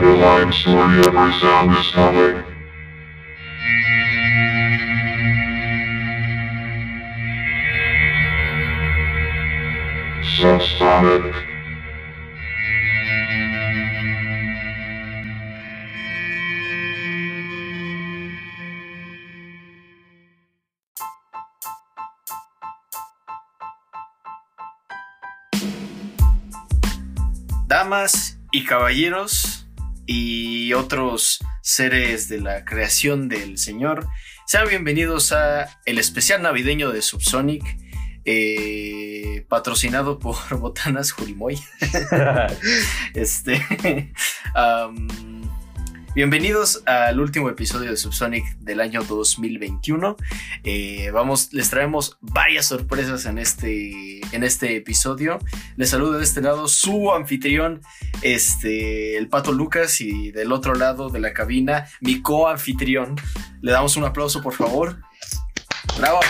your lines where every sound is coming. Subsonic. Damas y caballeros y otros seres de la creación del Señor, sean bienvenidos a el especial navideño de Subsonic, eh, patrocinado por Botanas Jurimoy. este, bienvenidos al último episodio de Subsonic del año 2021. Eh, vamos, les traemos varias sorpresas en este, en este episodio. Les saludo de este lado su anfitrión, este, el Pato Lucas, y del otro lado de la cabina, mi co-anfitrión. Le damos un aplauso, por favor. Bravo.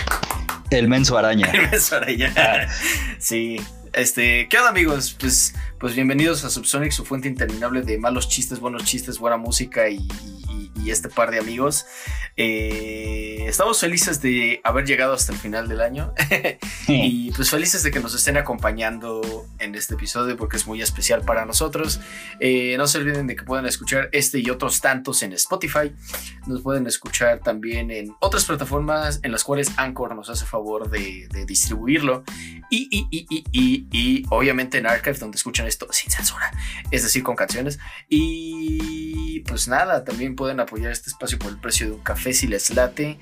El menso araña. Eso era ya. Sí. Este, ¿qué onda amigos? Pues, pues bienvenidos a Subsonic, su fuente interminable de malos chistes, buenos chistes, buena música y, y- y este par de amigos. Eh, estamos felices de haber llegado hasta el final del año y pues felices de que nos estén acompañando en este episodio porque es muy especial para nosotros. Eh, no se olviden de que pueden escuchar este y otros tantos en Spotify. Nos pueden escuchar también en otras plataformas en las cuales Anchor nos hace favor de, de distribuirlo. Y, y, y, y, y, y obviamente en Archive, donde escuchan esto sin censura, es decir, con canciones. Y pues nada, también pueden apoyar este espacio por el precio de un café si les late.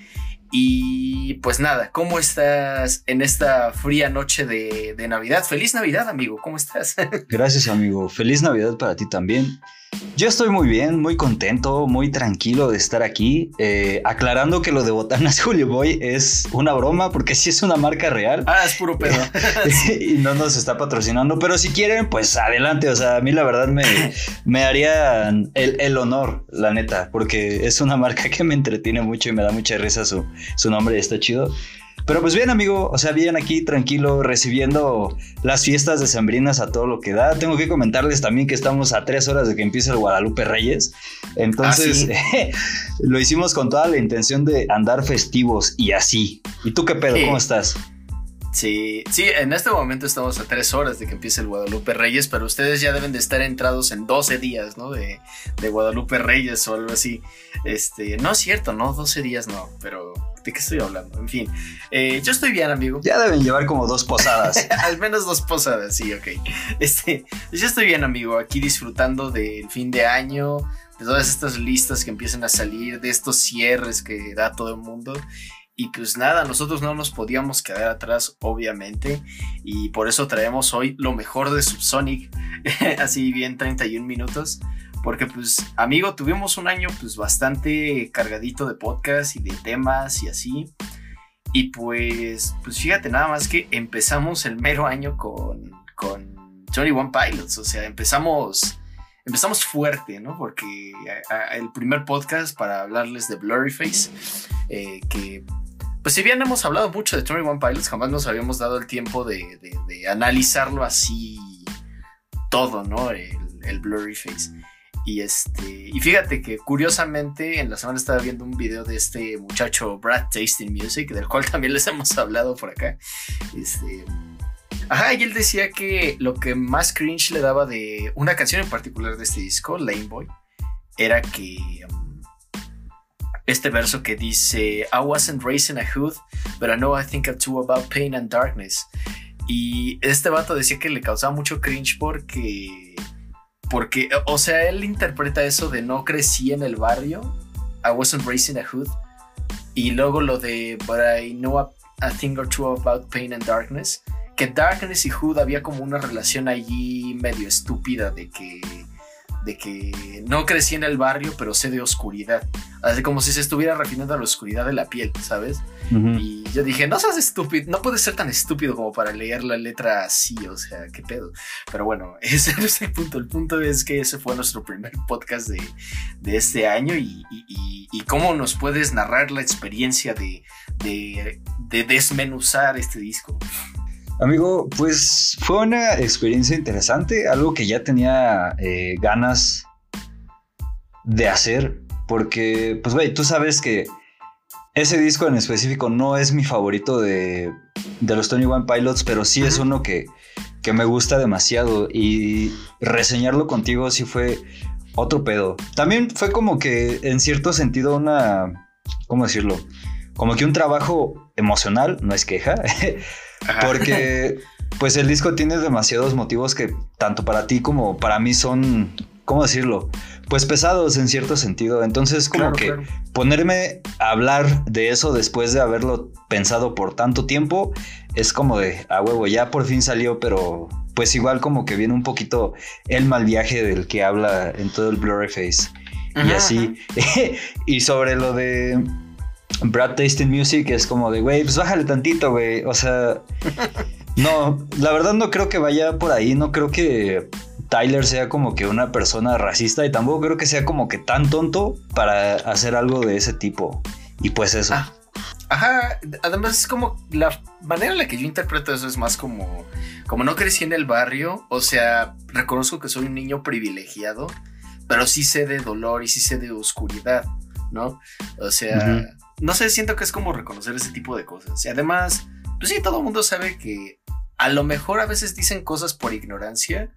Y pues nada, ¿cómo estás en esta fría noche de, de Navidad? Feliz Navidad, amigo, ¿cómo estás? Gracias, amigo. Feliz Navidad para ti también. Yo estoy muy bien, muy contento, muy tranquilo de estar aquí. Eh, aclarando que lo de Botanas Julio Boy es una broma, porque sí es una marca real. ah, es puro pedo. y no nos está patrocinando, pero si quieren, pues adelante. O sea, a mí la verdad me, me haría el, el honor, la neta, porque es una marca que me entretiene mucho y me da mucha risa su, su nombre, está chido. Pero pues bien, amigo, o sea, bien aquí tranquilo, recibiendo las fiestas decembrinas a todo lo que da. Tengo que comentarles también que estamos a tres horas de que empiece el Guadalupe Reyes. Entonces, lo hicimos con toda la intención de andar festivos y así. ¿Y tú qué pedo? Sí. ¿Cómo estás? Sí, sí, en este momento estamos a tres horas de que empiece el Guadalupe Reyes, pero ustedes ya deben de estar entrados en 12 días, ¿no? De, de Guadalupe Reyes o algo así. Este, no es cierto, ¿no? 12 días no, pero ¿de qué estoy hablando? En fin, eh, yo estoy bien, amigo. Ya deben llevar como dos posadas. Al menos dos posadas, sí, ok. Este, yo estoy bien, amigo, aquí disfrutando del fin de año, de todas estas listas que empiezan a salir, de estos cierres que da todo el mundo. Y pues nada, nosotros no nos podíamos quedar atrás, obviamente, y por eso traemos hoy lo mejor de Subsonic, así bien 31 minutos, porque pues amigo, tuvimos un año pues bastante cargadito de podcast y de temas y así, y pues, pues fíjate nada más que empezamos el mero año con, con 21 Pilots, o sea, empezamos, empezamos fuerte, ¿no? Porque el primer podcast para hablarles de Blurryface, eh, que pues si bien hemos hablado mucho de 21 Pilots, jamás nos habíamos dado el tiempo de, de- analizarlo así todo, ¿no? El, el Blurryface. Y este, y fíjate que curiosamente en la semana estaba viendo un video de este muchacho Brad Tasting Music, del cual también les hemos hablado por acá. Este, ajá, y él decía que lo que más cringe le daba de una canción en particular de este disco, Lame Boy, era que um, este verso que dice I wasn't raised in a hood, but I know I think too about pain and darkness. Y este vato decía que le causaba mucho cringe porque porque, o sea, él interpreta eso de no crecí en el barrio, I wasn't raised in a hood, y luego lo de But I know a, a thing or two about pain and darkness, que darkness y hood había como una relación allí medio estúpida de que de que no crecí en el barrio, pero sé de oscuridad. Así como si se estuviera refiriendo a la oscuridad de la piel, ¿sabes? Y yo dije, no seas estúpido, no puedes ser tan estúpido como para leer la letra así, o sea, qué pedo. Pero bueno, ese no es el punto. El punto es que ese fue nuestro primer podcast de, de este año y, y- y- y cómo nos puedes narrar la experiencia de, de, de desmenuzar este disco. Amigo, pues fue una experiencia interesante, algo que ya tenía eh, ganas de hacer, porque, pues, güey, tú sabes que ese disco en específico no es mi favorito de, de los Tony One Pilots, pero sí es uno que, que me gusta demasiado y reseñarlo contigo sí fue otro pedo. También fue como que en cierto sentido una, ¿cómo decirlo? Como que un trabajo emocional, no es queja, porque pues el disco tiene demasiados motivos que tanto para ti como para mí son, ¿cómo decirlo? Pues pesados en cierto sentido. Entonces como que ponerme a hablar de eso después de haberlo pensado por tanto tiempo es como de, a huevo, ya por fin salió, pero pues igual como que viene un poquito el mal viaje del que habla en todo el Blurry Face. y así. y sobre lo de Brad Tasting Music es como de, güey, pues bájale tantito, güey. O sea, no, la verdad no creo que vaya por ahí. No creo que Tyler sea como que una persona racista y tampoco creo que sea como que tan tonto para hacer algo de ese tipo. Y pues eso. Ah, ajá, además es como la manera en la que yo interpreto eso es más como, como no crecí en el barrio, o sea, reconozco que soy un niño privilegiado, pero sí sé de dolor y sí sé de oscuridad, ¿no? O sea, no sé, siento que es como reconocer ese tipo de cosas. Y además, pues sí, todo el mundo sabe que a lo mejor a veces dicen cosas por ignorancia,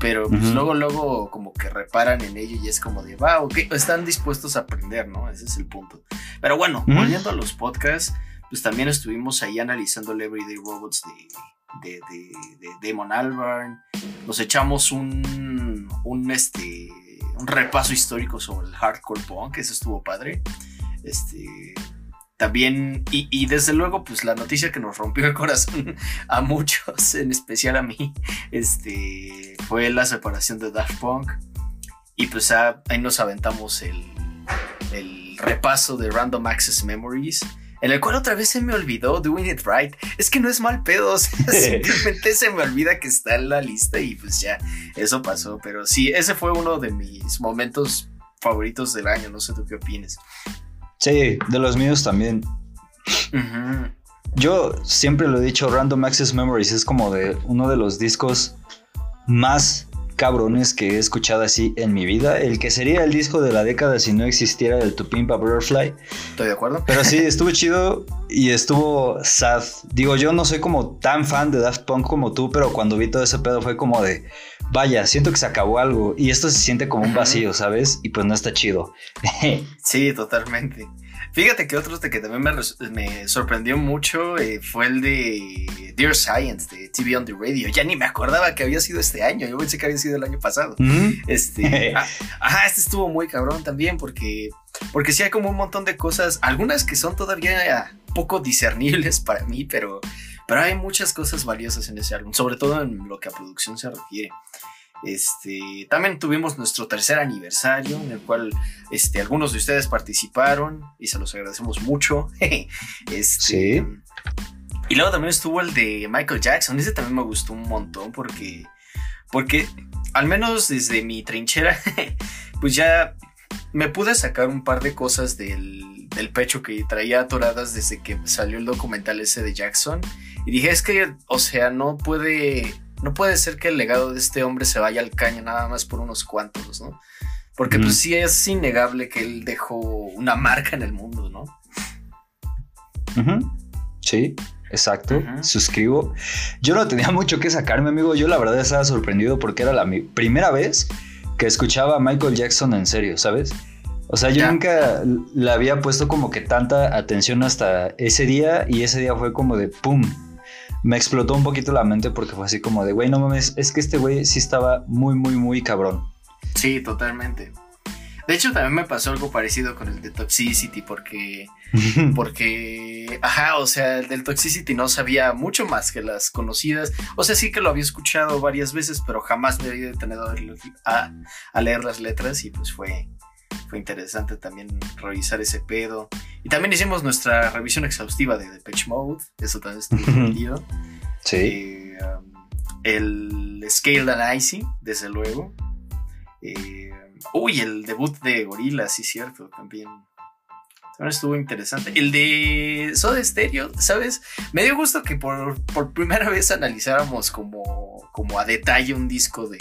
pero pues luego, luego como que reparan en ello y es como de, wow, ok, están dispuestos a aprender, ¿no? Ese es el punto. Pero bueno, volviendo a los podcasts, pues también estuvimos ahí analizando el Everyday Robots de, de, de, Damon Albarn. Nos echamos un, un, este, un repaso histórico sobre el hardcore punk, eso estuvo padre. Este, también, y, desde luego, pues la noticia que nos rompió el corazón a muchos, en especial a mí, este, fue la separación de Daft Punk. Y pues ahí nos aventamos el, el repaso de Random Access Memories en el cual otra vez se me olvidó Doing It Right. Es que no es mal pedo, simplemente se me olvida que está en la lista y pues ya, eso pasó. Pero sí, ese fue uno de mis momentos favoritos del año, no sé tú qué opinas. Sí, de los míos también. Yo siempre lo he dicho, Random Access Memories es como de uno de los discos más cabrones que he escuchado así en mi vida. El que sería el disco de la década si no existiera el Tupimpa Butterfly. Estoy de acuerdo. Pero sí, estuvo chido y estuvo sad. Digo, yo no soy como tan fan de Daft Punk como tú, pero cuando vi todo ese pedo fue como de, vaya, siento que se acabó algo y esto se siente como un vacío, ¿sabes? Y pues no está chido. sí, totalmente. Fíjate que otro que también me, sorprendió mucho eh, fue el de Dear Science de TV on the Radio. Ya ni me acordaba que había sido este año. Yo pensé que había sido el año pasado. Este, ah, ajá, este estuvo muy cabrón también porque, porque sí hay como un montón de cosas, algunas que son todavía poco discernibles para mí, pero, pero hay muchas cosas valiosas en ese álbum, sobre todo en lo que a producción se refiere. Este, también tuvimos nuestro tercer aniversario en el cual este, algunos de ustedes participaron y se los agradecemos mucho. este, sí. Y luego también estuvo el de Michael Jackson. Ese también me gustó un montón porque, porque al menos desde mi trinchera, pues ya me pude sacar un par de cosas del, del pecho que traía atoradas desde que salió el documental ese de Jackson. Y dije, es que, o sea, no puede no puede ser que el legado de este hombre se vaya al caño nada más por unos cuantos, ¿no? Porque pues sí es innegable que él dejó una marca en el mundo, ¿no? Sí, exacto, suscribo. Yo no tenía mucho que sacarme, amigo. Yo la verdad estaba sorprendido porque era la primera vez que escuchaba a Michael Jackson en serio, ¿sabes? O sea, yo nunca le había puesto como que tanta atención hasta ese día y ese día fue como de ¡pum! me explotó un poquito la mente porque fue así como de, güey, no mames, es que este güey sí estaba muy, muy, muy cabrón. Sí, totalmente. De hecho, también me pasó algo parecido con el de Toxicity porque, porque, ajá, o sea, el del Toxicity no sabía mucho más que las conocidas. O sea, sí que lo había escuchado varias veces, pero jamás me había detenido a, a leer las letras y pues fue, fue interesante también revisar ese pedo. Y también hicimos nuestra revisión exhaustiva de Depeche Mode, eso también estuvo divertido. Sí. Eh, um, el Scale and Icy, desde luego. Eh, uy, el debut de Gorilla, sí, cierto, también. También estuvo interesante. El de Soda Stereo, ¿sabes? Me dio gusto que por, por primera vez analizáramos como, como a detalle un disco de,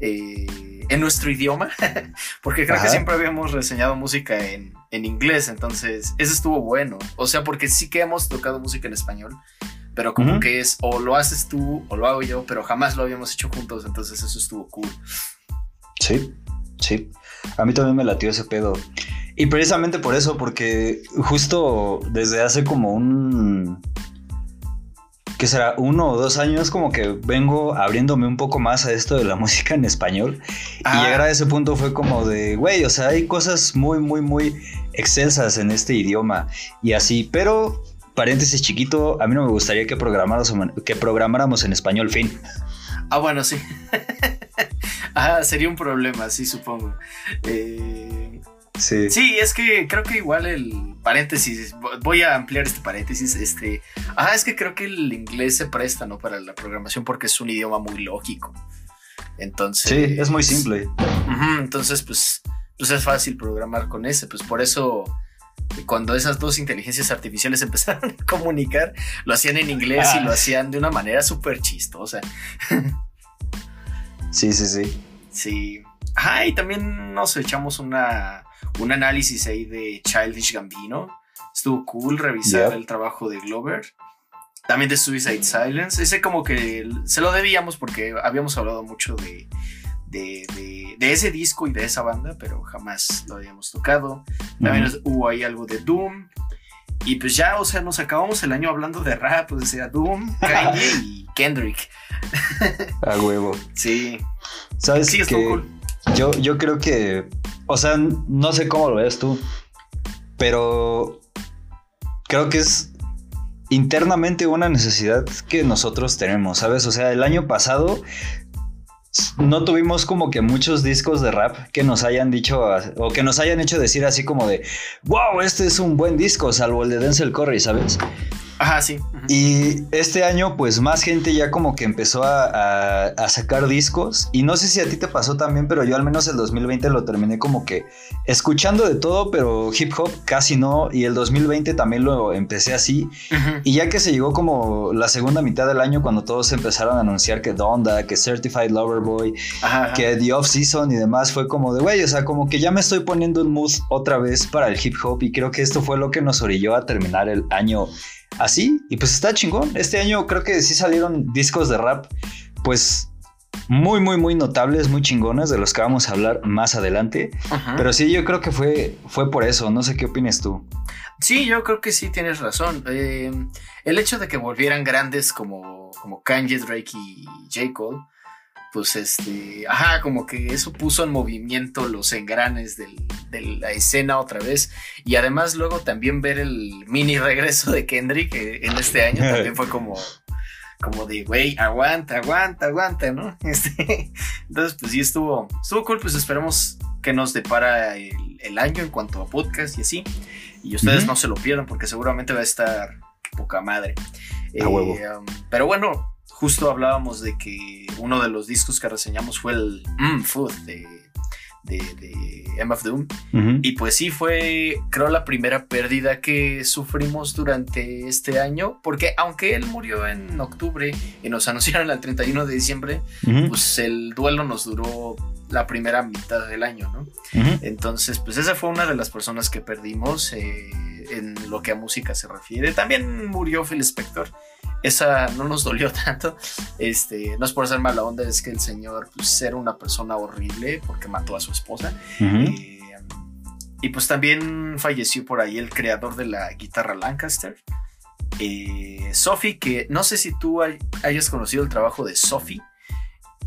eh, en nuestro idioma, porque creo que siempre habíamos reseñado música en, en, inglés, entonces eso estuvo bueno. O sea, porque sí que hemos tocado música en español, pero como que es o lo haces tú o lo hago yo, pero jamás lo habíamos hecho juntos, entonces eso estuvo cool. Sí, sí. A mí también me latió ese pedo. Y precisamente por eso, porque justo desde hace como un que será uno o dos años como que vengo abriéndome un poco más a esto de la música en español y ah. llegar a ese punto fue como de, güey, o sea, hay cosas muy, muy, muy excelsas en este idioma y así, pero paréntesis chiquito, a mí no me gustaría que programáramos, que programáramos en español fin. Ah, bueno, sí. ah, sería un problema, sí, supongo. Eh, sí. Sí, es que creo que igual el paréntesis, voy a ampliar este paréntesis, este, ah, es que creo que el inglés se presta, ¿no? Para la programación porque es un idioma muy lógico. Entonces... Sí, es muy simple. entonces, pues, pues es fácil programar con ese, pues por eso cuando esas dos inteligencias artificiales empezaron a comunicar, lo hacían en inglés y lo ah. hacían de una manera súper chistosa. sí, sí, sí. Sí. Ajá, y también nos echamos una un análisis ahí de Childish Gambino. Estuvo cool revisar el trabajo de Glover. También de Suicide Silence. Ese como que se lo debíamos porque habíamos hablado mucho de, de, ese disco y de esa banda, pero jamás lo habíamos tocado. También hubo ahí algo de Doom. Y pues ya, o sea, nos acabamos el año hablando de rap, o sea, Doom, Kanye y Kendrick. A huevo. Sí. ¿Sabes sí, que cool. yo, yo creo que o sea, no sé cómo lo ves tú, pero creo que es internamente una necesidad que nosotros tenemos, ¿sabes? O sea, el año pasado no tuvimos como que muchos discos de rap que nos hayan dicho o que nos hayan hecho decir así como de, wow, este es un buen disco, salvo el de Denzel Curry, ¿sabes? Ajá, sí. Y este año, pues más gente ya como que empezó a, sacar discos. Y no sé si a ti te pasó también, pero yo al menos el 2020 lo terminé como que escuchando de todo, pero hip hop casi no. Y el 2020 también lo empecé así. Y ya que se llegó como la segunda mitad del año, cuando todos empezaron a anunciar que Donda, que Certified Lover Boy, que The Off Season y demás, fue como de, güey, o sea, como que ya me estoy poniendo un mood otra vez para el hip hop. Y creo que esto fue lo que nos orilló a terminar el año así. Y pues está chingón. Este año creo que sí salieron discos de rap, pues muy, muy, muy notables, muy chingones, de los que vamos a hablar más adelante. Pero sí, yo creo que fue, fue por eso. No sé qué opinas tú. Sí, yo creo que sí tienes razón. Eh, el hecho de que volvieran grandes como, como Kanye, Drake y J. Cole pues este, ajá, como que eso puso en movimiento los engranes de la escena otra vez. Y además luego también ver el mini regreso de Kendrick eh, en este año también fue como, como de, güey, aguanta, aguanta, aguanta, ¿no? Este, entonces, pues sí, estuvo, estuvo cool, pues esperemos que nos depara el, año en cuanto a podcast y así. Y ustedes no se lo pierdan porque seguramente va a estar poca madre. A huevo. Eh, um, pero bueno, justo hablábamos de que uno de los discos que reseñamos fue el mm, Food de, de, MF Doom. Y pues sí, fue, creo, la primera pérdida que sufrimos durante este año, porque aunque él murió en octubre y nos anunciaron el 31 de diciembre, pues el duelo nos duró la primera mitad del año, ¿no? Entonces, pues esa fue una de las personas que perdimos. Eh, en lo que a música se refiere. También murió Phil Spector. Esa no nos dolió tanto. Este, no es por ser mala onda, es que el señor pues, era una persona horrible porque mató a su esposa. Eh, y pues también falleció por ahí el creador de la guitarra Lancaster. Eh, Sophie, que no sé si tú hayas conocido el trabajo de Sophie.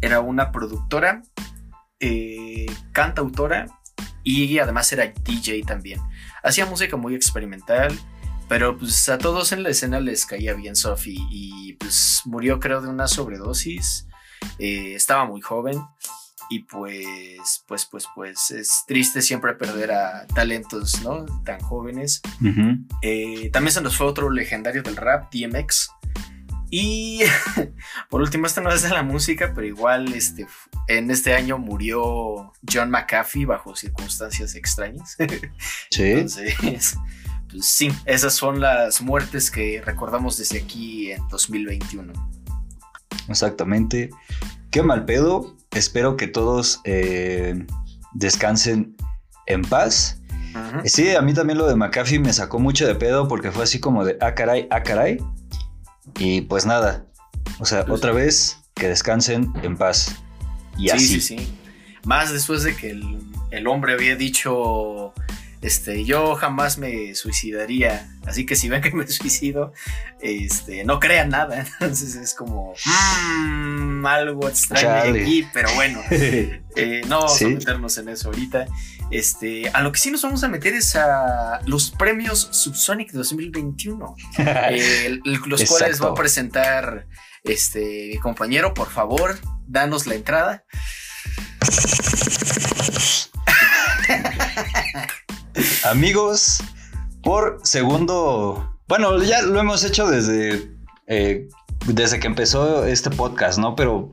Era una productora, eh, cantautora y además era DJ también. Hacía música muy experimental, pero pues a todos en la escena les caía bien Sophie y pues murió creo de una sobredosis. Eh, estaba muy joven y pues, pues, pues, pues es triste siempre perder a talentos, ¿no? Tan jóvenes. Eh, también se nos fue otro legendario del rap, DMX. Y por último, esta no es de la música, pero igual este, en este año murió John McAfee bajo circunstancias extrañas. Sí. Entonces, pues sí, esas son las muertes que recordamos desde aquí en 2021. Exactamente. Qué mal pedo, espero que todos eh, descansen en paz. Sí, a mí también lo de McAfee me sacó mucho de pedo porque fue así como de, ah, caray, ah, caray. Y pues nada, o sea, Pues- otra vez que descansen en paz. Y sí, así. sí, sí. Más después de que el, el hombre había dicho, este, yo jamás me suicidaría, así que si ven que me suicido, este, no crean nada. Entonces es como, "Mm, algo extraño Chale. aquí, pero bueno. Eh, no vamos Sí. a meternos en eso ahorita. Este, a lo que sí nos vamos a meter es a los premios Subsonic 2021, eh, el- el- los cuales va a presentar este mi compañero. Por favor, danos la entrada. Amigos, por segundo, bueno, ya lo hemos hecho desde, eh, desde que empezó este podcast, ¿no? Pero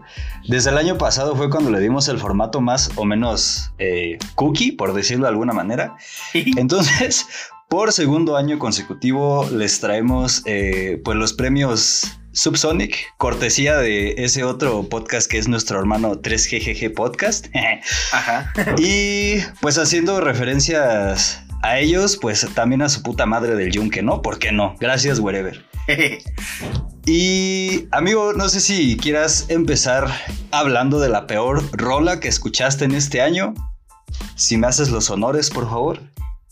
desde el año pasado fue cuando le dimos el formato más o menos eh, cookie, por decirlo de alguna manera. Entonces, por segundo año consecutivo les traemos eh, pues los premios Subsonic, cortesía de ese otro podcast que es nuestro hermano 3GGG Podcast. Ajá. y pues haciendo referencias a ellos, pues también a su puta madre del yunque, ¿no? ¿Por qué no? Gracias, wherever. Y amigo, no sé si quieras empezar hablando de la peor rola que escuchaste en este año. Si me haces los honores, por favor.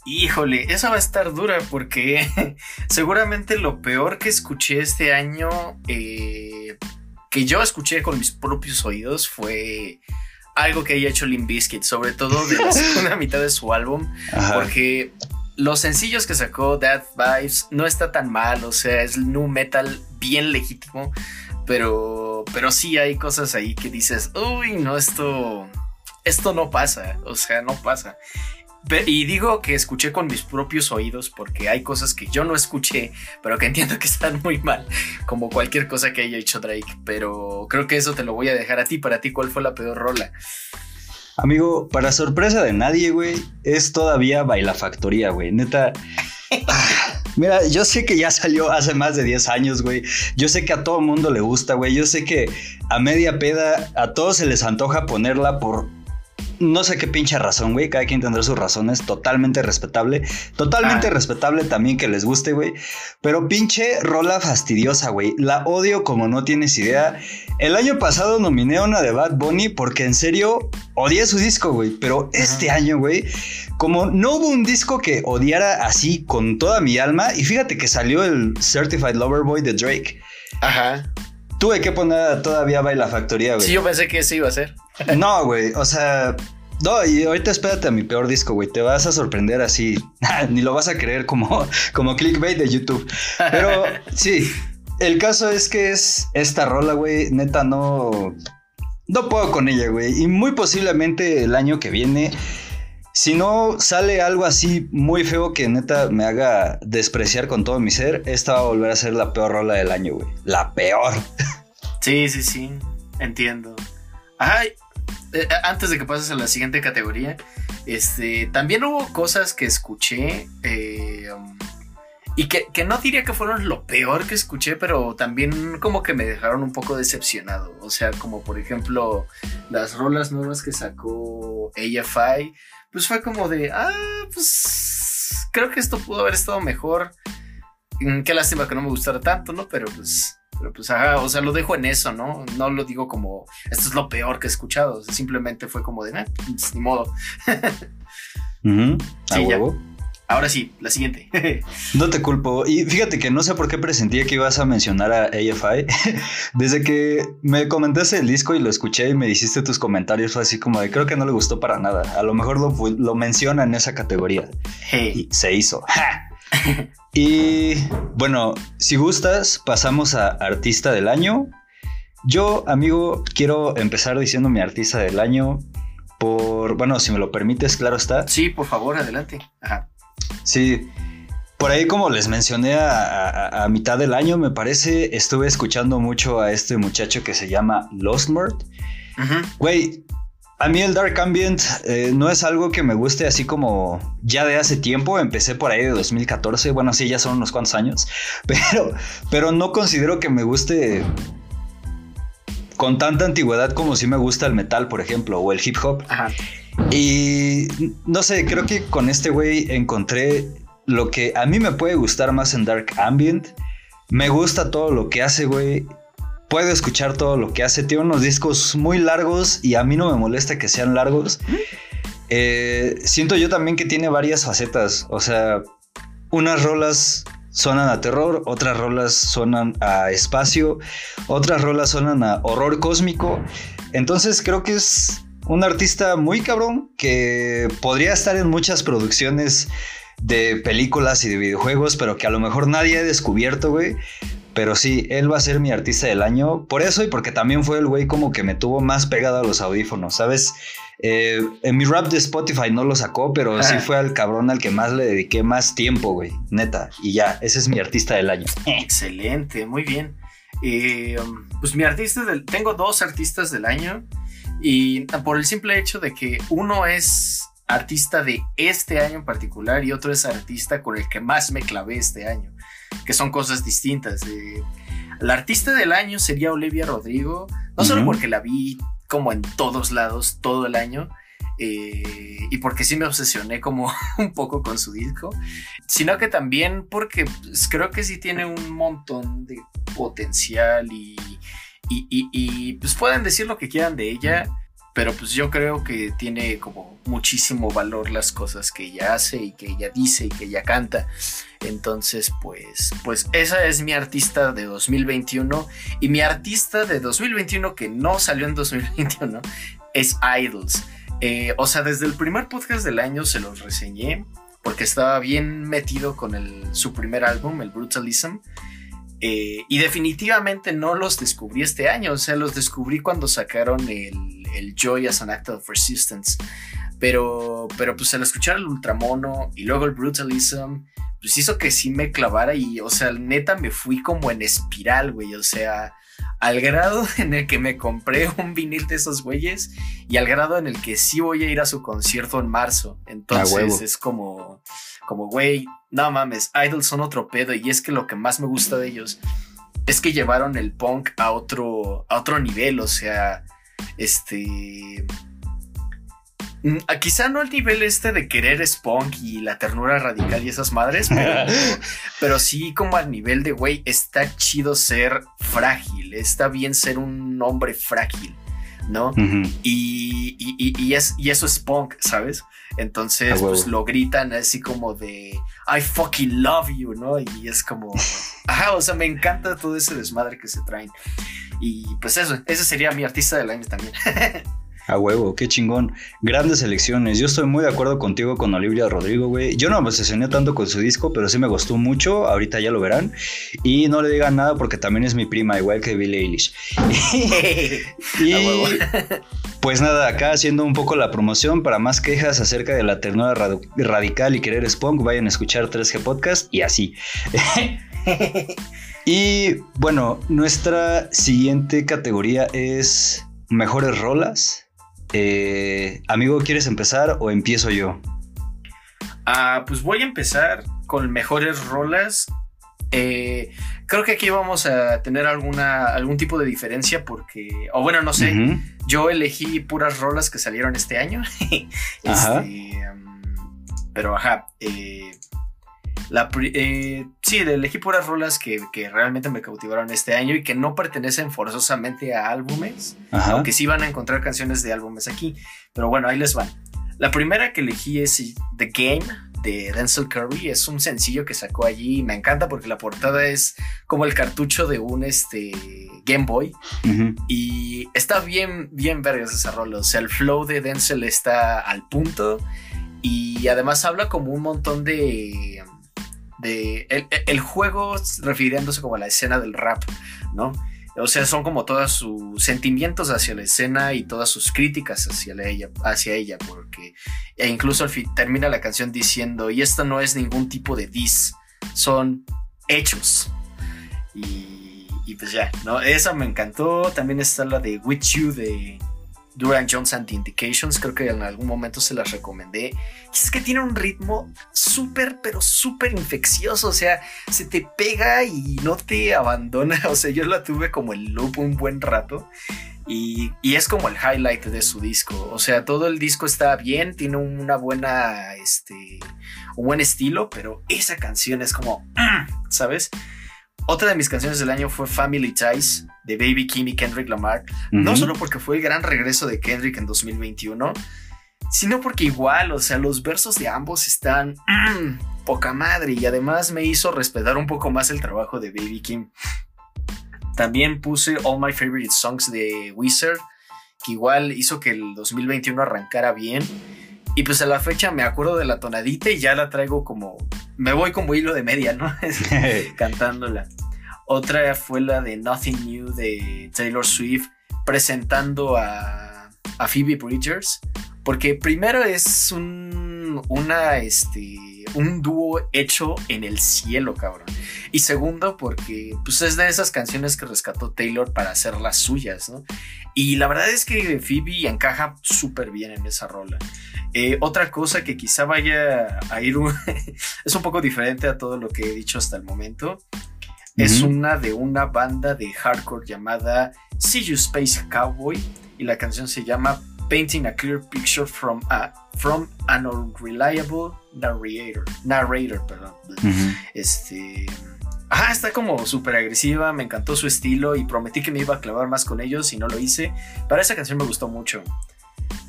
Híjole, esa va a estar dura porque seguramente lo peor que escuché este año, eh, que yo escuché con mis propios oídos, fue algo que haya hecho Limp Bizkit, sobre todo de la segunda mitad de su álbum, Ajá. porque los sencillos que sacó Death Vibes no está tan mal, o sea, es nu metal bien legítimo, pero, pero sí hay cosas ahí que dices, uy, no, esto, esto no pasa, o sea, no pasa. Y digo que escuché con mis propios oídos porque hay cosas que yo no escuché, pero que entiendo que están muy mal, como cualquier cosa que haya hecho Drake. Pero creo que eso te lo voy a dejar a ti. Para ti, ¿cuál fue la peor rola? Amigo, para sorpresa de nadie, güey, es todavía Baila Factoría, güey. Neta. Mira, yo sé que ya salió hace más de 10 años, güey. Yo sé que a todo mundo le gusta, güey. Yo sé que a media peda a todos se les antoja ponerla por no sé qué pinche razón, güey. Cada quien tendrá sus razones. Totalmente respetable. Totalmente Ah. respetable también que les guste, güey. Pero pinche rola fastidiosa, güey. La odio como no tienes idea. El año pasado nominé a una de Bad Bunny porque en serio odié su disco, güey. Pero este año, güey, como no hubo un disco que odiara así con toda mi alma. Y fíjate que salió el Certified Lover Boy de Drake. Ajá. Tuve que poner todavía Baila Factoría, güey. Sí, yo pensé que eso iba a ser. No, güey, o sea, no, y ahorita espérate a mi peor disco, güey, te vas a sorprender así, ni lo vas a creer como, como clickbait de YouTube. Pero sí, el caso es que es esta rola, güey, neta no, no puedo con ella, güey, y muy posiblemente el año que viene, si no sale algo así muy feo que neta me haga despreciar con todo mi ser, esta va a volver a ser la peor rola del año, güey, la peor. Sí, sí, sí. Entiendo. Ay, eh, antes de que pases a la siguiente categoría, este, también hubo cosas que escuché eh, um, y que, que no diría que fueron lo peor que escuché, pero también como que me dejaron un poco decepcionado. O sea, como por ejemplo las rolas nuevas que sacó AFI, pues fue como de, ah, pues creo que esto pudo haber estado mejor. Mm, Qué lástima que no me gustara tanto, ¿no? Pero pues, pero pues, ajá, o sea, lo dejo en eso, ¿no? No lo digo como, esto es lo peor que he escuchado. o sea, simplemente fue como de, "Nah, pues, ni modo. A Sí, ya. Ahora sí, la siguiente. No te culpo. Y fíjate que no sé por qué presentía que ibas a mencionar a AFI. Desde que me comentaste el disco y lo escuché y me hiciste tus comentarios, fue así como de creo que no le gustó para nada. A lo mejor lo, lo menciona en esa categoría. Hey, Y se hizo. y bueno, si gustas, pasamos a artista del año. Yo, amigo, quiero empezar diciendo mi artista del año por, bueno, si me lo permites, claro está. sí, por favor, adelante. Ajá. Sí, por ahí como les mencioné a, a- a mitad del año, me parece, estuve escuchando mucho a este muchacho que se llama Lostmord. Ujú. Güey, a mí el Dark Ambient eh, no es algo que me guste así como ya de hace tiempo, empecé por ahí de 2014, bueno, sí, ya son unos cuantos años, pero, pero no considero que me guste con tanta antigüedad como si me gusta el metal, por ejemplo, o el hip hop. Ajá. Y no sé, creo que con este güey encontré lo que a mí me puede gustar más en Dark Ambient. Me gusta todo lo que hace, güey. Puedo escuchar todo lo que hace. Tiene unos discos muy largos y a mí no me molesta que sean largos. Eh, siento yo también que tiene varias facetas. O sea, unas rolas sonan a terror, otras rolas sonan a espacio, otras rolas sonan a horror cósmico. Entonces creo que es un artista muy cabrón que podría estar en muchas producciones de películas y de videojuegos, pero que a lo mejor nadie ha descubierto, güey. Pero sí, él va a ser mi artista del año. Por eso y porque también fue el güey como que me tuvo más pegado a los audífonos, ¿sabes? Eh, en mi rap de Spotify no lo sacó, pero sí fue al cabrón al que más le dediqué más tiempo, güey. Neta. Y ya, ese es mi artista del año. Excelente, muy bien. Eh, pues mi artista del... Tengo dos artistas del año. Y por el simple hecho de que uno es artista de este año en particular y otro es artista con el que más me clavé este año, que son cosas distintas. Eh, la artista del año sería Olivia Rodrigo, no solo porque la vi como en todos lados todo el año, eh, y porque sí me obsesioné como un poco con su disco, sino que también porque pues, creo que sí tiene un montón de potencial y, y, y, pues pueden decir lo que quieran de ella, pero pues yo creo que tiene como muchísimo valor las cosas que ella hace y que ella dice y que ella canta. Entonces, pues, pues esa es mi artista de 2021 y mi artista de 2021 que no salió en 2021 es Idols. Eh, o sea, desde el primer podcast del año se los reseñé porque estaba bien metido con el, su primer álbum, el Brutalism. Eh, y definitivamente no los descubrí este año, o sea, los descubrí cuando sacaron el, el Joy as an Act of Resistance. Pero, pero pues al escuchar el Ultramono y luego el Brutalism, pues hizo que sí me clavara y, o sea, neta me fui como en espiral, güey, o sea, al grado en el que me compré un vinil de esos güeyes y al grado en el que sí voy a ir a su concierto en marzo. Entonces es como, como, güey, no mames, Idols son otro pedo y es que lo que más me gusta de ellos es que llevaron el punk a otro, a otro nivel, o sea, este... Mm, quizá no al nivel este de querer punk y la ternura radical y esas madres, pero, sí como al nivel de, güey, está chido ser frágil, está bien ser un hombre frágil, ¿no? y, y, eso es punk, ¿sabes? Entonces, pues lo gritan así como de I fucking love you, ¿no? Y es como, ajá, o sea, me encanta todo ese desmadre que se traen. Y pues eso, ese sería mi artista del año también. A huevo, qué chingón. Grandes elecciones. Yo estoy muy de acuerdo contigo con Olivia Rodrigo, güey. Yo no me obsesioné tanto con su disco, pero sí me gustó mucho. Ahorita ya lo verán. Y no le digan nada porque también es mi prima, igual que Billie Eilish. y pues nada, acá haciendo un poco la promoción para más quejas acerca de la ternura radical y querer spunk, vayan a escuchar 3G Podcast y así. y bueno, nuestra siguiente categoría es mejores rolas. Eh, amigo, ¿quieres empezar o empiezo yo? Ah, pues voy a empezar con mejores rolas. Eh, creo que aquí vamos a tener alguna, algún tipo de diferencia porque, o bueno, no sé, yo elegí puras rolas que salieron este año. Este, um, pero ajá, eh, la, eh, sí, elegí puras rolas que, realmente me cautivaron este año y que no pertenecen forzosamente a álbumes, aunque sí van a encontrar canciones de álbumes aquí. Pero bueno, ahí les van. La primera que elegí es The Game de Denzel Curry. Es un sencillo que sacó allí y me encanta porque la portada es como el cartucho de un este, Game Boy. Y está bien, bien vergas esa rola. O sea, el flow de Denzel está al punto. Y además habla como un montón de el, juego refiriéndose como a la escena del rap, ¿no? O sea, son como todos sus sentimientos hacia la escena y todas sus críticas hacia ella, hacia ella porque e incluso al fin termina la canción diciendo, y esto no es ningún tipo de diss, son hechos. Y, y pues ya, ¿no? Esa me encantó. También está la de With You de, Duran Jones Anti Indications, creo que en algún momento se las recomendé. es que tiene un ritmo súper, pero súper infeccioso, o sea, se te pega y no te abandona, o sea, yo la tuve como el loop un buen rato. Y, y, es como el highlight de su disco. O sea, todo el disco está bien, tiene una buena, este, un buen estilo, pero esa canción es como, ¿sabes? Otra de mis canciones del año fue Family Ties de Baby Kim y Kendrick Lamar. No solo porque fue el gran regreso de Kendrick en 2021, sino porque igual, o sea, los versos de ambos están poca madre y además me hizo respetar un poco más el trabajo de Baby Kim. También puse All My Favorite Songs de Wizard, que igual hizo que el 2021 arrancara bien. Y pues a la fecha me acuerdo de la tonadita y ya la traigo como. Me voy como hilo de media, ¿no? Cantándola. Otra fue la de Nothing New de Taylor Swift, presentando a, a Phoebe Bridgers. Porque primero es un. Una. Este un dúo hecho en el cielo, cabrón. Y segundo, porque pues es de esas canciones que rescató Taylor para hacer las suyas, ¿no? Y la verdad es que Phoebe encaja súper bien en esa rola. Eh, otra cosa que quizá vaya a ir, es un poco diferente a todo lo que he dicho hasta el momento. Es una de una banda de hardcore llamada See You Space Cowboy y la canción se llama Painting a Clear Picture from, a, from an Unreliable Narrator. Narrator, perdón. Este. Ah, está como súper agresiva, me encantó su estilo y prometí que me iba a clavar más con ellos y no lo hice. Para esa canción me gustó mucho.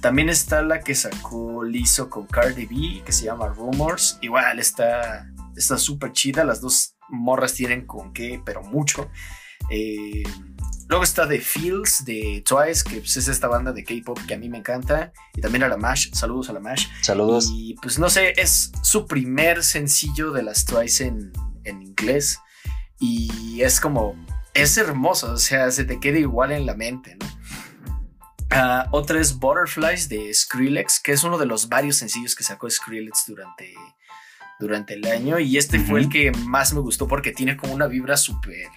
También está la que sacó Lizzo con Cardi B, que se llama Rumors. Igual está súper chida, las dos morras tienen con qué, pero mucho. Eh, Luego está The Feels de Twice, que pues, es esta banda de K-pop que a mí me encanta. Y también a la Mash. Saludos a la Mash. Saludos. Y pues no sé, es su primer sencillo de las Twice en, inglés. Y es como. Es hermoso, o sea, se te queda igual en la mente, ¿no? Ah, otra es Butterflies de Skrillex, que es uno de los varios sencillos que sacó Skrillex durante, durante el año. Y este fue el que más me gustó porque tiene como una vibra súper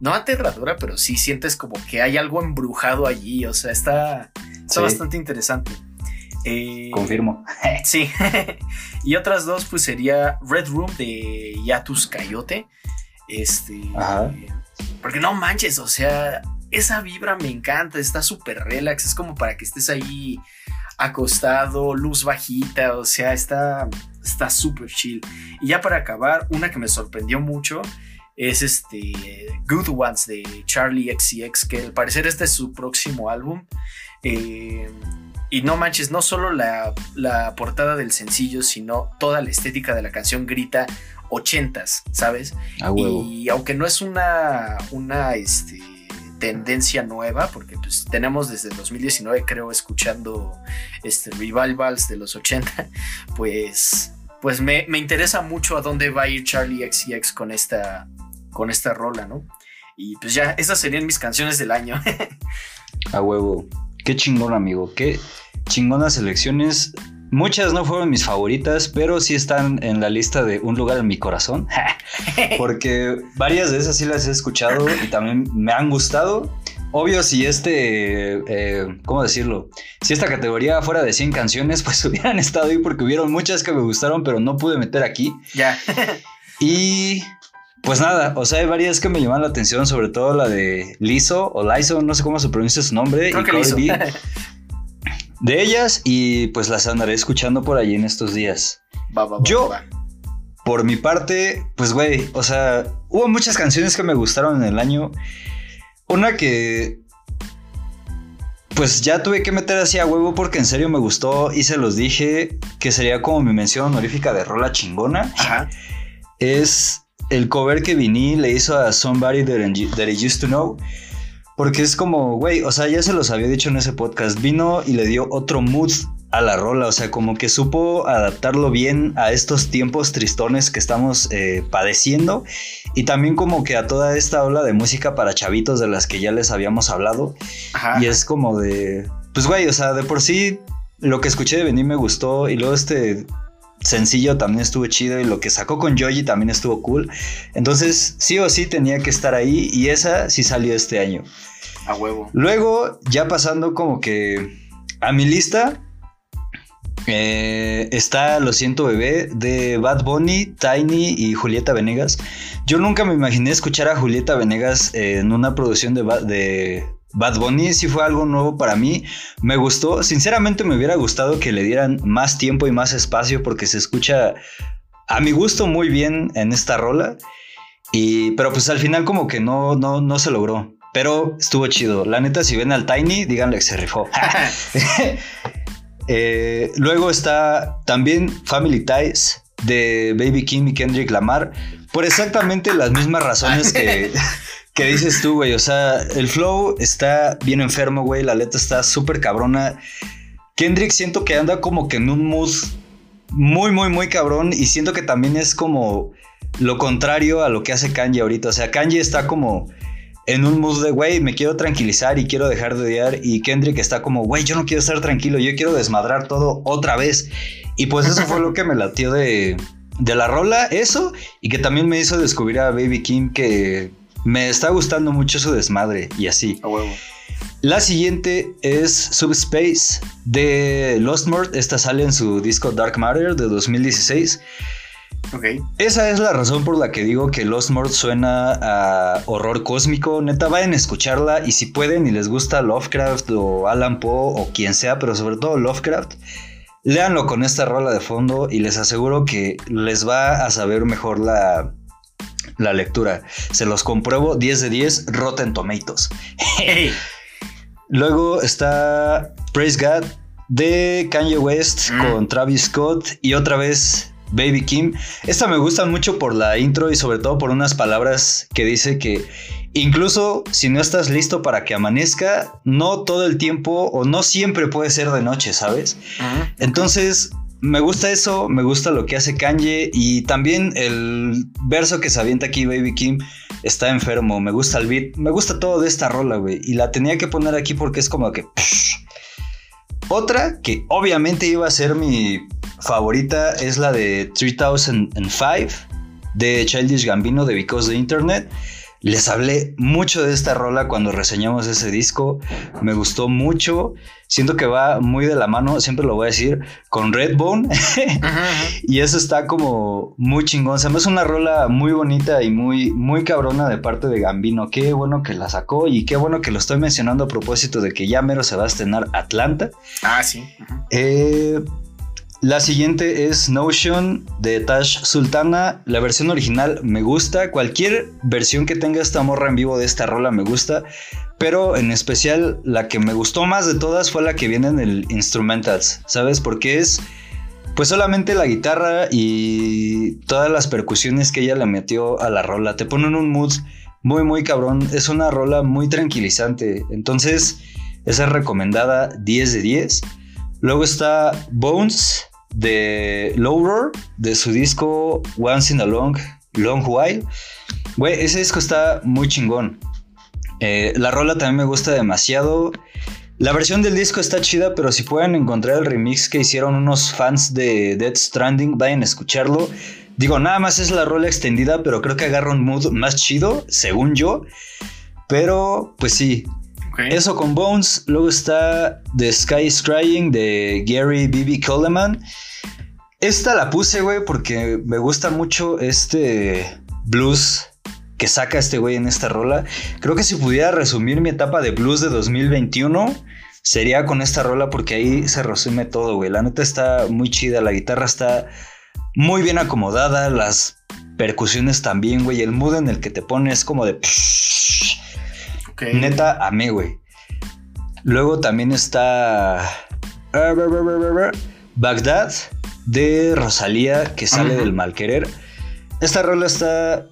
no aterradora, pero sí sientes como que hay algo embrujado allí. O sea, está, bastante interesante. Eh, Confirmo. sí. y otras dos, pues sería Red Room de Yatus Coyote. Este. Porque no manches, o sea, esa vibra me encanta, está súper relax, es como para que estés ahí acostado, luz bajita, o sea, está está súper chill. Y ya para acabar, una que me sorprendió mucho es este Good Ones de Charlie XCX, que al parecer este es su próximo álbum. Eh, y no manches, no solo la, portada del sencillo, sino toda la estética de la canción grita ochentas, ¿sabes? Y aunque no es una, una este, tendencia nueva, porque pues tenemos desde 2019 creo escuchando este, revivals de los 80, pues, pues me, me interesa mucho a dónde va a ir Charlie XCX con esta, con esta rola, ¿no? Y pues ya, esas serían mis canciones del año. A huevo. Qué chingón, amigo. Qué chingonas selecciones. Muchas no fueron mis favoritas, pero sí están en la lista de un lugar en mi corazón. Porque varias de esas sí las he escuchado y también me han gustado. Obvio, si este, eh, ¿cómo decirlo? Si esta categoría fuera de 100 canciones, pues hubieran estado ahí porque hubieron muchas que me gustaron, pero no pude meter aquí. Ya. y pues nada, o sea, hay varias que me llaman la atención, sobre todo la de Liso o Liso, no sé cómo se pronuncia su nombre. y de ellas, y pues las andaré escuchando por allí en estos días. Yo, por mi parte, pues güey, o sea, hubo muchas canciones que me gustaron en el año. Una que pues ya tuve que meter así a huevo porque en serio me gustó y se los dije que sería como mi mención honorífica de rola chingona. Es el cover que Vini le hizo a Somebody That, I Used to Know. Porque es como, güey, o sea, ya se los había dicho en ese podcast. Vino y le dio otro mood a la rola. O sea, como que supo adaptarlo bien a estos tiempos tristones que estamos eh, padeciendo. Y también como que a toda esta ola de música para chavitos de las que ya les habíamos hablado. Y es como de, pues, güey, o sea, de por sí lo que escuché de Vini me gustó. Y luego este sencillo también estuvo chido y lo que sacó con Joji también estuvo cool. Entonces, sí o sí tenía que estar ahí y esa sí salió este año. A huevo. Luego, ya pasando como que a mi lista, eh, está Lo siento bebé de Bad Bunny, Tiny y Julieta Venegas. Yo nunca me imaginé escuchar a Julieta Venegas en una producción de, de Bad Bunny sí fue algo nuevo para mí. Me gustó. Sinceramente me hubiera gustado que le dieran más tiempo y más espacio porque se escucha a mi gusto muy bien en esta rola. Y, pero pues al final como que no, no, no se logró. Pero estuvo chido. La neta, si ven al Tiny, díganle que se rifó. Eh, luego está también Family Ties de Baby Kim y Kendrick Lamar. Por exactamente las mismas razones que... ¿Qué dices tú, güey? O sea, el flow está bien enfermo, güey. La letra está súper cabrona. Kendrick siento que anda como que en un mood muy, muy, muy cabrón. Y siento que también es como lo contrario a lo que hace Kanye ahorita. O sea, Kanye está como en un mood de, güey, me quiero tranquilizar y quiero dejar de odiar. Y Kendrick está como, güey, yo no quiero estar tranquilo, yo quiero desmadrar todo otra vez. Y pues eso fue lo que me latió de, de la rola, eso. Y que también me hizo descubrir a Baby Kim que me está gustando mucho su desmadre y así. A huevo. La siguiente es Subspace de Lost Mort. Esta sale en su disco Dark Matter de 2016. Ok. Esa es la razón por la que digo que Lost Mort suena a horror cósmico. Neta, vayan a escucharla y si pueden y les gusta Lovecraft o Alan Poe o quien sea, pero sobre todo Lovecraft, léanlo con esta rola de fondo y les aseguro que les va a saber mejor la, la lectura. Se los compruebo 10 de 10 Rotten Tomatoes. Luego está Praise God de Kanye West Mm. con Travis Scott y otra vez Baby Kim. Esta me gusta mucho por la intro y sobre todo por unas palabras que dice que incluso si no estás listo para que amanezca, no todo el tiempo o no siempre puede ser de noche, ¿sabes? Ujú. Entonces, me gusta eso, me gusta lo que hace Kanye y también el verso que se avienta aquí Baby Kim está enfermo, me gusta el beat, me gusta todo de esta rola, güey, y la tenía que poner aquí porque es como que... Otra que obviamente iba a ser mi favorita es la de 3005 de Childish Gambino de Because the Internet. Les hablé mucho de esta rola cuando reseñamos ese disco. Me gustó mucho. Siento que va muy de la mano, siempre lo voy a decir, con Redbone. Y eso está como muy chingón. Se me hace una rola muy bonita y muy, muy cabrona de parte de Gambino. Qué bueno que la sacó y qué bueno que lo estoy mencionando a propósito de que ya mero se va a estrenar Atlanta. Ah, sí. Eh, la siguiente es Notion de Tash Sultana. La versión original me gusta. Cualquier versión que tenga esta morra en vivo de esta rola me gusta. Pero en especial la que me gustó más de todas fue la que viene en el Instrumentals. ¿Sabes? Porque es pues solamente la guitarra y todas las percusiones que ella le metió a la rola. Te ponen un mood muy muy cabrón. Es una rola muy tranquilizante. Entonces esa es recomendada 10 de 10. Luego está Bones de Lowroar, de su disco Once in a Long, Long While. Güey, ese disco está muy chingón. Eh, la rola también me gusta demasiado. La versión del disco está chida, pero si pueden encontrar el remix que hicieron unos fans de Dead Stranding, vayan a escucharlo. Digo, nada más es la rola extendida, pero creo que agarra un mood más chido, según yo. Pero, pues sí, Eso con Bones. Luego está The Sky is Crying de Gary B.B. Coleman. Esta la puse, güey, porque me gusta mucho este blues que saca este güey en esta rola. Creo que si pudiera resumir mi etapa de blues de 2021, sería con esta rola porque ahí se resume todo, güey. La neta está muy chida, la guitarra está muy bien acomodada, las percusiones también, güey. El mood en el que te pones como de... Ok. Neta, amé, güey. Luego también está Bagdad de Rosalía, que sale Ajá. del Malquerer. Esta rola está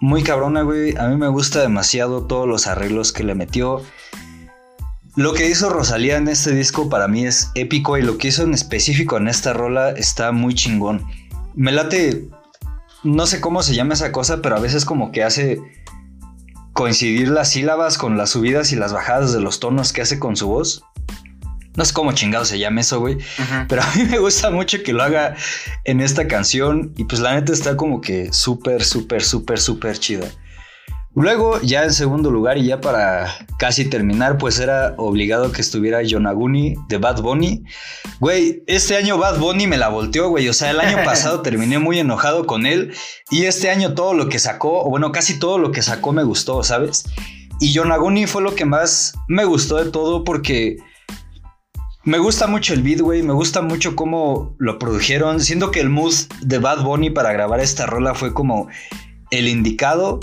muy cabrona, güey. A mí me gusta demasiado todos los arreglos que le metió. Lo que hizo Rosalía en este disco para mí es épico y lo que hizo en específico en esta rola está muy chingón. Me late, no sé cómo se llama esa cosa, pero a veces como que hace coincidir las sílabas con las subidas y las bajadas de los tonos que hace con su voz. No sé cómo chingado se llama eso, güey. Pero a mí me gusta mucho que lo haga en esta canción. Y pues la neta está como que súper, súper, súper, súper chida. Luego, ya en segundo lugar y ya para casi terminar, pues era obligado que estuviera Yonaguni de Bad Bunny. Güey, este año Bad Bunny me la volteó, güey. O sea, el año pasado terminé muy enojado con él y este año todo lo que sacó, o bueno, casi todo lo que sacó me gustó, ¿sabes? Y Yonaguni fue lo que más me gustó de todo porque me gusta mucho el beat, güey. Me gusta mucho cómo lo produjeron. Siento que el mood de Bad Bunny para grabar esta rola fue como el indicado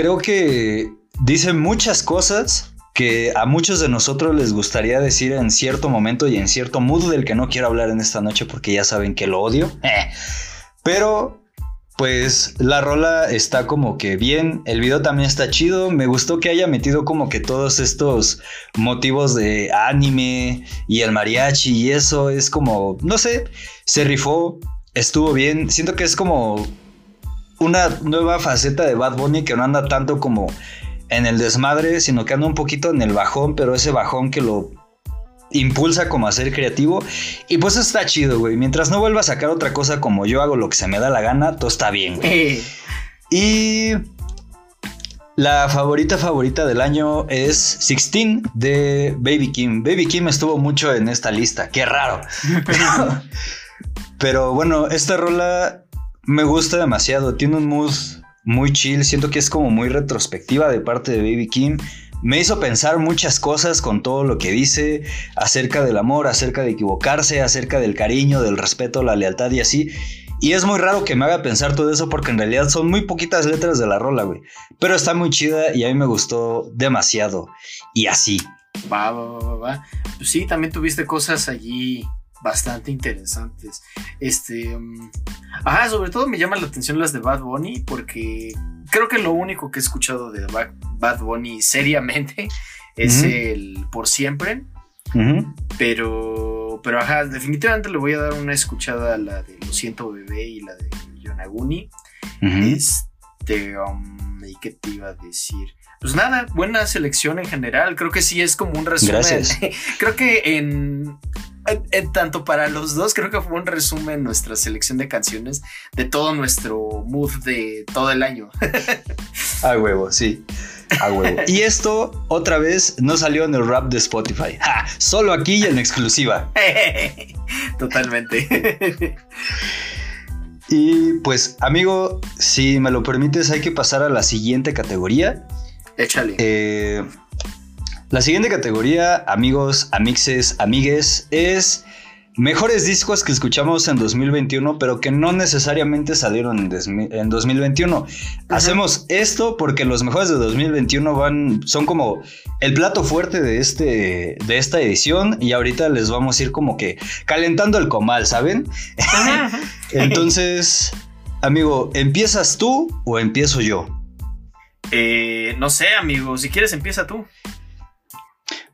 creo que dice muchas cosas que a muchos de nosotros les gustaría decir en cierto momento y en cierto mood del que no quiero hablar en esta noche porque ya saben que lo odio. Pero pues la rola está como que bien, el video también está chido, me gustó que haya metido como que todos estos motivos de anime y el mariachi y eso. Es como, no sé, se rifó, estuvo bien, siento que es como una nueva faceta de Bad Bunny que no anda tanto como en el desmadre, sino que anda un poquito en el bajón, pero ese bajón que lo impulsa como a ser creativo. Y pues está chido, güey. Mientras no vuelva a sacar otra cosa como yo hago lo que se me da la gana, todo está bien, güey. y la favorita favorita del año es 16 de Baby Kim. Baby Kim estuvo mucho en esta lista, qué raro. pero bueno, esta rola me gusta demasiado. Tiene un mood muy chill. Siento que es como muy retrospectiva de parte de Baby Kim. Me hizo pensar muchas cosas con todo lo que dice acerca del amor, acerca de equivocarse, acerca del cariño, del respeto, la lealtad y así. Y es muy raro que me haga pensar todo eso porque en realidad son muy poquitas letras de la rola, güey. Pero está muy chida y a mí me gustó demasiado. Y así. Va, va, va, va. Pues sí, también tuviste cosas allí bastante interesantes. Este. Um, ajá, sobre todo me llaman la atención las de Bad Bunny porque creo que lo único que he escuchado de Bad Bunny seriamente es el Por Siempre. Pero. Pero ajá, definitivamente le voy a dar una escuchada a la de Lo siento bebé y la de Yonaguni. Este. Um, ¿Y qué te iba a decir? Pues nada, buena selección en general. Creo que sí es como un resumen. Creo que en tanto para los dos, creo que fue un resumen nuestra selección de canciones de todo nuestro mood de todo el año. A huevo, sí. A huevo. Y esto otra vez no salió en el rap de Spotify. Solo aquí y en exclusiva. Totalmente. Y pues, amigo, si me lo permites, hay que pasar a la siguiente categoría. Échale. Eh, la siguiente categoría, amigos, amixes, amigues, es mejores discos que escuchamos en 2021, pero que no necesariamente salieron en, 2021. Hacemos esto porque los mejores de 2021 van, son como el plato fuerte de, este, de esta edición y ahorita les vamos a ir como que calentando el comal, ¿saben? Entonces, amigo, ¿empiezas tú o empiezo yo? Eh, no sé, amigo, si quieres empieza tú.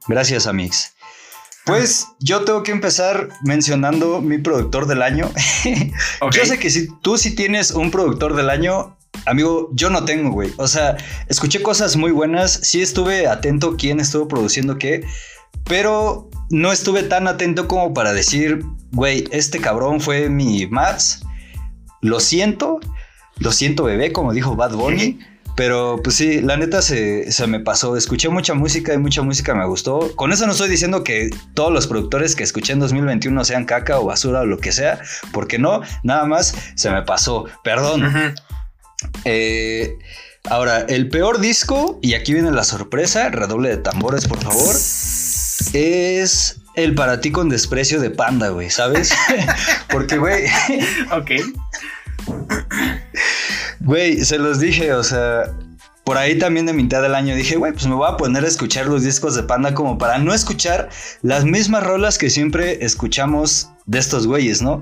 Gracias, Amix. Pues yo tengo que empezar mencionando mi productor del año. Yo sé que si tú sí tienes un productor del año, amigo, yo no tengo, güey. O sea, escuché cosas muy buenas, sí estuve atento quién estuvo produciendo qué, pero no estuve tan atento como para decir, güey, este cabrón fue mi Mats. Lo siento, lo siento, bebé, como dijo Bad Bunny. Pero pues sí, la neta se, me pasó. Escuché mucha música y mucha música me gustó. Con eso no estoy diciendo que todos los productores que escuché en 2021 sean caca o basura o lo que sea, porque no, nada más se me pasó. Perdón. Eh, ahora, el peor disco, y aquí viene la sorpresa, redoble de tambores, por favor, es el para ti con desprecio de Panda, güey, ¿sabes? porque, güey. ok. Güey, se los dije, o sea, por ahí también de mitad del año dije, güey, pues me voy a poner a escuchar los discos de Panda como para no escuchar las mismas rolas que siempre escuchamos de estos güeyes, ¿no?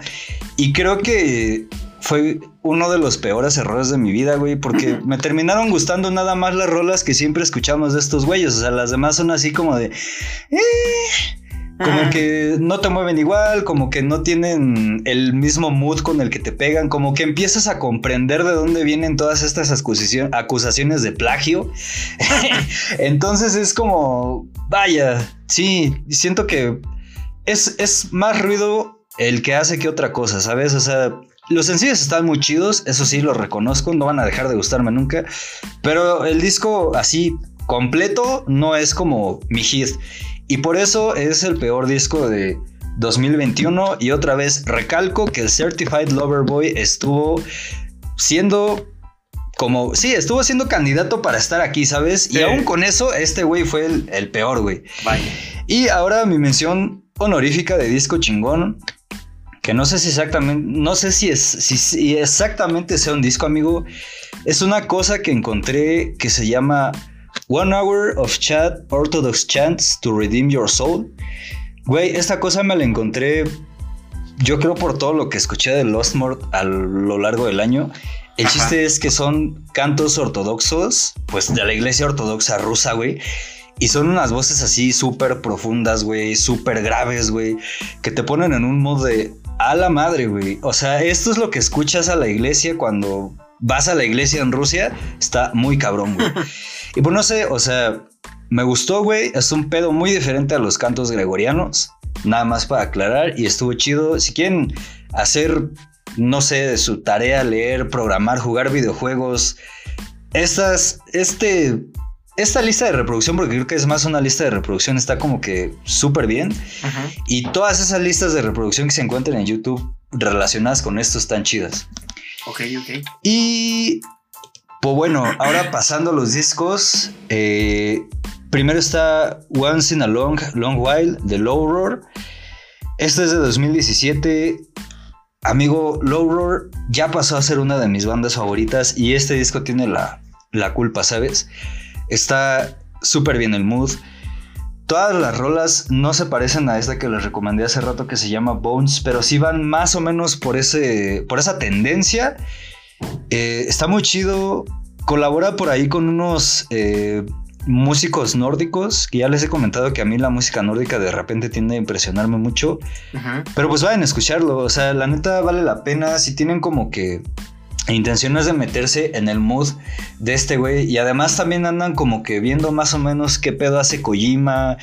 Y creo que fue uno de los peores errores de mi vida, güey, porque me terminaron gustando nada más las rolas que siempre escuchamos de estos güeyes, o sea, las demás son así como de... Eh, como que no te mueven igual, como que no tienen el mismo mood con el que te pegan, como que empiezas a comprender de dónde vienen todas estas acusaciones de plagio. Entonces es como, vaya, sí, siento que es, es más ruido el que hace que otra cosa, ¿sabes? O sea, los sencillos están muy chidos, eso sí, los reconozco, no van a dejar de gustarme nunca, pero el disco así completo no es como mi hit. Y por eso es el peor disco de 2021 y otra vez recalco que el Certified Lover Boy estuvo siendo como, sí, estuvo siendo candidato para estar aquí, ¿sabes? Y aún con eso, este güey fue el, el peor, güey. Vaya. Y ahora mi mención honorífica de disco chingón, que no sé si exactamente, no sé si es, si, si exactamente sea un disco, amigo. Es una cosa que encontré que se llama One Hour of Chat Orthodox Chants to Redeem Your Soul. Güey, esta cosa me la encontré, yo creo por todo lo que escuché de Lost Mort a lo largo del año. El Ajá. chiste es que son cantos ortodoxos, pues de la iglesia ortodoxa rusa, güey. Y son unas voces así súper profundas, güey, súper graves, güey, que te ponen en un modo de a la madre, güey. O sea, esto es lo que escuchas a la iglesia cuando vas a la iglesia en Rusia. Está muy cabrón, güey. y pues no sé, o sea, me gustó, güey. Es un pedo muy diferente a los cantos gregorianos. Nada más para aclarar. Y estuvo chido. Si quieren hacer, no sé, de su tarea, leer, programar, jugar videojuegos. Estas, este, esta lista de reproducción, porque creo que es más una lista de reproducción, está como que súper bien. Y todas esas listas de reproducción que se encuentran en YouTube relacionadas con esto están chidas. Ok, ok. Y pues bueno, ahora pasando los discos. eh, primero está Once in a Long, Long While de Low Roar. Este es de 2017. Amigo, Low Roar ya pasó a ser una de mis bandas favoritas y este disco tiene la, la culpa, ¿sabes? Está súper bien el mood. Todas las rolas no se parecen a esta que les recomendé hace rato que se llama Bones, pero sí van más o menos por, ese, por esa tendencia. Eh, está muy chido. Colabora por ahí con unos eh, músicos nórdicos, que ya les he comentado que a mí la música nórdica de repente tiende a impresionarme mucho. Pero pues vayan a escucharlo, o sea, la neta vale la pena si tienen como que intenciones de meterse en el mood de este güey y además también andan como que viendo más o menos qué pedo hace Kojima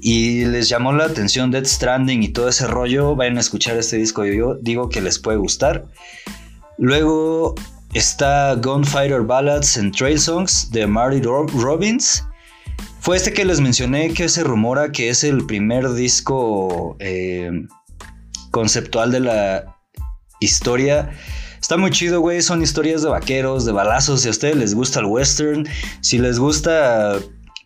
y les llamó la atención Dead Stranding y todo ese rollo, vayan a escuchar este disco, yo digo que les puede gustar. Luego está Gunfighter Ballads and Trail Songs de Marty Ro- Robbins. Fue este que les mencioné que se rumora que es el primer disco eh, conceptual de la historia. Está muy chido, güey. Son historias de vaqueros, de balazos. Si a ustedes les gusta el western, si les gusta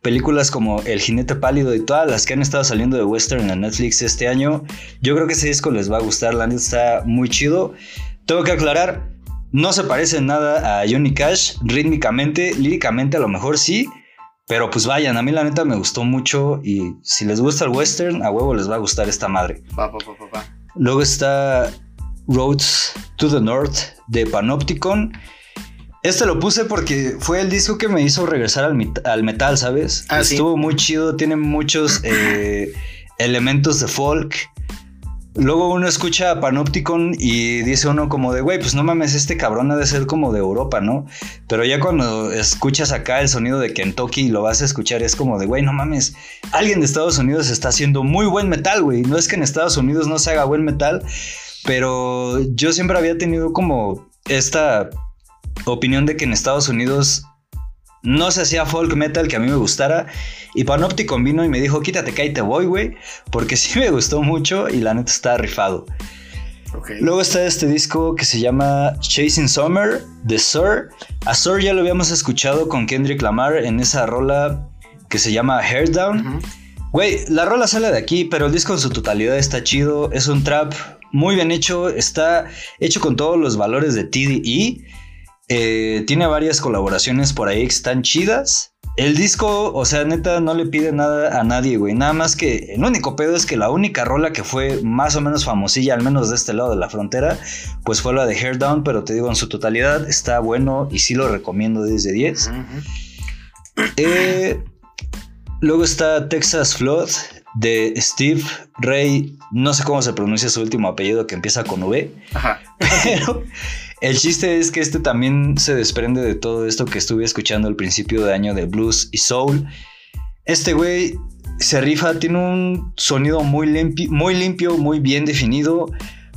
películas como El jinete pálido y todas las que han estado saliendo de western en Netflix este año, yo creo que ese disco les va a gustar. La neta está muy chido. Tengo que aclarar, no se parece nada a Johnny Cash rítmicamente, líricamente a lo mejor sí. Pero pues vayan, a mí la neta me gustó mucho y si les gusta el western, a huevo les va a gustar esta madre. Pa, pa, pa. Luego está Roads to the North de Panopticon. Este lo puse porque fue el disco que me hizo regresar al, metal, ¿sabes? Ah, sí. Estuvo muy chido, tiene muchos eh, elementos de folk. Luego uno escucha a Panopticon y dice uno como de, güey, pues no mames, este cabrón ha de ser como de Europa, ¿no? Pero ya cuando escuchas acá el sonido de Kentucky y lo vas a escuchar, es como de, güey, no mames, alguien de Estados Unidos está haciendo muy buen metal, güey. No es que en Estados Unidos no se haga buen metal, pero yo siempre había tenido como esta opinión de que en Estados Unidos no se hacía folk metal que a mí me gustara. Y Panopticon vino y me dijo, quítate que ahí te voy, güey. Porque sí me gustó mucho y la neta está rifado. Luego está este disco que se llama Chasing Summer de Sir. A Sir ya lo habíamos escuchado con Kendrick Lamar en esa rola que se llama Hair Down. Güey, la rola sale de aquí, pero el disco en su totalidad está chido. Es un trap muy bien hecho. Está hecho con todos los valores de TDE. Eh, tiene varias colaboraciones por ahí que están chidas. El disco, o sea, neta, no le pide nada a nadie, güey. Nada más que el único pedo es que la única rola que fue más o menos famosilla, al menos de este lado de la frontera, pues fue la de Hair Down. Pero te digo, en su totalidad está bueno y sí lo recomiendo desde 10. Ujú, ujú. Eh, luego está Texas Flood de Steve Ray. No sé cómo se pronuncia su último apellido que empieza con V. Ajá. Pero el chiste es que este también se desprende de todo esto que estuve escuchando al principio de año de blues y soul. Este güey se rifa, tiene un sonido muy, muy limpio, muy bien definido.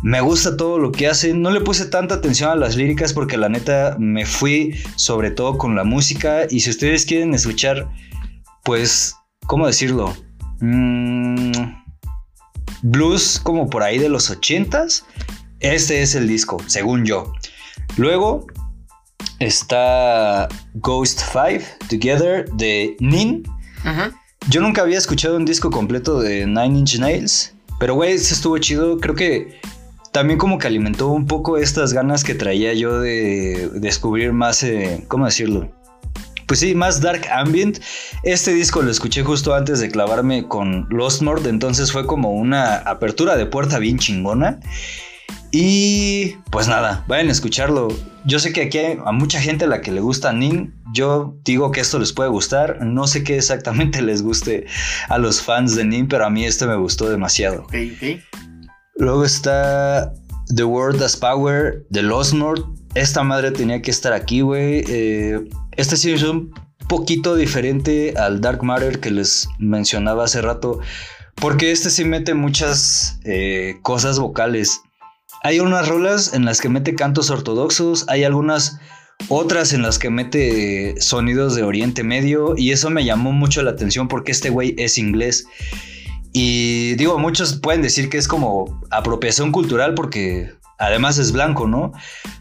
Me gusta todo lo que hace. No le puse tanta atención a las líricas porque la neta me fui sobre todo con la música. Y si ustedes quieren escuchar, pues, ¿cómo decirlo? Mm, blues como por ahí de los ochentas. Este es el disco, según yo. Luego está Ghost 5 Together de Nin. Yo nunca había escuchado un disco completo de Nine Inch Nails, pero güey, ese estuvo chido. Creo que también como que alimentó un poco estas ganas que traía yo de descubrir más, eh, ¿cómo decirlo? Pues sí, más dark ambient. Este disco lo escuché justo antes de clavarme con Lost Mord, entonces fue como una apertura de puerta bien chingona. Y pues nada, vayan a escucharlo. Yo sé que aquí hay a mucha gente a la que le gusta Nin. Yo digo que esto les puede gustar. No sé qué exactamente les guste a los fans de Nin, pero a mí este me gustó demasiado. Ok, ok. Luego está The World as Power de Lost North. Esta madre tenía que estar aquí, güey. Eh, este sí es un poquito diferente al Dark Matter que les mencionaba hace rato. Porque este sí mete muchas eh, cosas vocales. Hay unas rolas en las que mete cantos ortodoxos, hay algunas otras en las que mete sonidos de Oriente Medio y eso me llamó mucho la atención porque este güey es inglés. Y digo, muchos pueden decir que es como apropiación cultural porque además es blanco, ¿no?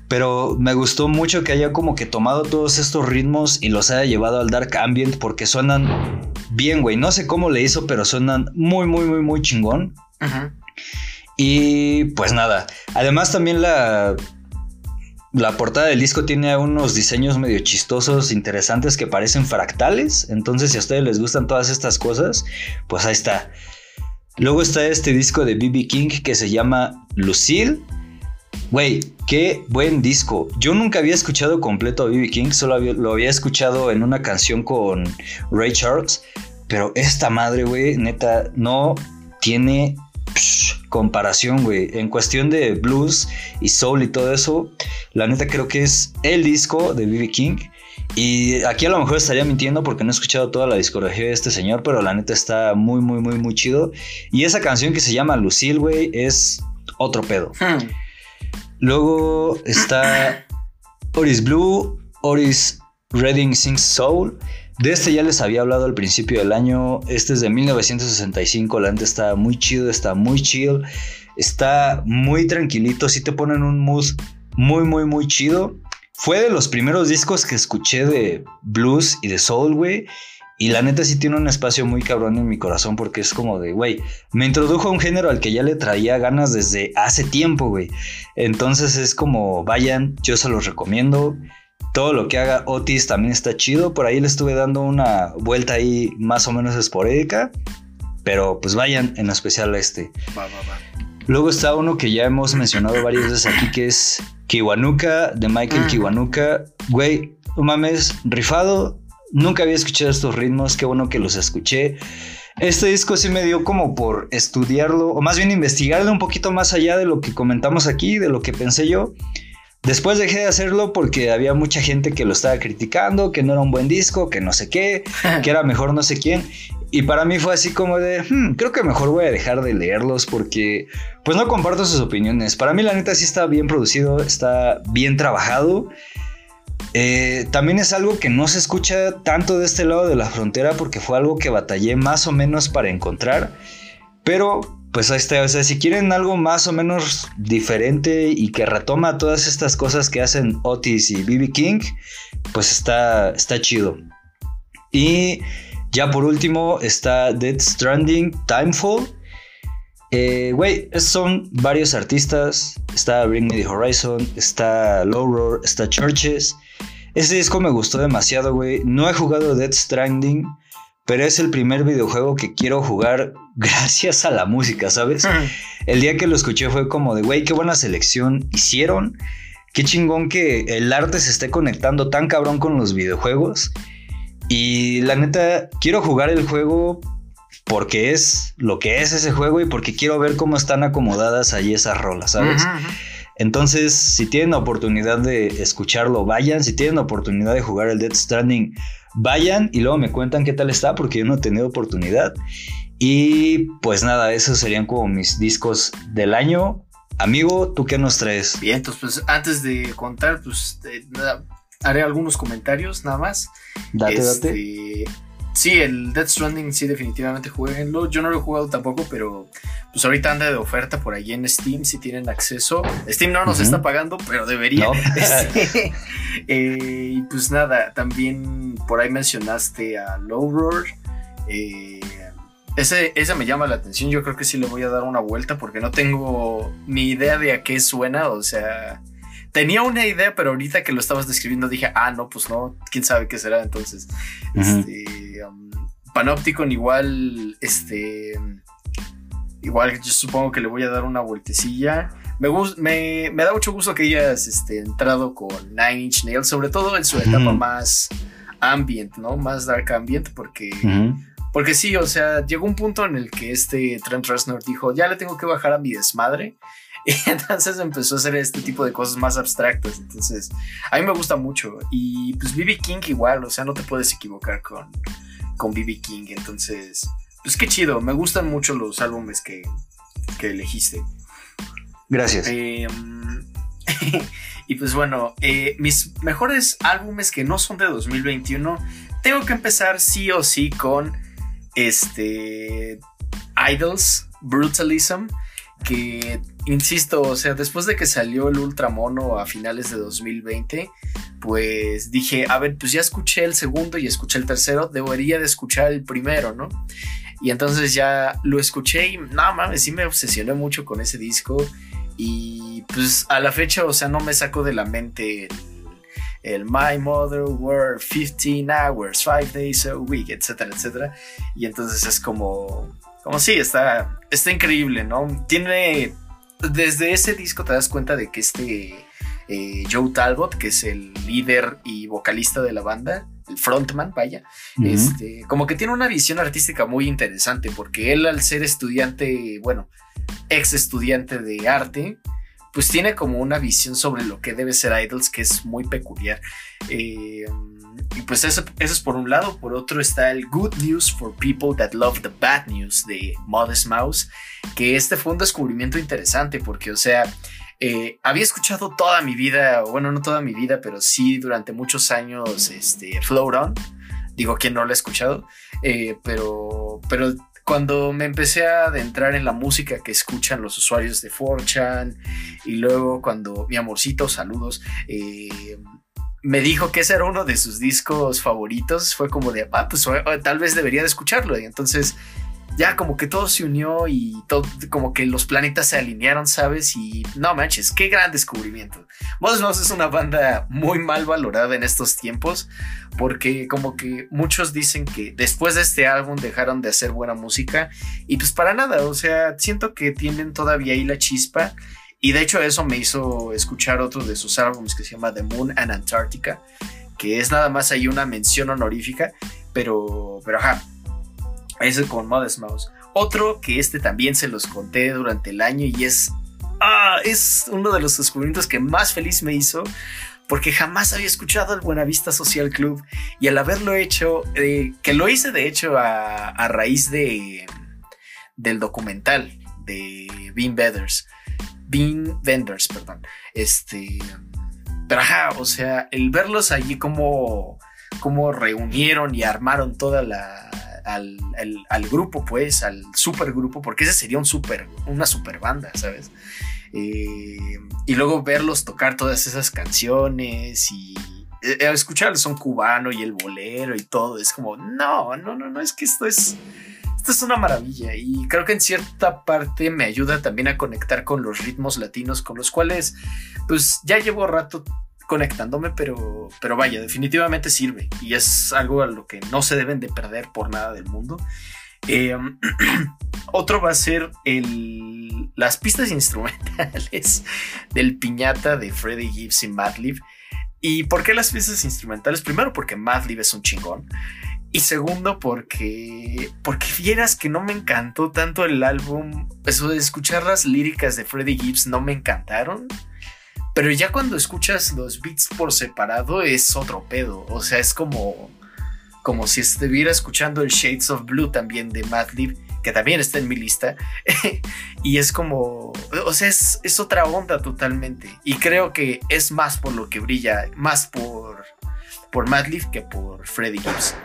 Pero me gustó mucho que haya como que tomado todos estos ritmos y los haya llevado al dark ambient porque suenan bien, güey. No sé cómo le hizo, pero suenan muy, muy, muy, muy chingón. Y pues nada, además también la, la portada del disco tiene unos diseños medio chistosos, interesantes que parecen fractales. Entonces si a ustedes les gustan todas estas cosas, pues ahí está. Luego está este disco de BB King que se llama Lucille. Güey, qué buen disco. Yo nunca había escuchado completo a BB King, solo lo había escuchado en una canción con Ray Charles. Pero esta madre, güey, neta, no tiene psh, comparación, güey. En cuestión de blues y soul y todo eso, la neta creo que es el disco de BB King. Y aquí a lo mejor estaría mintiendo porque no he escuchado toda la discografía de este señor, pero la neta está muy, muy, muy, muy chido. Y esa canción que se llama Lucille, güey, es otro pedo. Hmm. Luego está Oris Blue, Oris Reading Sings Soul. De este ya les había hablado al principio del año. Este es de 1965. La neta está muy chido, está muy chill. Está muy tranquilito. Sí te ponen un mood muy, muy, muy chido. Fue de los primeros discos que escuché de blues y de soul, güey. Y la neta sí tiene un espacio muy cabrón en mi corazón porque es como de, güey, me introdujo a un género al que ya le traía ganas desde hace tiempo, güey. Entonces es como, vayan, yo se los recomiendo. Todo lo que haga Otis también está chido. Por ahí le estuve dando una vuelta ahí más o menos esporádica. Pero pues vayan en especial a este. Va, va, va. Luego está uno que ya hemos mencionado varias veces aquí, que es Kiwanuka, de Michael Mm. Kiwanuka. Güey, no mames, rifado. Nunca había escuchado estos ritmos, qué bueno que los escuché. Este disco sí me dio como por estudiarlo, o más bien investigarlo un poquito más allá de lo que comentamos aquí, de lo que pensé yo. Después dejé de hacerlo porque había mucha gente que lo estaba criticando, que no era un buen disco, que no sé qué, que era mejor no sé quién. Y para mí fue así como de, "Hmm, creo que mejor voy a dejar de leerlos porque pues no comparto sus opiniones. Para mí la neta sí está bien producido, está bien trabajado. Eh, también es algo que no se escucha tanto de este lado de la frontera porque fue algo que batallé más o menos para encontrar. Pero pues ahí está, o sea, si quieren algo más o menos diferente y que retoma todas estas cosas que hacen Otis y BB King, pues está, está chido. Y ya por último está Dead Stranding Timefall. Eh, Güey, son varios artistas. Está Bring Me the Horizon, está Low está Churches. Ese disco me gustó demasiado, güey. No he jugado Dead Stranding, pero es el primer videojuego que quiero jugar gracias a la música, ¿sabes? El día que lo escuché fue como de, güey, qué buena selección hicieron. Qué chingón que el arte se esté conectando tan cabrón con los videojuegos. Y la neta, quiero jugar el juego porque es lo que es ese juego y porque quiero ver cómo están acomodadas ahí esas rolas, ¿sabes? Entonces, si tienen oportunidad de escucharlo, vayan. Si tienen oportunidad de jugar el Dead Stranding, vayan y luego me cuentan qué tal está, porque yo no he tenido oportunidad. Y pues nada, esos serían como mis discos del año. Amigo, ¿tú qué nos traes? Bien, entonces pues antes de contar, pues eh, nada, haré algunos comentarios nada más. Date, Este, date. Sí, el Death Stranding sí definitivamente jueguenlo. Yo no lo he jugado tampoco, pero pues ahorita anda de oferta por ahí en Steam si tienen acceso. Steam no nos está pagando, pero debería. No. Este, eh, y pues nada, también por ahí mencionaste a Low Roar. Eh, ese, ese me llama la atención. Yo creo que sí le voy a dar una vuelta porque no tengo ni idea de a qué suena. O sea, tenía una idea, pero ahorita que lo estabas describiendo dije, ah, no, pues no, quién sabe qué será. Entonces, este, Panopticon igual, este, igual yo supongo que le voy a dar una vueltecilla. Me, me, me da mucho gusto que hayas este, entrado con Nine Inch Nails, sobre todo en su etapa más ambient, ¿no? Más dark ambient, porque, porque sí, o sea, llegó un punto en el que este Trent Reznor dijo, ya le tengo que bajar a mi desmadre. Y entonces empezó a hacer este tipo de cosas más abstractas. Entonces, a mí me gusta mucho. Y pues BB King igual, o sea, no te puedes equivocar con, con BB King. Entonces, pues qué chido. Me gustan mucho los álbumes que, que elegiste. Gracias. Eh, y pues bueno, eh, mis mejores álbumes que no son de 2021, tengo que empezar sí o sí con este Idols, Brutalism, que insisto, o sea, después de que salió el Ultramono a finales de 2020, pues dije, a ver, pues ya escuché el segundo y escuché el tercero, debería de escuchar el primero, ¿no? Y entonces ya lo escuché y no mames, sí me obsesioné mucho con ese disco. Y pues a la fecha, o sea, no me saco de la mente el My Mother Were 15 Hours, 5 Days a Week, etcétera, etcétera. Y entonces es como, como sí, está, está increíble, ¿no? Tiene, desde ese disco te das cuenta de que este eh, Joe Talbot, que es el líder y vocalista de la banda, el frontman, vaya, este, como que tiene una visión artística muy interesante, porque él al ser estudiante, bueno, ex estudiante de arte, pues tiene como una visión sobre lo que debe ser Idols que es muy peculiar. Eh, y pues eso, eso es por un lado, por otro está el Good News for People That Love the Bad News de Modest Mouse, que este fue un descubrimiento interesante, porque o sea, eh, había escuchado toda mi vida, bueno, no toda mi vida, pero sí durante muchos años, este, Float On. Digo, ¿quién no lo ha escuchado? Eh, pero, pero cuando me empecé a adentrar en la música que escuchan los usuarios de 4chan y luego cuando mi amorcito, saludos, eh, me dijo que ese era uno de sus discos favoritos, fue como de, ah, pues tal vez debería de escucharlo. Y entonces ya como que todo se unió y todo, como que los planetas se alinearon, ¿sabes? Y no manches, qué gran descubrimiento. Modest Mouse es una banda muy mal valorada en estos tiempos porque como que muchos dicen que después de este álbum dejaron de hacer buena música y pues para nada, o sea, siento que tienen todavía ahí la chispa y de hecho eso me hizo escuchar otro de sus álbumes que se llama The Moon and Antarctica, que es nada más ahí una mención honorífica, pero, pero ajá, ese con Modest Mouse. Otro que este también se los conté durante el año y es, ah, es uno de los descubrimientos que más feliz me hizo porque jamás había escuchado el Buenavista Social Club y al haberlo hecho, eh, que lo hice de hecho a, raíz de, del documental de Bean Vendors, Bean Vendors, perdón, este, pero ajá, o sea, el verlos allí como, como reunieron y armaron toda la, al, al, al, grupo, pues, al super grupo, porque ese sería un super, una super banda, ¿sabes? Eh, y luego verlos tocar todas esas canciones y eh, escuchar el son cubano y el bolero y todo, es como, no, no, no, no, es que esto es, esto es una maravilla y creo que en cierta parte me ayuda también a conectar con los ritmos latinos con los cuales, pues, ya llevo rato conectándome, pero, pero vaya, definitivamente sirve y es algo a lo que no se deben de perder por nada del mundo. Eh, otro va a ser el, las pistas instrumentales del piñata de Freddie Gibbs y Madlib. ¿Y por qué las pistas instrumentales? Primero porque Madlib es un chingón. Y segundo porque, porque vieras que no me encantó tanto el álbum. Eso de escuchar las líricas de Freddie Gibbs no me encantaron. Pero ya cuando escuchas los beats por separado es otro pedo. O sea, es como, como si estuviera escuchando el Shades of Blue también de Madlib, que también está en mi lista. y es como, o sea, es, es, otra onda totalmente. Y creo que es más por lo que brilla, más por, por Madlib que por Freddie Gibbs.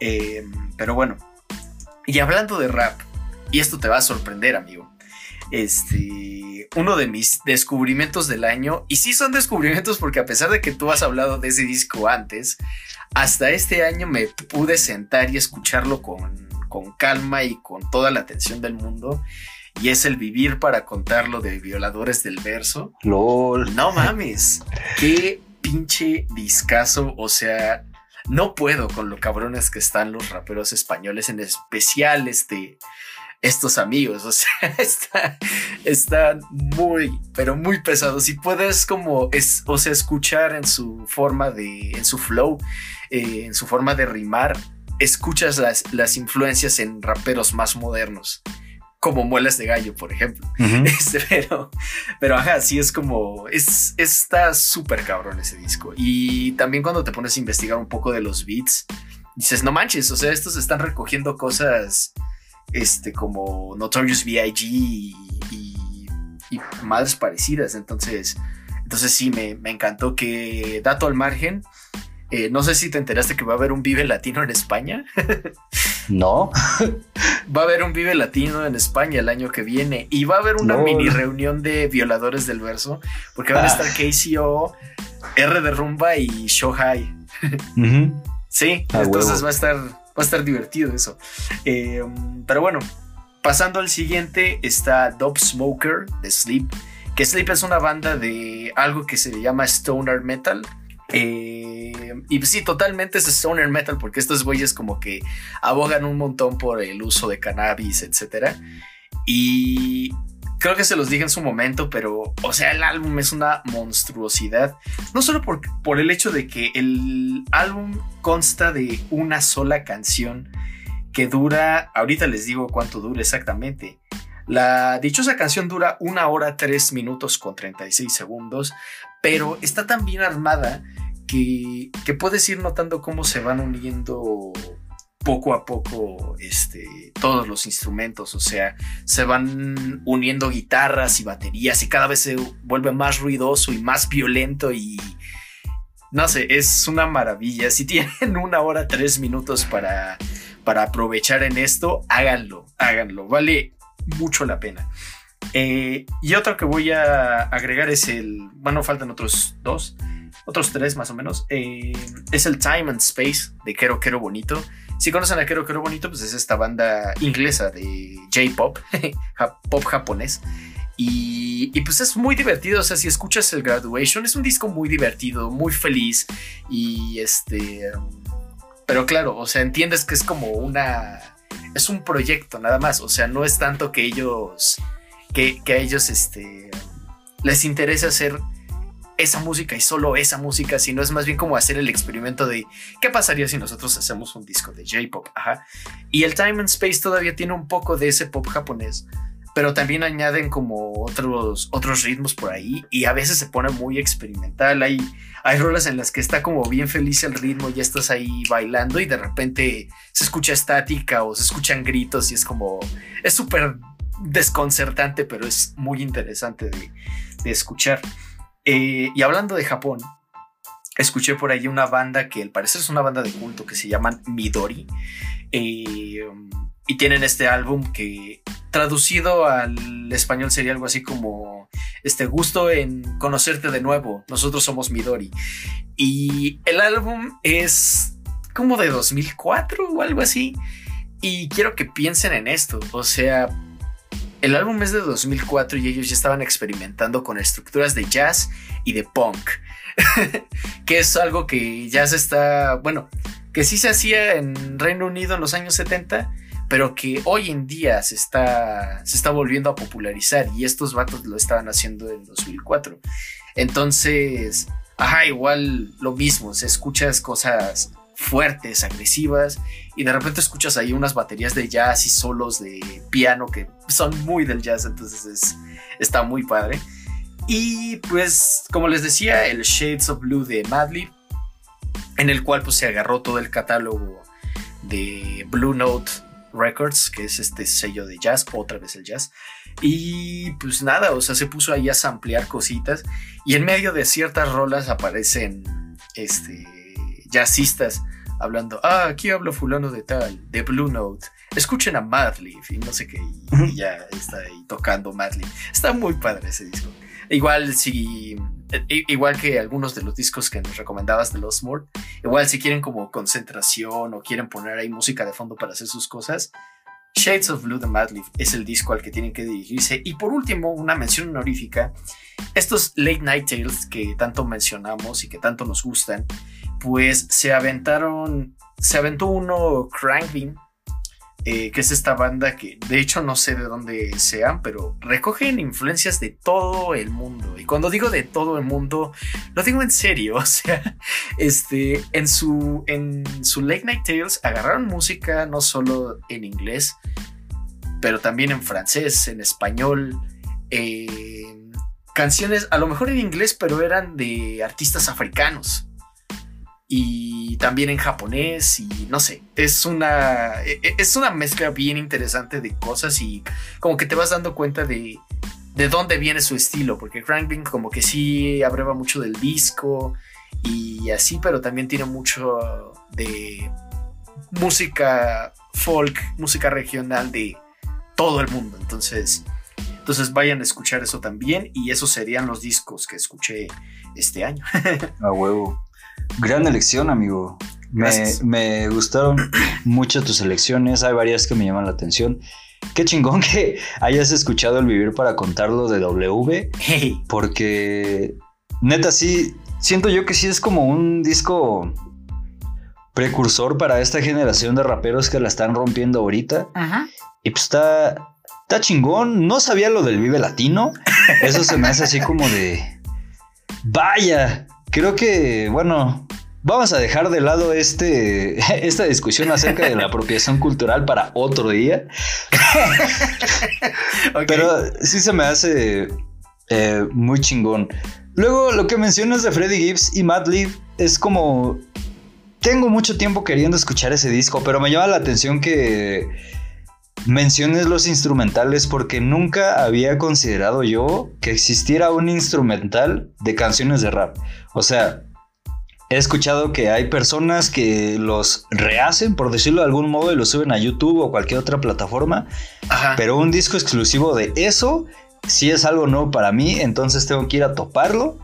Eh, pero bueno, y hablando de rap, y esto te va a sorprender, amigo. Este, uno de mis descubrimientos del año, y sí son descubrimientos porque a pesar de que tú has hablado de ese disco antes, hasta este año me pude sentar y escucharlo con, con calma y con toda la atención del mundo. Y es el vivir para contarlo de violadores del verso. LOL. No mames. Qué pinche discazo. O sea, no puedo con lo cabrones que están los raperos españoles, en especial este, estos amigos. O sea, está, está muy, pero muy pesado. Si puedes como, es, o sea, escuchar en su forma de, en su flow, eh, en su forma de rimar, escuchas las, las influencias en raperos más modernos como muelas de gallo, por ejemplo. este, pero, pero ajá, sí es como, es, está súper cabrón ese disco. Y también cuando te pones a investigar un poco de los beats, dices, no manches, o sea, estos están recogiendo cosas, este, como Notorious B.I.G. Y, y, y, madres parecidas. Entonces, entonces sí, me, me encantó que, dato al margen, eh, no sé si te enteraste que va a haber un Vive Latino en España. no. va a haber un Vive Latino en España el año que viene y va a haber una mini reunión de violadores del verso porque van a estar ah. KCO, R de Rumba y Shohai. Sí, entonces va a estar va a estar divertido eso. Eh, pero bueno, pasando al siguiente está Dope Smoker de Sleep, que Sleep es una banda de algo que se llama stoner metal eh, y sí, totalmente es stoner metal porque estos güeyes como que abogan un montón por el uso de cannabis, etc. Y creo que se los dije en su momento, pero, o sea, el álbum es una monstruosidad. No solo por, por el hecho de que el álbum consta de una sola canción que dura, ahorita les digo cuánto dura exactamente. La dichosa canción dura una hora, tres minutos con 36 segundos, pero está tan bien armada que, puedes ir notando cómo se van uniendo poco a poco este, todos los instrumentos, o sea, se van uniendo guitarras y baterías y cada vez se vuelve más ruidoso y más violento y no sé, es una maravilla. Si tienen una hora, tres minutos para, para aprovechar en esto, háganlo, háganlo, vale mucho la pena. Eh, y otro que voy a agregar es el, bueno, faltan otros dos, otros tres más o menos, eh, es el Time and Space de Quero Quero Bonito. Si conocen a Quero Quero Bonito, pues es esta banda inglesa de J-Pop, pop japonés. Y, y, pues es muy divertido, o sea, si escuchas el Graduation, es un disco muy divertido, muy feliz y este... Pero claro, o sea, entiendes que es como una... Es un proyecto nada más, o sea, no es tanto que ellos que, a ellos este, les interesa hacer esa música y solo esa música, sino es más bien como hacer el experimento de qué pasaría si nosotros hacemos un disco de J-pop. Y el Time and Space todavía tiene un poco de ese pop japonés, pero también añaden como otros, otros ritmos por ahí y a veces se pone muy experimental. Hay, hay rolas en las que está como bien feliz el ritmo, y estás ahí bailando y de repente se escucha estática o se escuchan gritos y es como, es súper desconcertante, pero es muy interesante de, escuchar. Eh, y hablando de Japón, escuché por ahí una banda que al parecer es una banda de culto que se llaman Midori. Eh, y tienen este álbum que traducido al español sería algo así como este gusto en conocerte de nuevo. Nosotros somos Midori. Y el álbum es como de 2004 o algo así. Y quiero que piensen en esto. O sea, el álbum es de 2004 y ellos ya estaban experimentando con estructuras de jazz y de punk, que es algo que ya se está, bueno, que sí se hacía en Reino Unido en los años 70, pero que hoy en día se está, se está volviendo a popularizar y estos vatos lo estaban haciendo en 2004. Entonces, ajá, igual lo mismo, se escuchas cosas fuertes, agresivas, y de repente escuchas ahí unas baterías de jazz y solos de piano que son muy del jazz, entonces es, está muy padre. Y pues, como les decía, el Shades of Blue de Madlib, en el cual pues se agarró todo el catálogo de Blue Note Records, que es este sello de jazz, otra vez el jazz. Y pues nada, o sea, se puso ahí a ampliar cositas. Y en medio de ciertas rolas aparecen este, jazzistas hablando, ah, aquí hablo fulano de tal, de Blue Note. Escuchen a Madlib y no sé qué, y ya está ahí tocando Madlib. Está muy padre ese disco. Igual si igual que algunos de los discos que nos recomendabas de Lost More, igual si quieren como concentración o quieren poner ahí música de fondo para hacer sus cosas, Shades of Blue de Madleaf es el disco al que tienen que dirigirse. Y por último, una mención honorífica, estos Late Night Tales que tanto mencionamos y que tanto nos gustan, pues se aventaron, se aventó uno Crankbeam eh, que es esta banda que de hecho no sé de dónde sean, pero recogen influencias de todo el mundo. Y cuando digo de todo el mundo, lo digo en serio. O sea, este, en su, en su Late Night Tales agarraron música no solo en inglés, pero también en francés, en español, canciones a lo mejor en inglés, pero eran de artistas africanos y también en japonés y no sé, es una, e, e, es una mezcla bien interesante de cosas y como que te vas dando cuenta de, de dónde viene su estilo, porque Crankbing como que sí abreva mucho del disco y así, pero también tiene mucho de música folk, música regional de todo el mundo, entonces... Entonces vayan a escuchar eso también y esos serían los discos que escuché este año. A huevo. Gran elección, amigo. Me, gustaron mucho tus elecciones. Hay varias que me llaman la atención. Qué chingón que hayas escuchado El Vivir para Contarlo de W. Porque, neta, sí, siento yo que sí es como un disco precursor para esta generación de raperos que la están rompiendo ahorita. Y pues está, está chingón. No sabía lo del Vive Latino. Eso se me hace así como de. Vaya, creo que, bueno, vamos a dejar de lado este, esta discusión acerca de la apropiación cultural para otro día. Pero sí se me hace eh, muy chingón. Luego, lo que mencionas de Freddie Gibbs y Madlib es como. Tengo mucho tiempo queriendo escuchar ese disco, pero me llama la atención que menciones los instrumentales porque nunca había considerado yo que existiera un instrumental de canciones de rap. O sea, he escuchado que hay personas que los rehacen, por decirlo de algún modo, y los suben a YouTube o cualquier otra plataforma. Pero un disco exclusivo de eso sí es algo nuevo para mí, entonces tengo que ir a toparlo.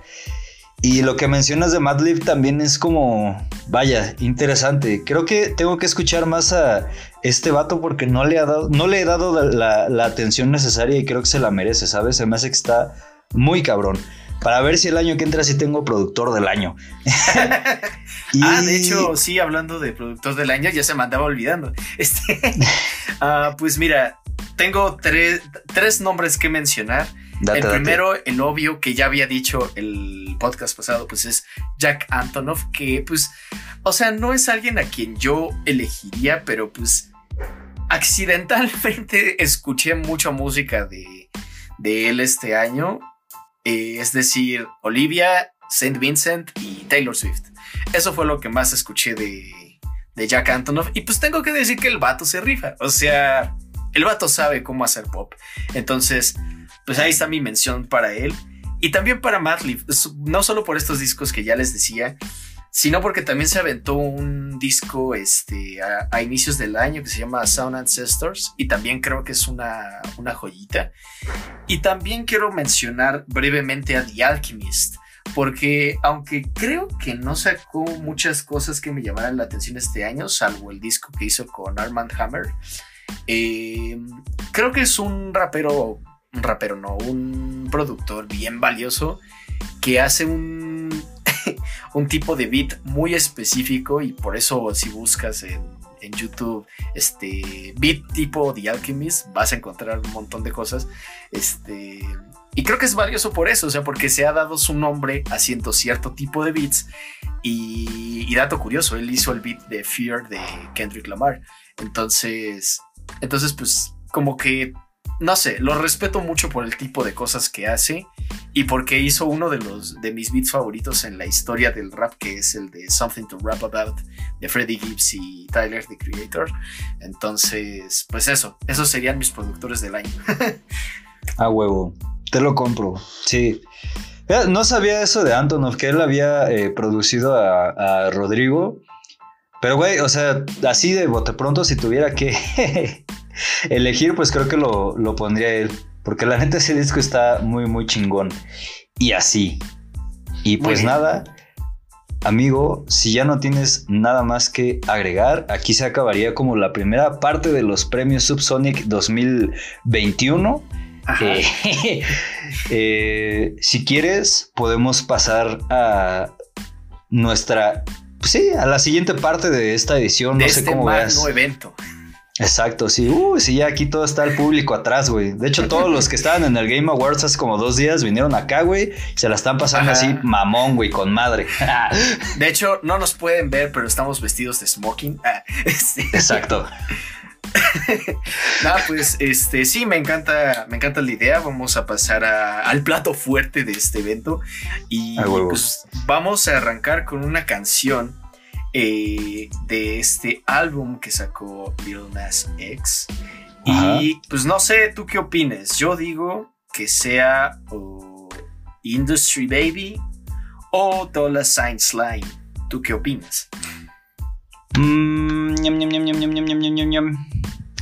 Y lo que mencionas de Madlib también es como, vaya, interesante. Creo que tengo que escuchar más a este vato porque no le, ha dado, no le he dado la, la atención necesaria y creo que se la merece, ¿sabes? Se me hace que está muy cabrón para ver si el año que entra sí tengo productor del año. Ah, de hecho, sí, hablando de productor del año, ya se me andaba olvidando. Este, ah, pues mira, tengo tres, nombres que mencionar. El primero, el obvio que ya había dicho el podcast pasado, pues es Jack Antonoff, que pues, o sea, no es alguien a quien yo elegiría, pero pues accidentalmente escuché mucha música de, de él este año eh, es decir, Olivia, Saint Vincent y Taylor Swift. Eso fue lo que más escuché de, de Jack Antonoff. Y pues tengo que decir que el vato se rifa. O sea, el vato sabe cómo hacer pop. Entonces, pues ahí está mi mención para él. Y también para Madlib, no solo por estos discos que ya les decía, sino porque también se aventó un disco este, a, inicios del año que se llama Sound Ancestors y también creo que es una, una joyita. Y también quiero mencionar brevemente a The Alchemist, porque aunque creo que no sacó muchas cosas que me llamaran la atención este año, salvo el disco que hizo con Armand Hammer, eh, creo que es un rapero, un rapero no, un productor bien valioso que hace un un tipo de beat muy específico y por eso si buscas en, YouTube este beat tipo The Alchemist vas a encontrar un montón de cosas. Este, y creo que es valioso por eso, o sea, porque se ha dado su nombre haciendo cierto tipo de beats. Y, y dato curioso, él hizo el beat de Fear de Kendrick Lamar. Entonces, entonces pues como que no sé, lo respeto mucho por el tipo de cosas que hace y porque hizo uno de los de mis beats favoritos en la historia del rap, que es el de Something to Rap About de Freddie Gibbs y Tyler the Creator. Entonces, pues eso, esos serían mis productores del año. A huevo, te lo compro, sí. No sabía eso de Antonov, que él había eh, producido a, a Rodrigo. Pero, güey, o sea, así de bote pronto, si tuviera que elegir, pues creo que lo, lo pondría él. Porque la neta ese disco está muy, muy chingón. Y así. Y pues nada, amigo, si ya no tienes nada más que agregar, aquí se acabaría como la primera parte de los premios Subsonic 2021. Ajá. Eh, eh, si quieres, podemos pasar a nuestra. pues sí, a la siguiente parte de esta edición. de no sé este cómo veas. evento. Exacto, sí. Uy, sí, ya aquí todo está el público atrás, güey. De hecho, todos los que estaban en el Game Awards hace como dos días vinieron acá, güey. y Se la están pasando Ajá. así, mamón, güey, con madre. De hecho, no nos pueden ver, pero estamos vestidos de smoking. Ah, Exacto. Nada, pues este sí, me encanta, me encanta la idea. Vamos a pasar a- al plato fuerte de este evento. Y pues vamos a arrancar con una canción eh, de este álbum que sacó Lil Nas X. Y pues no sé, ¿tú qué opines? Yo digo que sea Industry Baby o Dollar Sign Slime. ¿Tú qué opinas?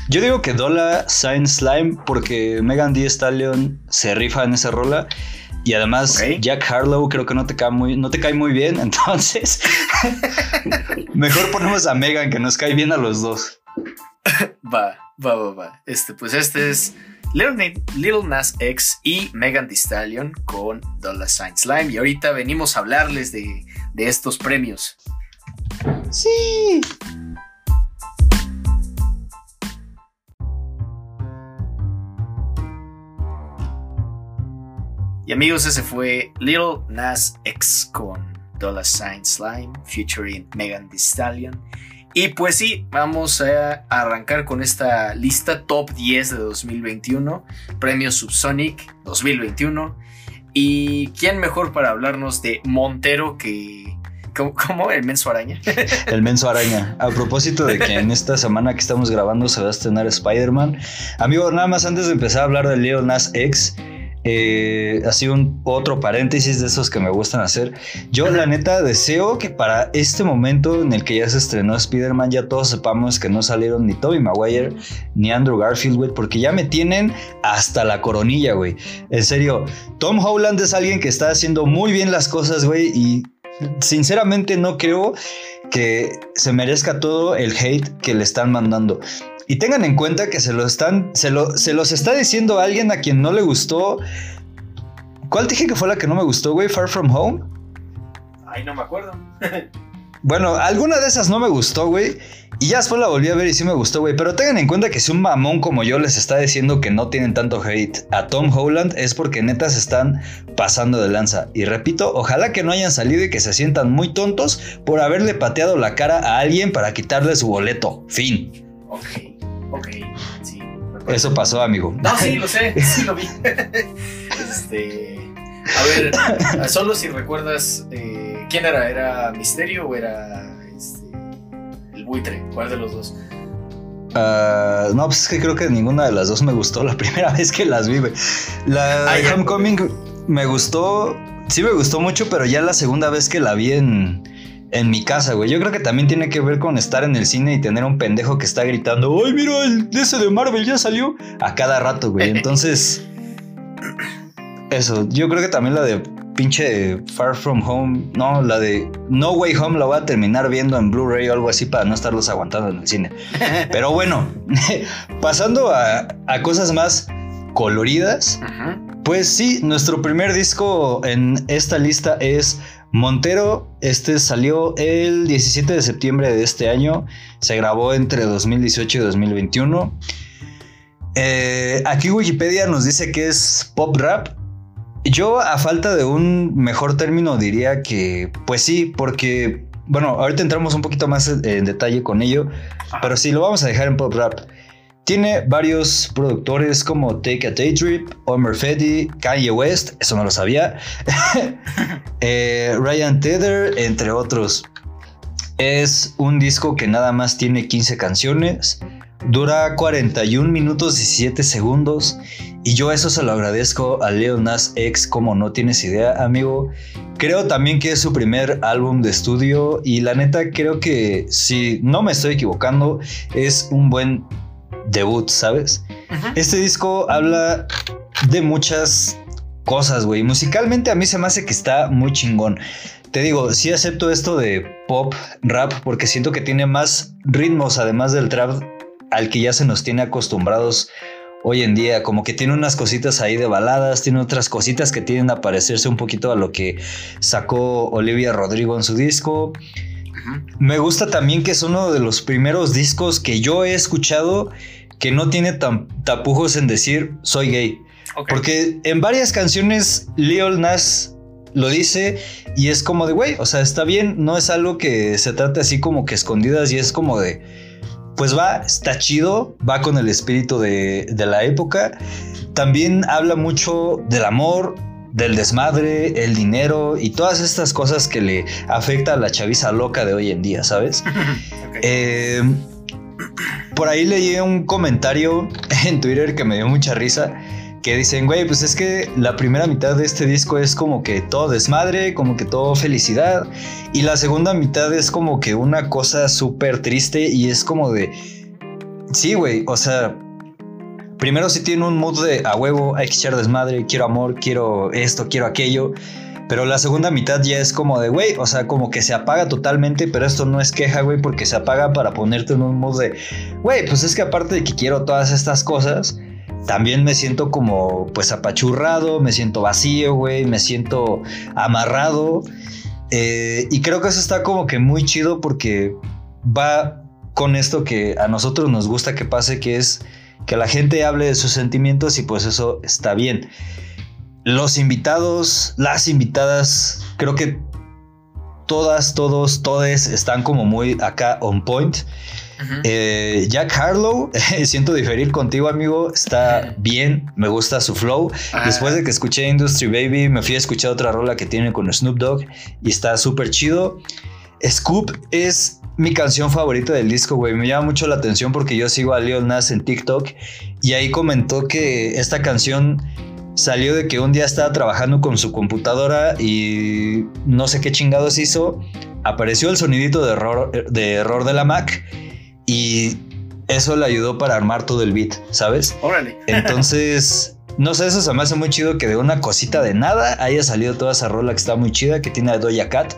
Yo digo que Dollar Sign Slime porque Megan Thee Stallion se rifa en esa rola y además. Jack Harlow creo que no te cae muy, no te cae muy bien, entonces mejor ponemos a Megan que nos cae bien a los dos. Va, va, va, va. Este, pues este es Lil Nas X y Megan Thee Stallion con Dollar Sign Slime. Y ahorita venimos a hablarles de, de estos premios. Sí. Y amigos, ese fue Lil Nas X con Dollar Sign Slime featuring Megan Thee Stallion. Y pues sí, vamos a arrancar con esta lista top 10 de 2021, Premio Subsonic 2021. ¿Y quién mejor para hablarnos de Montero que... ¿Cómo? ¿El menso araña? El menso araña. A propósito de que en esta semana que estamos grabando se va a estrenar Spider-Man. Amigo, nada más antes de empezar a hablar de Lil Nas X, eh, así un otro paréntesis de esos que me gustan hacer. Yo, la neta, deseo que para este momento en el que ya se estrenó Spider-Man, ya todos sepamos que no salieron ni Tobey Maguire ni Andrew Garfield, güey, porque ya me tienen hasta la coronilla, güey. En serio, Tom Holland es alguien que está haciendo muy bien las cosas, güey, y sinceramente no creo que se merezca todo el hate que le están mandando. Y tengan en cuenta que se lo están, se, lo, se los está diciendo a alguien a quien no le gustó. ¿Cuál dije que fue la que no me gustó, güey? Far From Home. Ay, no me acuerdo. Bueno, alguna de esas no me gustó, güey. Y ya después la volví a ver y sí me gustó, güey. Pero tengan en cuenta que si un mamón como yo les está diciendo que no tienen tanto hate a Tom Holland es porque neta se están pasando de lanza. Y repito, ojalá que no hayan salido y que se sientan muy tontos por haberle pateado la cara a alguien para quitarle su boleto. Fin. Ok, ok, sí. Eso pasó, amigo. No, sí, lo sé, sí lo vi. este. A ver, solo si recuerdas eh, quién era, ¿era Misterio o era este, el buitre? ¿Cuál de los dos? Ah, no, pues es que creo que ninguna de las dos me gustó la primera vez que las vi. La Ah, de ya. Homecoming me gustó, sí me gustó mucho, pero ya la segunda vez que la vi en, en mi casa, güey. Yo creo que también tiene que ver con estar en el cine y tener un pendejo que está gritando, ¡Ay, mira, el ese de Marvel ya salió! A cada rato, güey. Entonces, eso, yo creo que también la de pinche Far From Home, no, la de No Way Home la voy a terminar viendo en Blu-ray o algo así para no estarlos aguantando en el cine. Pero bueno, pasando a, a cosas más coloridas, pues sí, nuestro primer disco en esta lista es Montero. Este salió el 17 de septiembre de este año. Se grabó entre 2018 y 2021. Eh, aquí Wikipedia nos dice que es pop rap. Yo, a falta de un mejor término, diría que, pues sí, porque, bueno, ahorita entramos un poquito más en en detalle con ello, pero sí, lo vamos a dejar en pop rap. Tiene varios productores como Take a Daydream, Omer Fedi, Kanye West, eso no lo sabía, eh, Ryan Tether, entre otros. Es un disco que nada más tiene 15 canciones, dura 41 minutos y 17 segundos y yo eso se lo agradezco a Leo Nas X como no tienes idea, amigo. Creo también que es su primer álbum de estudio y la neta creo que si no me estoy equivocando es un buen debut, ¿sabes? Este disco habla de muchas cosas, güey. Musicalmente a mí se me hace que está muy chingón. Te digo, sí acepto esto de pop, rap, porque siento que tiene más ritmos además del trap al que ya se nos tiene acostumbrados hoy en día. Como que tiene unas cositas ahí de baladas, tiene otras cositas que tienen a parecerse un poquito a lo que sacó Olivia Rodrigo en su disco. Me gusta también que es uno de los primeros discos que yo he escuchado que no tiene tan tapujos en decir soy gay. Porque en varias canciones Lil Nas lo dice y es como de, güey, o sea, está bien, no es algo que se trate así como que escondidas y es como de, pues va, está chido, va con el espíritu de, de la época. También habla mucho del amor, del desmadre, el dinero y todas estas cosas que le afecta a la chaviza loca de hoy en día, ¿sabes? Eh, por ahí leí un comentario en Twitter que me dio mucha risa que dicen, güey, pues es que la primera mitad de este disco es como que todo desmadre, como que todo felicidad, y la segunda mitad es como que una cosa súper triste y es como de, sí, güey, o sea, primero si tiene un mood de a huevo, hay que echar desmadre, quiero amor, quiero esto, quiero aquello. Pero la segunda mitad ya es como de, güey, o sea, como que se apaga totalmente, pero esto no es queja, güey, porque se apaga para ponerte en un mood de, güey, pues es que aparte de que quiero todas estas cosas, también me siento como pues apachurrado, me siento vacío, güey, me siento amarrado. Eh, y creo que eso está como que muy chido porque va con esto que a nosotros nos gusta que pase, que es que la gente hable de sus sentimientos y pues eso está bien. Los invitados, las invitadas, creo que todas, todos, todes están como muy acá on point. Eh, Jack Harlow, siento diferir contigo, amigo. Está bien, me gusta su flow. Ah. Después de que escuché Industry Baby, me fui a escuchar otra rola que tiene con Snoop Dogg y está súper chido. Scoop es mi canción favorita del disco, güey. Me llama mucho la atención porque yo sigo a Lil Nas en TikTok y ahí comentó que esta canción salió de que un día estaba trabajando con su computadora y no sé qué chingados hizo. Apareció el sonidito de error de, error de la Mac y eso le ayudó para armar todo el beat, ¿sabes? Órale. Entonces, no sé, eso se me hace muy chido que de una cosita de nada haya salido toda esa rola que está muy chida, que tiene a Doja Cat.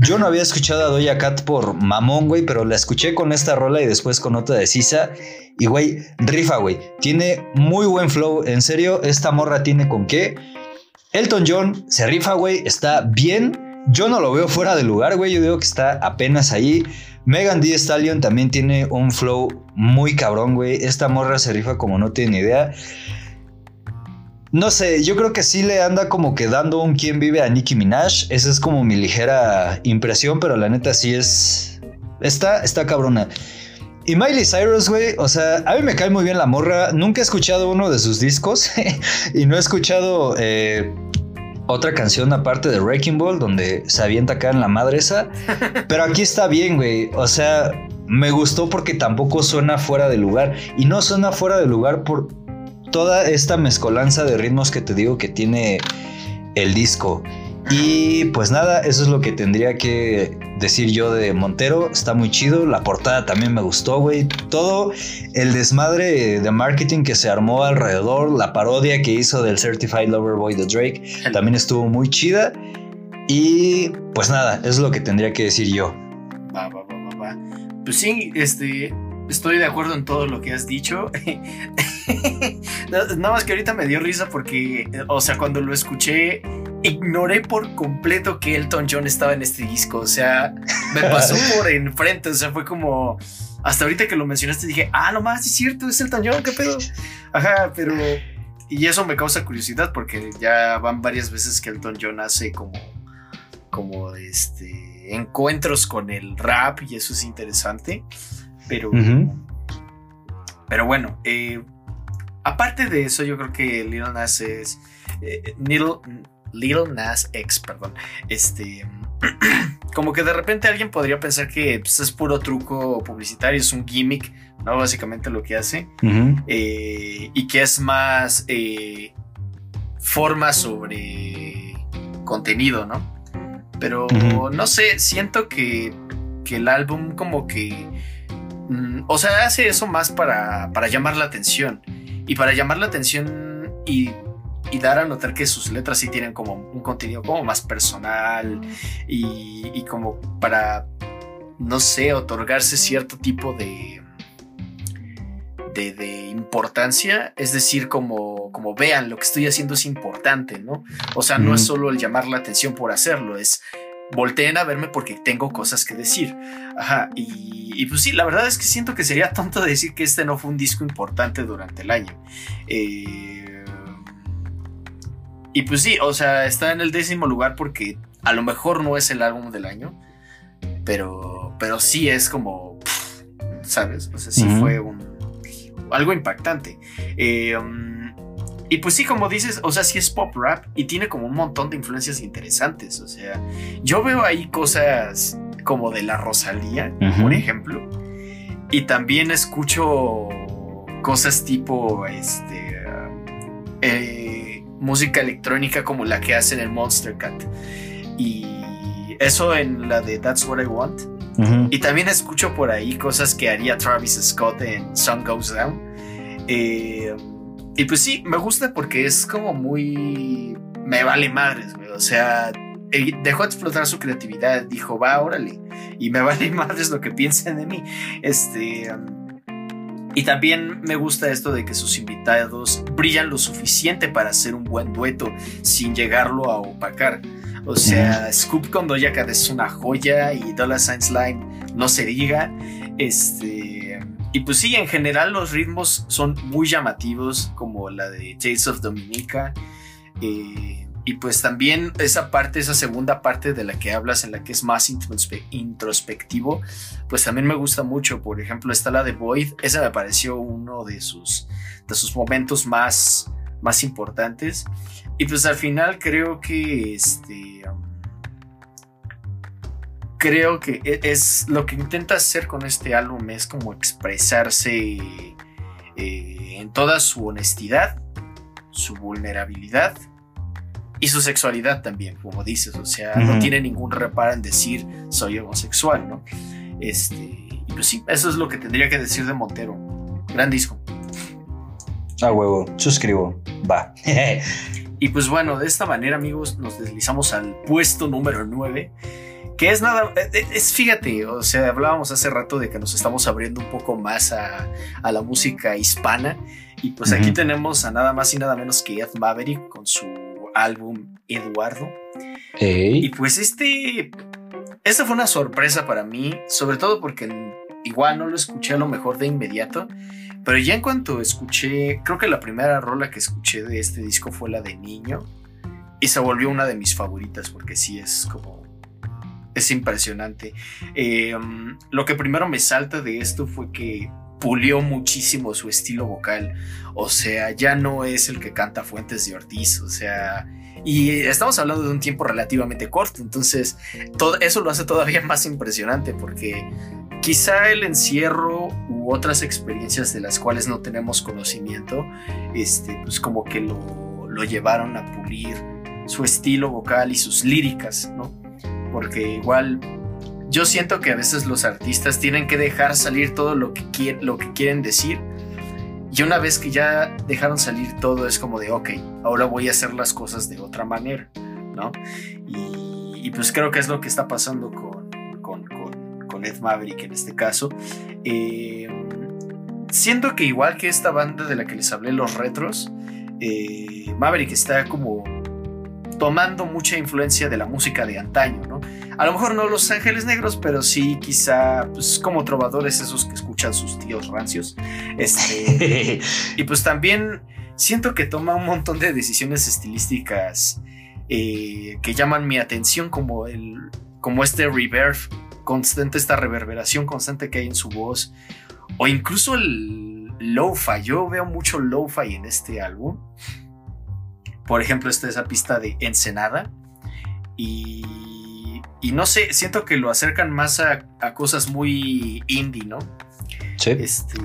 Yo no había escuchado a Doja Cat por mamón, güey, pero la escuché con esta rola y después con otra de Sisa. Y, güey, rifa, güey. Tiene muy buen flow. En serio, esta morra tiene con qué. Elton John se rifa, güey. Está bien. Yo no lo veo fuera de lugar, güey. Yo digo que está apenas ahí. Megan Thee Stallion también tiene un flow muy cabrón, güey. Esta morra se rifa como no tiene idea. No sé, yo creo que sí le anda como que dando un quién vive a Nicki Minaj. Esa es como mi ligera impresión, pero la neta sí es. Está, está cabrona. Y Miley Cyrus, güey, o sea, a mí me cae muy bien la morra. Nunca he escuchado uno de sus discos y no he escuchado eh, otra canción aparte de Wrecking Ball, donde se avienta acá en la madre esa. Pero aquí está bien, güey. O sea, me gustó porque tampoco suena fuera de lugar. Y no suena fuera de lugar por toda esta mezcolanza de ritmos que te digo que tiene el disco. Y pues nada, eso es lo que tendría que decir yo de Montero. Está muy chido. La portada también me gustó, güey. Todo el desmadre de marketing que se armó alrededor, la parodia que hizo del Certified Lover Boy de Drake, también estuvo muy chida. Y pues nada, eso es lo que tendría que decir yo. Va, va, va, va, Pues sí, este. Estoy de acuerdo en todo lo que has dicho. Nada más que ahorita me dio risa porque, o sea, cuando lo escuché, ignoré por completo que Elton John estaba en este disco. O sea, me pasó por enfrente. O sea, fue como. Hasta ahorita que lo mencionaste dije, ah, no más, es cierto, es Elton John, qué pedo. Ajá, pero. Y eso me causa curiosidad porque ya van varias veces que Elton John hace como. Como este. Encuentros con el rap y eso es interesante. Pero. pero bueno, eh, aparte de eso, yo creo que Little Nas es. eh, Little, Little Nas X, perdón. Este. Como que de repente alguien podría pensar que pues, es puro truco publicitario, es un gimmick, ¿no? Básicamente lo que hace. Eh, y que es más eh, forma sobre contenido, ¿no? Pero no sé, siento que, que el álbum como que... mm, o sea, hace eso más para, para llamar la atención. Y para llamar la atención y, y dar a notar que sus letras sí tienen como un contenido como más personal y, y como para, no sé, otorgarse cierto tipo de, de, de importancia, es decir, como, como vean, lo que estoy haciendo es importante, ¿no? O sea, no es solo el llamar la atención por hacerlo, es volteen a verme porque tengo cosas que decir. Ajá, y, y pues sí, la verdad es que siento que sería tonto decir que este no fue un disco importante durante el año. Eh, y pues sí, o sea, está en el décimo lugar porque a lo mejor no es el álbum del año, pero, pero sí es como, pff, ¿sabes? O sea, sí fue un, algo impactante. Eh, um, y pues sí, como dices, o sea, sí es pop rap y tiene como un montón de influencias interesantes. O sea, yo veo ahí cosas como de la Rosalía, Ujú. por ejemplo, y también escucho cosas tipo, este, uh, eh, música electrónica como la que hacen en Monster Cat. Y eso en la de That's What I Want. Ujú. Y también escucho por ahí cosas que haría Travis Scott en Sun Goes Down. Eh, y pues sí, me gusta porque es como muy... Me vale madres, güey. O sea, eh, dejó explotar su creatividad. Dijo, va, órale. Y me vale madres lo que piensen de mí. Este... y también me gusta esto de que sus invitados brillan lo suficiente para hacer un buen dueto sin llegarlo a opacar. O sea, Scoop con Doja Cat es una joya y Dollar Sign Slime no se diga. Este. Y pues sí, en general los ritmos son muy llamativos, como la de Tales of Dominica. Eh, y pues también esa parte, esa segunda parte de la que hablas, en la que es más introspe- introspectivo, pues también me gusta mucho. Por ejemplo, está la de Void. Esa me pareció uno de sus, de sus momentos más, más importantes. Y pues al final creo que este. um, creo que e- es lo que intenta hacer con este álbum es como expresarse eh, en toda su honestidad, su vulnerabilidad y su sexualidad también, como dices. O sea, no tiene ningún reparo en decir soy homosexual, ¿no? Este, y pues sí, eso es lo que tendría que decir de Montero. Gran disco. A huevo, suscribo. Va. Y pues bueno, de esta manera, amigos, nos deslizamos al puesto número 9. Que es nada, eh, es fíjate, o sea, hablábamos hace rato de que nos estamos abriendo un poco más a, a la música hispana. Y pues aquí Ujú. tenemos a nada más y nada menos que Ed Maverick con su álbum Eduardo. Y Ey. pues este, esta fue una sorpresa para mí, sobre todo porque igual no lo escuché a lo mejor de inmediato, pero ya en cuanto escuché, creo que la primera rola que escuché de este disco fue la de Niño y se volvió una de mis favoritas porque sí es como, es impresionante. Eh, lo que primero me salta de esto fue que pulió muchísimo su estilo vocal, o sea, ya no es el que canta Fuentes de Ortiz, o sea... Y estamos hablando de un tiempo relativamente corto, entonces todo eso lo hace todavía más impresionante porque quizá el encierro u otras experiencias de las cuales no tenemos conocimiento, este, pues como que lo, lo llevaron a pulir su estilo vocal y sus líricas, ¿no? Porque igual yo siento que a veces los artistas tienen que dejar salir todo lo que, lo que quieren decir. Y una vez que ya dejaron salir todo, es como de, ok, ahora voy a hacer las cosas de otra manera, ¿no? Y, y pues creo que es lo que está pasando con, con, con, con Ed Maverick en este caso. Eh, siento que igual que esta banda de la que les hablé, los retros, eh, Maverick está como tomando mucha influencia de la música de antaño, ¿no? A lo mejor no Los Ángeles Negros, pero sí quizá pues, como trovadores esos que escuchan sus tíos rancios. Este, y pues también siento que toma un montón de decisiones estilísticas eh, que llaman mi atención, como, el, como este reverb constante, esta reverberación constante que hay en su voz, o incluso el, lo-fi. Yo veo mucho lo-fi en este álbum. Por ejemplo, esta es esa pista de Ensenada. Y, y no sé, siento que lo acercan más a, a cosas muy indie, ¿no? Sí. Este.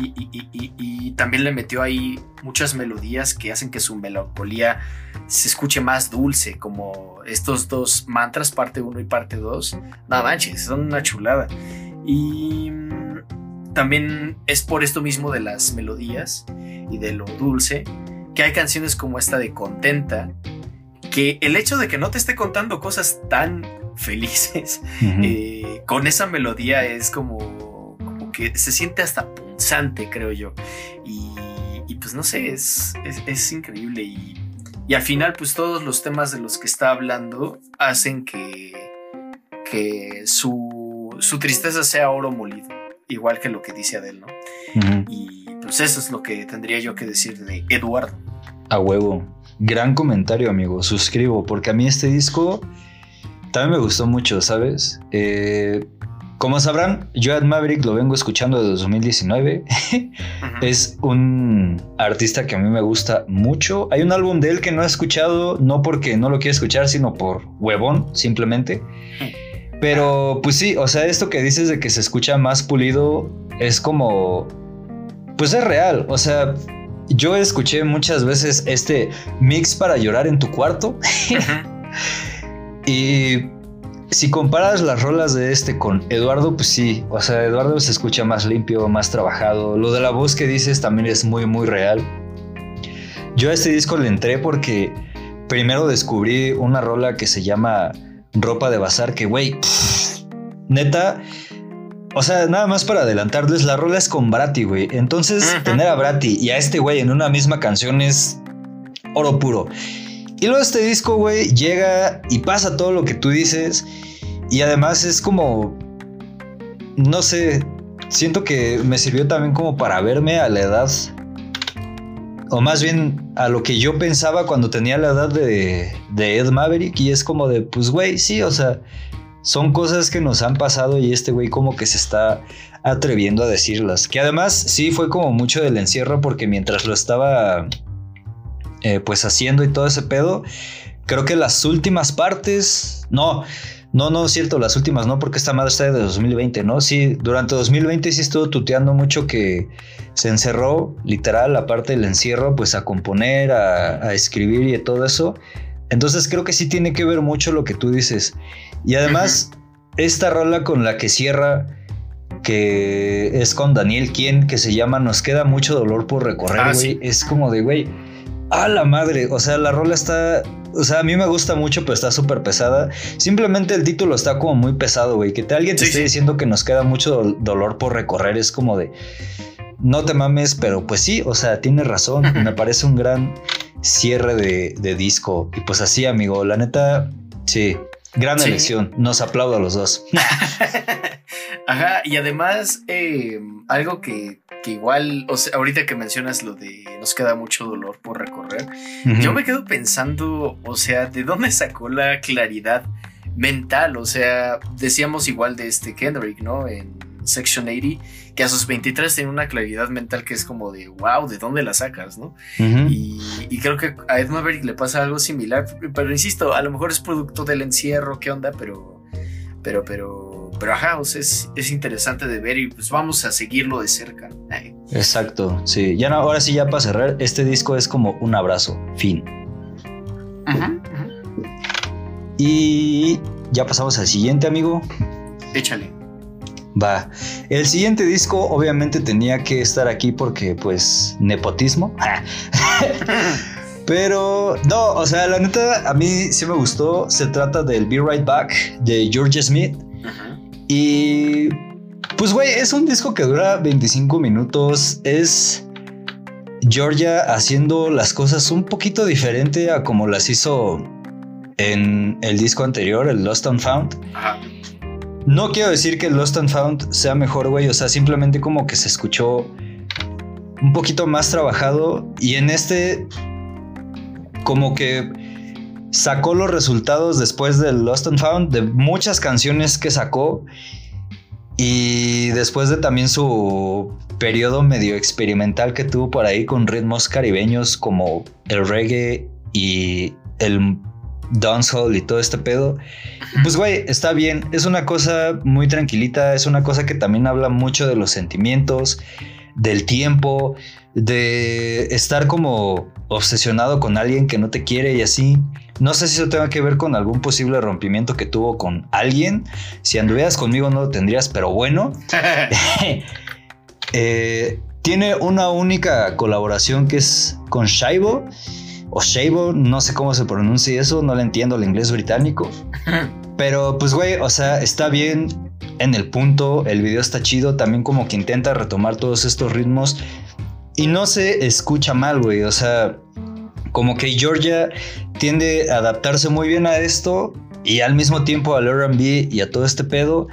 Y, y- y- y también le metió ahí muchas melodías que hacen que su melancolía se escuche más dulce, como estos dos mantras, parte 1 y parte 2. No manches, son una chulada. Y también es por esto mismo de las melodías y de lo dulce que hay canciones como esta de Contenta, que el hecho de que no te esté contando cosas tan felices eh, con esa melodía es como, como que se siente hasta punzante, creo yo. Y, y pues no sé, es, es, es increíble. Y, y al final, pues todos los temas de los que está hablando hacen que, que su, su tristeza sea oro molido, igual que lo que dice Adele, ¿no? Y pues eso es lo que tendría yo que decir de Eduardo. A huevo. Gran comentario, amigo. Suscribo, porque a mí este disco también me gustó mucho, ¿sabes? Eh, como sabrán, yo a Maverick lo vengo escuchando desde 2019. Ujú. Es un artista que a mí me gusta mucho. Hay un álbum de él que no he escuchado, no porque no lo quiera escuchar, sino por huevón, simplemente. Pero pues sí, o sea, esto que dices de que se escucha más pulido es como... Pues es real, o sea, yo escuché muchas veces este mix para llorar en tu cuarto y si comparas las rolas de este con Eduardo, pues sí, o sea, Eduardo se escucha más limpio, más trabajado. Lo de la voz que dices también es muy, muy real. Yo a este disco le entré porque primero descubrí una rola que se llama Ropa de Bazar, que güey, neta, o sea, nada más para adelantarles, la rola es con Brati, güey. Entonces, tener a Brati y a este güey en una misma canción es oro puro. Y luego este disco, güey, llega y pasa todo lo que tú dices. Y además es como, no sé, siento que me sirvió también como para verme a la edad, o más bien a lo que yo pensaba cuando tenía la edad de, de Ed Maverick. Y es como de, pues, güey, sí, o sea, son cosas que nos han pasado y este güey como que se está atreviendo a decirlas. Que además sí fue como mucho del encierro porque mientras lo estaba eh, pues haciendo y todo ese pedo, creo que las últimas partes, no, no, no es cierto, las últimas no, porque esta madre está de 2020, ¿no? Sí, durante 2020 sí estuvo tuteando mucho que se encerró, literal, aparte del encierro, pues a componer, a, a escribir y todo eso. Entonces creo que sí tiene que ver mucho lo que tú dices. Y además, esta rola con la que cierra, que es con Daniel Quien, que se llama Nos queda mucho dolor por recorrer, Ah, güey. sí. Es como de, güey, a la madre. O sea, la rola está. O sea, a mí me gusta mucho, pero está súper pesada. Simplemente el título está como muy pesado, güey. Que te, alguien te Sí, esté sí. diciendo que nos queda mucho dol- dolor por recorrer es como de. No te mames, pero pues sí, o sea, tienes razón. me parece un gran cierre de, de disco. Y pues así, amigo, la neta, sí, gran Sí. elección. Nos aplaudo a los dos. Ajá, y además, eh, algo que, que igual, o sea, ahorita que mencionas lo de nos queda mucho dolor por recorrer, yo me quedo pensando, o sea, ¿de dónde sacó la claridad mental? O sea, decíamos igual de este Kendrick, ¿no? En Section 80, que a sus 23 tiene una claridad mental que es como de, wow, ¿de dónde la sacas, no? Y, y creo que a Ed Maverick le pasa algo similar, pero insisto, a lo mejor es producto del encierro, ¿qué onda? Pero, pero, pero, pero ajá, o sea, es, es interesante de ver y pues vamos a seguirlo de cerca. Ay. Exacto, sí. Ya no, ahora sí, ya para cerrar, este disco es como un abrazo, fin. Y ya pasamos al siguiente, amigo. Échale. Va. El siguiente disco obviamente tenía que estar aquí porque, pues, nepotismo. Pero, no, o sea, la neta, a mí sí me gustó. Se trata del Be Right Back de George Smith. Ajá. Y pues, güey, es un disco que dura 25 minutos. Es Georgia haciendo las cosas un poquito diferente a como las hizo en el disco anterior, el Lost and Found. Ajá. No quiero decir que Lost and Found sea mejor, güey. O sea, simplemente como que se escuchó un poquito más trabajado. Y en este, como que sacó los resultados después del Lost and Found de muchas canciones que sacó. Y después de también su periodo medio experimental que tuvo por ahí con ritmos caribeños como el reggae y el dancehall y todo este pedo. Pues güey, está bien, es una cosa muy tranquilita, es una cosa que también habla mucho de los sentimientos, del tiempo, de estar como obsesionado con alguien que no te quiere y así. No sé si eso tenga que ver con algún posible rompimiento que tuvo con alguien. Si anduvieras conmigo no lo tendrías, pero bueno. Eh, tiene una única colaboración que es con Shaibo o Shaibo, no sé cómo se pronuncia eso, no le entiendo el inglés británico. Pero pues güey, o sea, está bien en el punto, el video está chido, también como que intenta retomar todos estos ritmos y no se escucha mal, güey, o sea, como que Georgia tiende a adaptarse muy bien a esto y al mismo tiempo al RB y a todo este pedo.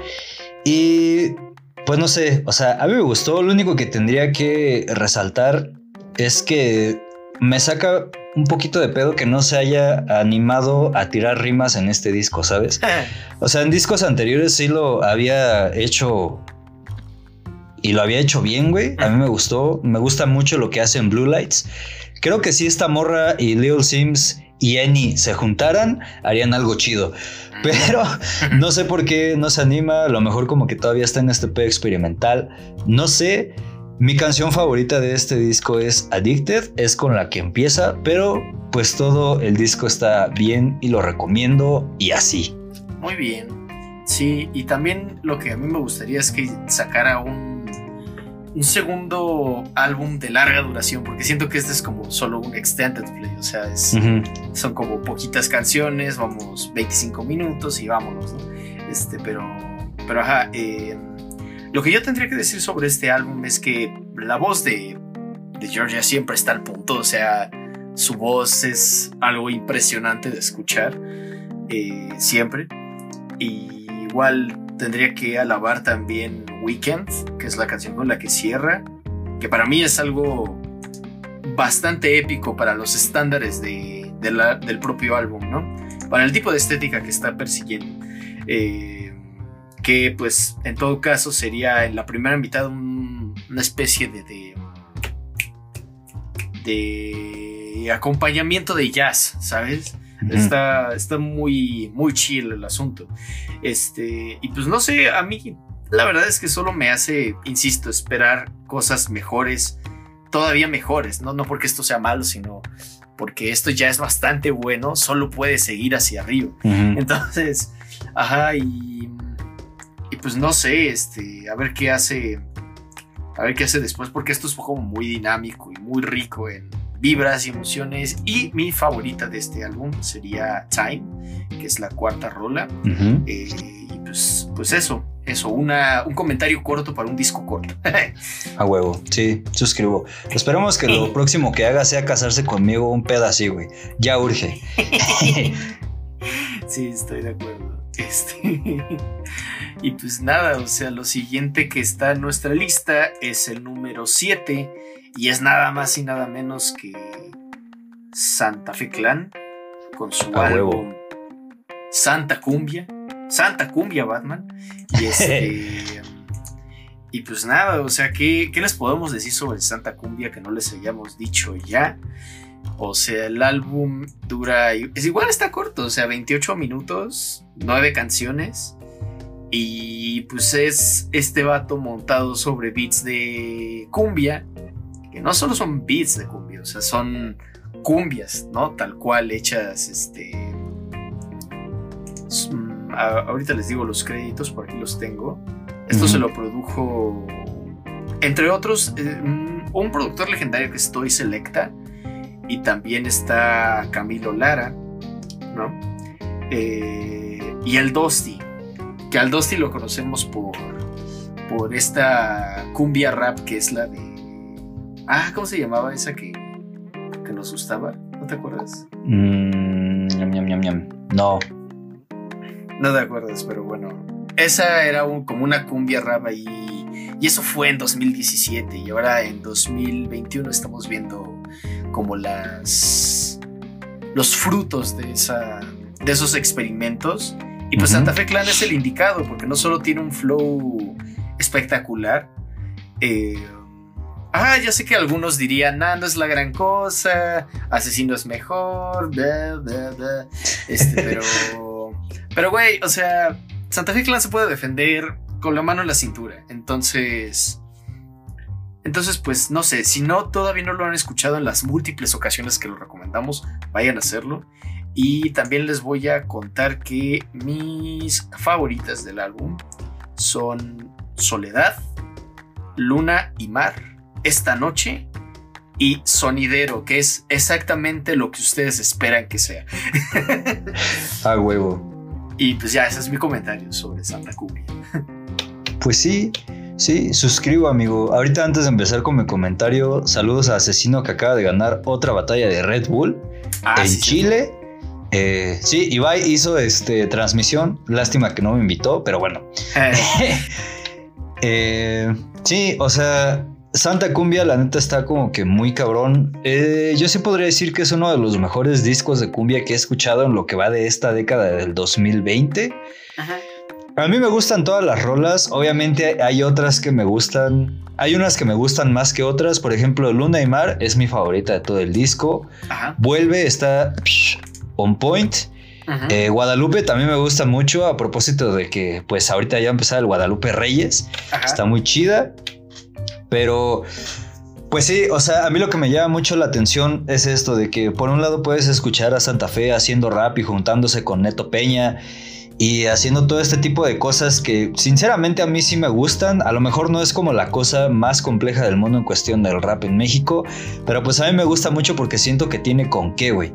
Y pues no sé, o sea, a mí me gustó. Lo único que tendría que resaltar es que me saca un poquito de pedo que no se haya animado a tirar rimas en este disco, ¿sabes? O sea, en discos anteriores sí lo había hecho y lo había hecho bien, güey. A mí me gustó, me gusta mucho lo que hace en Blue Lights. Creo que si esta morra y Lil Sims y Annie se juntaran, harían algo chido. Pero no sé por qué no se anima. A lo mejor como que todavía está en este P experimental. No sé. Mi canción favorita de este disco es Addicted, es con la que empieza, pero pues todo el disco está bien y lo recomiendo y así. Muy bien. Sí, y también lo que a mí me gustaría es que sacara un un segundo álbum de larga duración, porque siento que este es como solo un extended play, o sea, es, son como poquitas canciones, vamos 25 minutos y vámonos, ¿no? Este, pero, pero ajá, eh, lo que yo tendría que decir sobre este álbum es que la voz de, de Georgia siempre está al punto, o sea, su voz es algo impresionante de escuchar, eh, siempre, y igual tendría que alabar también Weekend, que es la canción con la que cierra, que para mí es algo bastante épico para los estándares de, del propio álbum, ¿no? Para el tipo de estética que está persiguiendo. Eh, que pues en todo caso sería en la primera mitad una especie de, de, de acompañamiento de jazz, ¿sabes? Está, está muy, muy chill el asunto. Este, y pues no sé, a mí la verdad es que solo me hace, insisto, esperar cosas mejores, todavía mejores, no, no porque esto sea malo, sino porque esto ya es bastante bueno, solo puede seguir hacia arriba. Entonces, ajá, y, y pues no sé, este, a ver qué hace, a ver qué hace después, porque esto es como muy dinámico y muy rico en vibras y emociones. Y mi favorita de este álbum sería Time, que es la cuarta rola. Eh, y pues, pues eso, eso, una, un comentario corto para un disco corto. A huevo, sí, suscribo. Esperemos que lo próximo que haga sea casarse conmigo un pedazo, güey. Ya urge. sí, estoy de acuerdo. Este. y pues nada, o sea, lo siguiente que está en nuestra lista es el número 7 y es nada más y nada menos que Santa Fe Clan con su álbum Santa Cumbia. Santa Cumbia Batman. Y este. y pues nada, o sea, ¿qué, ¿qué les podemos decir sobre Santa Cumbia que no les hayamos dicho ya? O sea, el álbum dura. Es igual, está corto, o sea, 28 minutos, 9 canciones. Y pues es este vato montado sobre beats de cumbia que no solo son beats de cumbia, o sea, son cumbias, ¿no? Tal cual hechas, este... Mm, ahorita les digo los créditos, por aquí los tengo. Esto se lo produjo, entre otros, eh, un productor legendario que es Toy Selecta y también está Camilo Lara, ¿no? Eh, y el Dosti, que al lo conocemos por, por esta cumbia rap que es la de Ah, ¿cómo se llamaba esa que, que nos gustaba? ¿No te acuerdas? Mm, no. No te acuerdas, pero bueno. Esa era como una cumbia raba y, y eso fue en 2017 y ahora en 2021 estamos viendo como las los frutos de esa de esos experimentos y pues Santa Fe Clan es el indicado porque no solo tiene un flow espectacular eh, Ah, ya sé que algunos dirían, nah, no es la gran cosa, asesino es mejor, bla, bla, bla. Este, pero. pero, güey, o sea, Santa Fe Clan se puede defender con la mano en la cintura. Entonces. Entonces, pues no sé, si no todavía no lo han escuchado en las múltiples ocasiones que lo recomendamos, vayan a hacerlo. Y también les voy a contar que mis favoritas del álbum son Soledad, Luna y Mar, Esta Noche y Sonidero, que es exactamente lo que ustedes esperan que sea. A huevo. Y pues ya, ese es mi comentario sobre Santa Cumbia. Pues sí, sí, suscribo amigo. Ahorita antes de empezar con mi comentario, saludos a Asesino que acaba de ganar otra batalla de Red Bull Ah, en sí, sí. Eh, sí, Ibai hizo este, transmisión. Lástima que no me invitó, pero bueno. Eh, Eh, sí, o sea, Santa Cumbia, la neta, está como que muy cabrón. Yo sí podría decir que es uno de los mejores discos de cumbia que he escuchado en lo que va de esta década del 2020. ajá. A mí me gustan todas las rolas. Obviamente hay otras que me gustan. Hay unas que me gustan más que otras. Por ejemplo, Luna y Mar es mi favorita de todo el disco. Ajá. Vuelve, está psh, on point. Eh, Guadalupe también me gusta mucho a propósito de que pues ahorita ya empezar el Guadalupe Reyes. Ajá. Está muy chida. Pero, pues sí, o sea, a mí lo que me llama mucho la atención es esto de que por un lado puedes escuchar a Santa Fe haciendo rap y juntándose con Neto Peña y haciendo todo este tipo de cosas que sinceramente a mí sí me gustan. A lo mejor no es como la cosa más compleja del mundo en cuestión del rap en México, pero pues a mí me gusta mucho porque siento que tiene con qué, güey.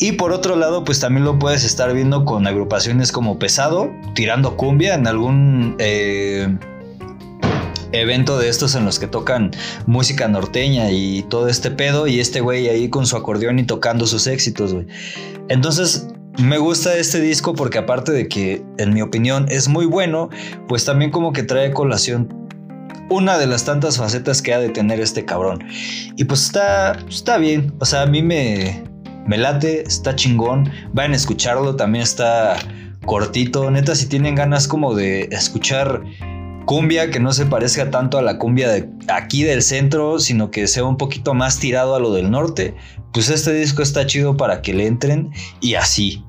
Y por otro lado, pues también lo puedes estar viendo con agrupaciones como Pesado, tirando cumbia en algún eh, evento de estos en los que tocan música norteña y todo este pedo. Y este güey ahí con su acordeón y tocando sus éxitos. Entonces, me gusta este disco porque aparte de que, en mi opinión, es muy bueno, pues también como que trae colación una de las tantas facetas que ha de tener este cabrón. Y pues está, está bien. O sea, a mí me, me late, está chingón. Vayan a escucharlo, también está cortito. Neta, si tienen ganas como de escuchar cumbia que no se parezca tanto a la cumbia de aquí del centro, sino que sea un poquito más tirado a lo del norte, pues este disco está chido para que le entren y así.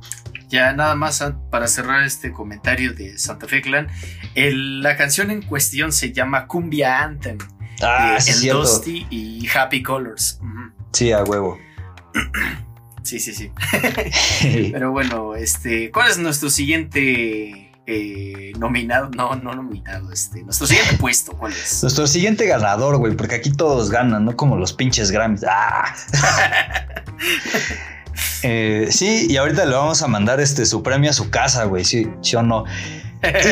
Ya nada más para cerrar este comentario de Santa Fe Clan, el- la canción en cuestión se llama Cumbia Anthem Ah, sí, El. Dusty y Happy Colors. Sí, a huevo. Sí, sí, sí. Pero bueno, este, ¿cuál es nuestro siguiente eh, nominado? No, no nominado, este, nuestro siguiente puesto, ¿cuál es? Nuestro siguiente ganador, güey, porque aquí todos ganan, no como los pinches Grammys. Ah. Eh, sí, y ahorita le vamos a mandar este su premio a su casa, güey, sí, sí o no.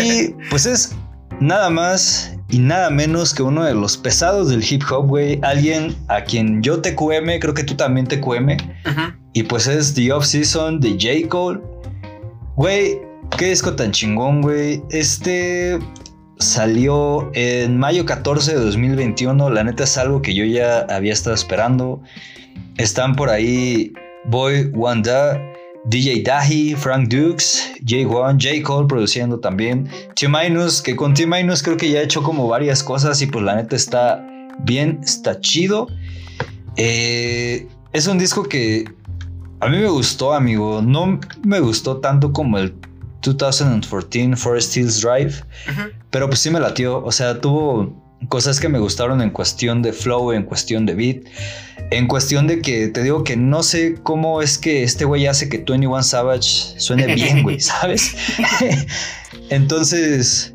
Y pues es nada más y nada menos que uno de los pesados del hip hop, güey. Alguien a quien yo te QM, creo que tú también te. Ujú. Y pues es The Off Season de J. Cole. Güey, qué disco tan chingón, güey. Este salió en mayo 14 de 2021. La neta es algo que yo ya había estado esperando. Están por ahí Boy Wanda, DJ Dahi, Frank Dukes, J1, J. Cole produciendo también. T que con T Minus creo que ya ha hecho como varias cosas y pues la neta está bien, está chido. Eh, es un disco que a mí me gustó, amigo. No me gustó tanto como el 2014 Forest Hills Drive, pero pues sí me latió. O sea, tuvo cosas que me gustaron en cuestión de flow, en cuestión de beat, en cuestión de que te digo que no sé cómo es que este güey hace que 21 Savage suene bien, güey, ¿sabes? Entonces,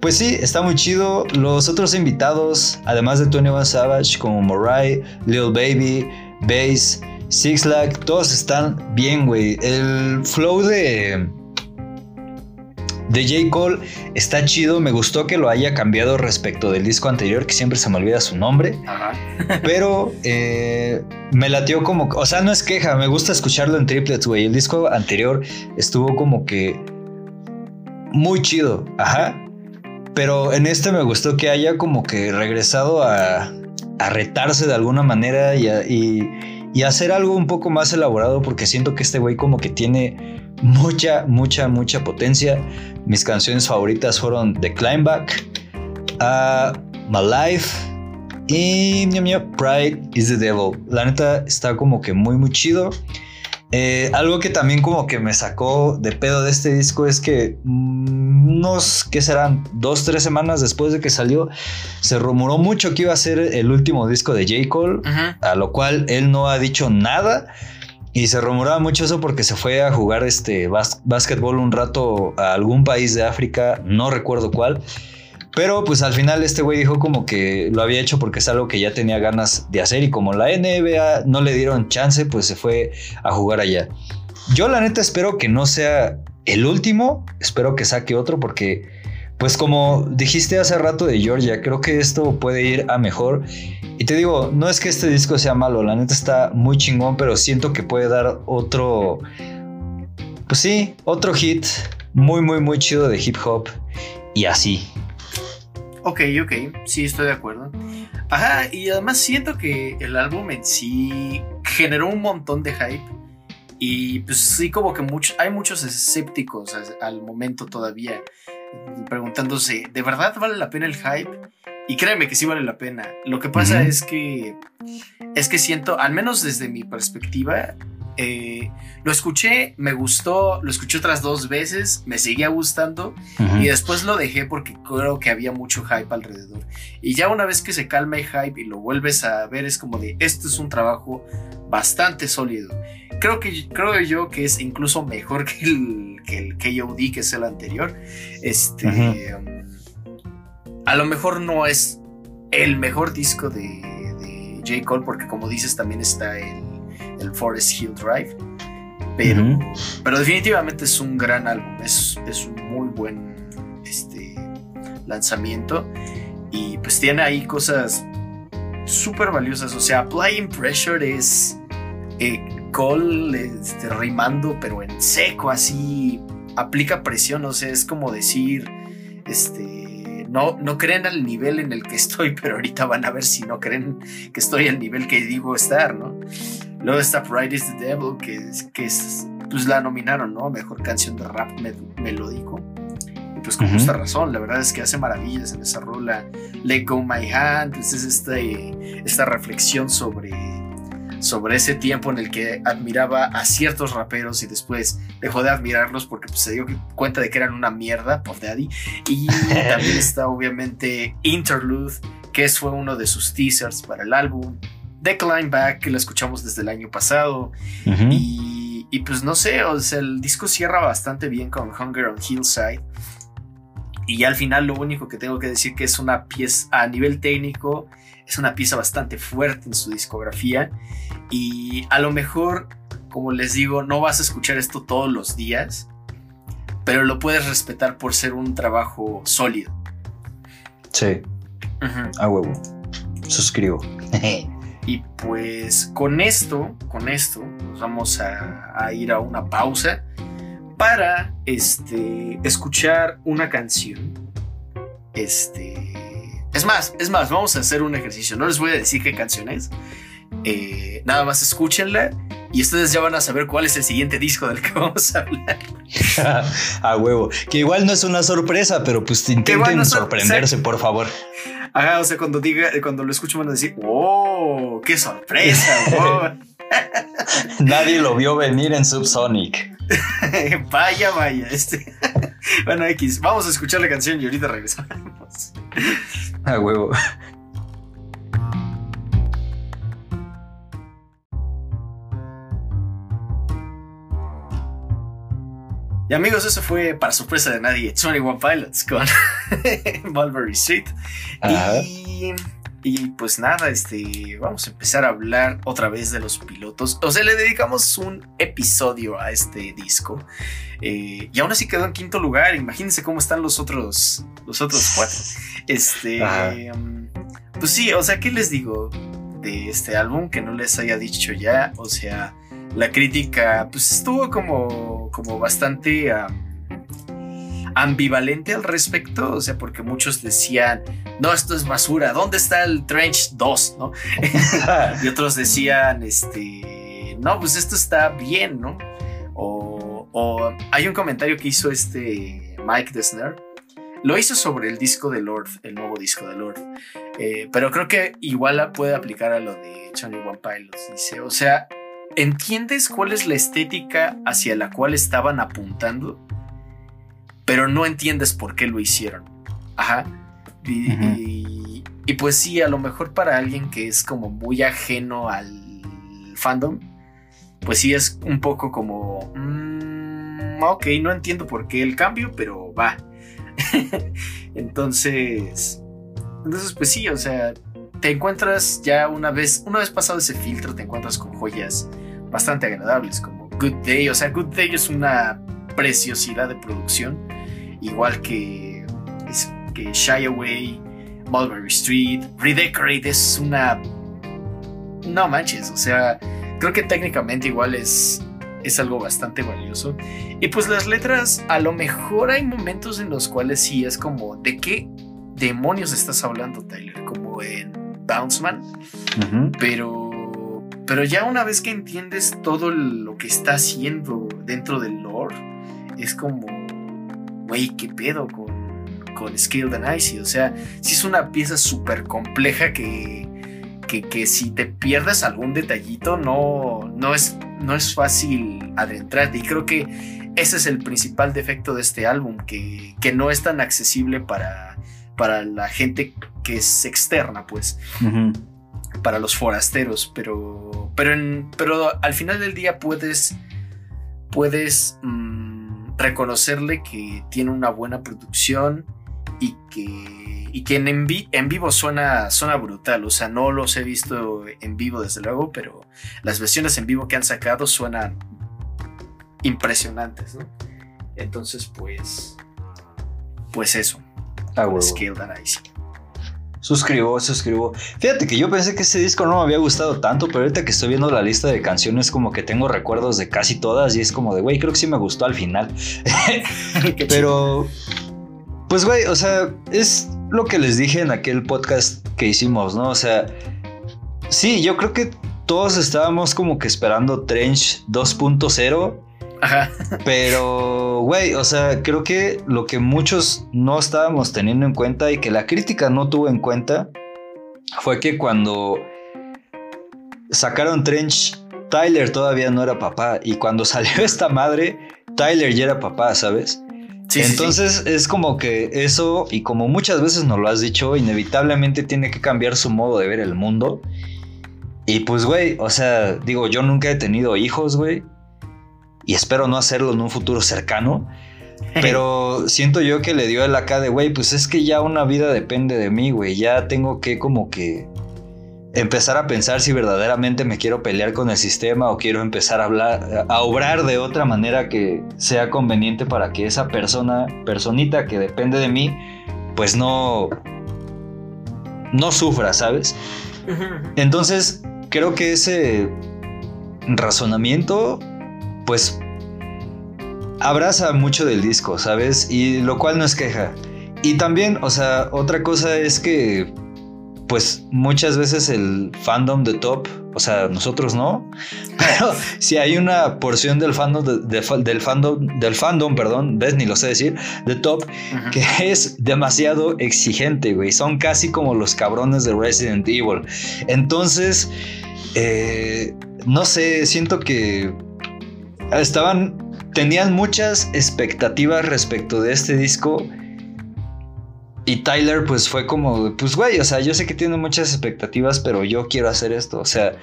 pues sí, está muy chido. Los otros invitados, además de 21 Savage, como Morai, Lil Baby, Bass, Six Lag, todos están bien, güey. El flow de. De J. Cole está chido. Me gustó que lo haya cambiado respecto del disco anterior, que siempre se me olvida su nombre. Ajá. Pero eh, me latió como. O sea, no es queja, me gusta escucharlo en triplets, güey. El disco anterior estuvo como que. Muy chido, ajá. Pero en este me gustó que haya como que regresado a, a retarse de alguna manera y, a- y, y hacer algo un poco más elaborado porque siento que este güey como que tiene mucha, mucha, mucha potencia. Mis canciones favoritas fueron The Climbback, uh, My Life, Y mi mío, Pride is the Devil. La neta está como que muy, muy chido. Eh, algo que también como que me sacó de pedo de este disco es que mm, unos, ¿qué serán? Dos, tres semanas después de que salió, se rumoró mucho que iba a ser el último disco de J. Cole, a lo cual él no ha dicho nada. Y se rumoraba mucho eso porque se fue a jugar este básquetbol un rato a algún país de África, no recuerdo cuál. Pero pues al final este güey dijo como que lo había hecho porque es algo que ya tenía ganas de hacer y como la NBA no le dieron chance, pues se fue a jugar allá. Yo la neta espero que no sea el último, espero que saque otro porque pues como dijiste hace rato de Georgia, creo que esto puede ir a mejor. Y te digo, no es que este disco sea malo, la neta está muy chingón, pero siento que puede dar otro, pues sí, otro hit muy, muy, muy chido de hip hop y así. Ok, ok, sí, estoy de acuerdo. Ajá, y además siento que el álbum en sí generó un montón de hype. Y pues sí, como que hay muchos escépticos al momento todavía, preguntándose, ¿de verdad vale la pena el hype? Y créeme que sí vale la pena. Lo que pasa es que es que siento, al menos desde mi perspectiva, eh, lo escuché, me gustó, lo escuché otras dos veces, me seguía gustando y después lo dejé porque creo que había mucho hype alrededor. Y ya una vez que se calma el hype y lo vuelves a ver, es como de, esto es un trabajo bastante sólido. Creo, que, creo yo que es incluso mejor que el, que el KOD, que es el anterior. Este, um, a lo mejor no es el mejor disco de, de J. Cole porque como dices también está el el Forest Hill Drive. Pero, pero definitivamente es un gran álbum, es, es un muy buen este, lanzamiento y pues tiene ahí cosas súper valiosas. O sea, Applying Pressure es eh, Cole este, rimando, pero en seco, así aplica presión. O sea, es como decir, este, no, no creen al nivel en el que estoy, pero ahorita van a ver si no creen que estoy al nivel que digo estar, ¿no? Luego está Pride is the Devil, que, que es, pues la nominaron, ¿no? Mejor canción de rap melódico. Y pues con justa razón, la verdad es que hace maravillas en esa rola. Let Go My Hand, pues es este, esta reflexión sobre, sobre ese tiempo en el que admiraba a ciertos raperos y después dejó de admirarlos porque pues, se dio cuenta de que eran una mierda, por Daddy. Y también está obviamente Interlude, que fue uno de sus teasers para el álbum. Decline Back, que lo escuchamos desde el año pasado. y, pues no sé, o sea, el disco cierra bastante bien con Hunger on Hillside. Y al final lo único que tengo que decir que es una pieza a nivel técnico, es una pieza bastante fuerte en su discografía. Y a lo mejor, como les digo, no vas a escuchar esto todos los días, pero lo puedes respetar por ser un trabajo sólido. Sí. A huevo. Suscribo. Y pues con esto, con esto, nos vamos a, ir a una pausa para este, escuchar una canción. Este. Es más, es más, vamos a hacer un ejercicio. No les voy a decir qué canción es. Eh, nada más escúchenla y ustedes ya van a saber cuál es el siguiente disco del que vamos a hablar. a huevo. Que igual no es una sorpresa, pero pues intenten sorprenderse, por favor. Ajá, o sea, cuando diga, cuando lo escucho van a decir, ¡Oh! ¡Qué sorpresa! Nadie lo vio venir en Subsonic. vaya, vaya. Este. bueno, X, vamos a escuchar la canción y ahorita regresamos. A huevo. Y amigos, eso fue para sorpresa de nadie 21 Pilots con Mulberry Street. Y, pues nada, este, vamos a empezar a hablar otra vez de los pilotos. O sea, le dedicamos un episodio a este disco. Eh, y aún así quedó en quinto lugar. Imagínense cómo están los otros, los otros cuatro. Este, um, pues sí, o sea, ¿qué les digo de este álbum que no les haya dicho ya? O sea, la crítica pues estuvo como, como bastante ambivalente al respecto, o sea, porque muchos decían, no, esto es basura, ¿dónde está el Trench 2? ¿no? y otros decían, este, no, pues esto está bien, ¿no? O, o hay un comentario que hizo este Mike Desner, lo hizo sobre el disco de Lord, el nuevo disco de Lord. Eh, pero creo que igual puede aplicar a lo de Johnny One Pilots. Dice, o sea, ¿entiendes cuál es la estética hacia la cual estaban apuntando? Pero no entiendes por qué lo hicieron. Ajá. Y, y, pues sí, a lo mejor para alguien que es como muy ajeno al fandom, pues sí es un poco como... Mm, ok, no entiendo por qué el cambio, pero va. entonces... Entonces, pues sí, o sea, te encuentras ya una vez, una vez pasado ese filtro, te encuentras con joyas bastante agradables, como Good Day. O sea, Good Day es una preciosidad de producción, igual que, es, que Shy Away, Mulberry Street, Redecorate es una. No manches, o sea, creo que técnicamente igual es, es algo bastante valioso. Y pues las letras, a lo mejor hay momentos en los cuales sí es como, ¿de qué demonios estás hablando, Tyler? Como en Bounce Man. Pero pero ya una vez que entiendes todo lo que está haciendo dentro del lore, es como, güey, ¿qué pedo con, con Skilled and Icy? O sea, si es una pieza súper compleja que, que, si te pierdes algún detallito, no, no, es, no es fácil adentrarte. Y creo que ese es el principal defecto de este álbum, que, que no es tan accesible para, para la gente que es externa, pues para los forasteros, pero, pero, pero al final del día puedes, puedes mm, reconocerle que tiene una buena producción y que, y que en, en, vivo suena, suena brutal. O sea, no los he visto en vivo desde luego, pero las versiones en vivo que han sacado suenan impresionantes, ¿no? Entonces, pues, pues eso. Ah, Scale that. Suscribo, suscribo. Fíjate que yo pensé que ese disco no me había gustado tanto, pero ahorita que estoy viendo la lista de canciones, como que tengo recuerdos de casi todas y es como de, güey, creo que sí me gustó al final. pero, pues, güey, o sea, es lo que les dije en aquel podcast que hicimos, ¿no? O sea, sí, yo creo que todos estábamos como que esperando Trench 2.0 pero, güey, o sea, creo que lo que muchos no estábamos teniendo en cuenta y que la crítica no tuvo en cuenta fue que cuando sacaron Trench, Tyler todavía no era papá. Y cuando salió esta madre, Tyler ya era papá, ¿sabes? Entonces es como que eso, y como muchas veces nos lo has dicho, inevitablemente tiene que cambiar su modo de ver el mundo. Y pues, güey, o sea, digo, yo nunca he tenido hijos, güey y espero no hacerlo en un futuro cercano. Pero siento yo que le dio el acá de, güey, pues es que ya una vida depende de mí, güey. Ya tengo que como que empezar a pensar si verdaderamente me quiero pelear con el sistema o quiero empezar a hablar, a obrar de otra manera que sea conveniente para que esa persona, personita que depende de mí, pues no, no sufra, ¿sabes? Entonces, creo que ese razonamiento pues abraza mucho del disco, ¿sabes? Y lo cual no es queja. Y también, o sea, otra cosa es que, pues muchas veces el fandom de top, o sea, nosotros no, pero si hay una porción del fandom, del fandom, del fandom, perdón, ves, ni lo sé decir, de top, que es demasiado exigente, güey. Son casi como los cabrones de Resident Evil. Entonces, eh, no sé, siento que estaban, tenían muchas expectativas respecto de este disco. Y Tyler pues fue como, pues güey, o sea, yo sé que tiene muchas expectativas, pero yo quiero hacer esto. O sea,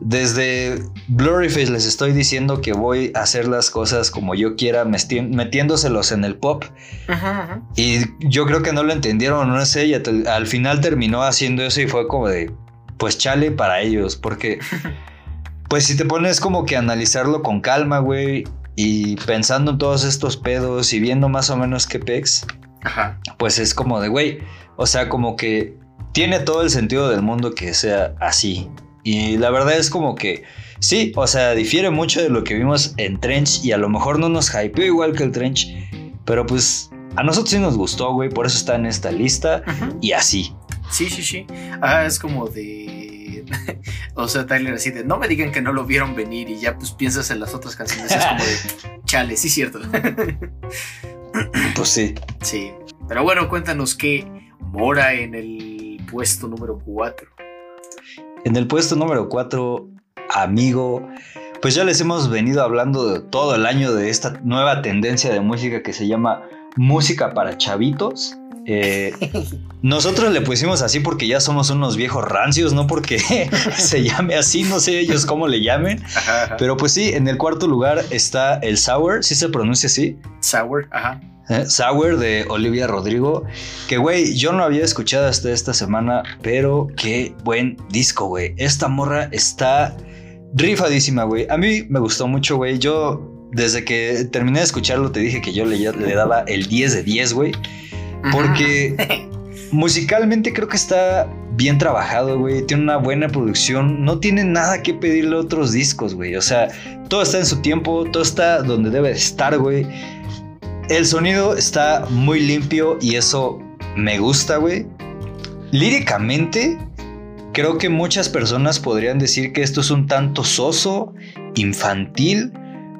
desde Blurryface les estoy diciendo que voy a hacer las cosas como yo quiera, metiéndoselos en el pop. Y yo creo que no lo entendieron, no sé, y al final terminó haciendo eso y fue como de, pues chale para ellos, porque... Pues si te pones como que a analizarlo con calma, güey, y pensando en todos estos pedos y viendo más o menos qué pex, pues es como de, güey, o sea, como que tiene todo el sentido del mundo que sea así. Y la verdad es como que, sí, o sea, difiere mucho de lo que vimos en Trench y a lo mejor no nos hypeó igual que el Trench, pero pues a nosotros sí nos gustó, güey, por eso está en esta lista y así. Sí, sí, sí. Ah, es como de o sea, Tyler así de, no me digan que no lo vieron venir y ya pues piensas en las otras canciones. Es como de, chale, sí, cierto. pues sí. Sí. Pero bueno, cuéntanos qué mora en el puesto número 4. En el puesto número 4, amigo, pues ya les hemos venido hablando de todo el año de esta nueva tendencia de música que se llama música para chavitos. Eh, nosotros le pusimos así porque ya somos unos viejos rancios, no porque se llame así, no sé ellos cómo le llamen. Pero pues sí, en el cuarto lugar está el Sour, ¿sí se pronuncia así? Sour, ajá. Eh, Sour de Olivia Rodrigo. Que, güey, yo no había escuchado hasta esta semana, pero qué buen disco, güey. Esta morra está rifadísima, güey. A mí me gustó mucho, güey. Yo, desde que terminé de escucharlo, te dije que yo le, le daba el 10 de 10, güey. Porque musicalmente creo que está bien trabajado, güey. Tiene una buena producción. No tiene nada que pedirle a otros discos, güey. O sea, todo está en su tiempo, todo está donde debe estar, güey. El sonido está muy limpio y eso me gusta, güey. Líricamente, creo que muchas personas podrían decir que esto es un tanto soso, infantil,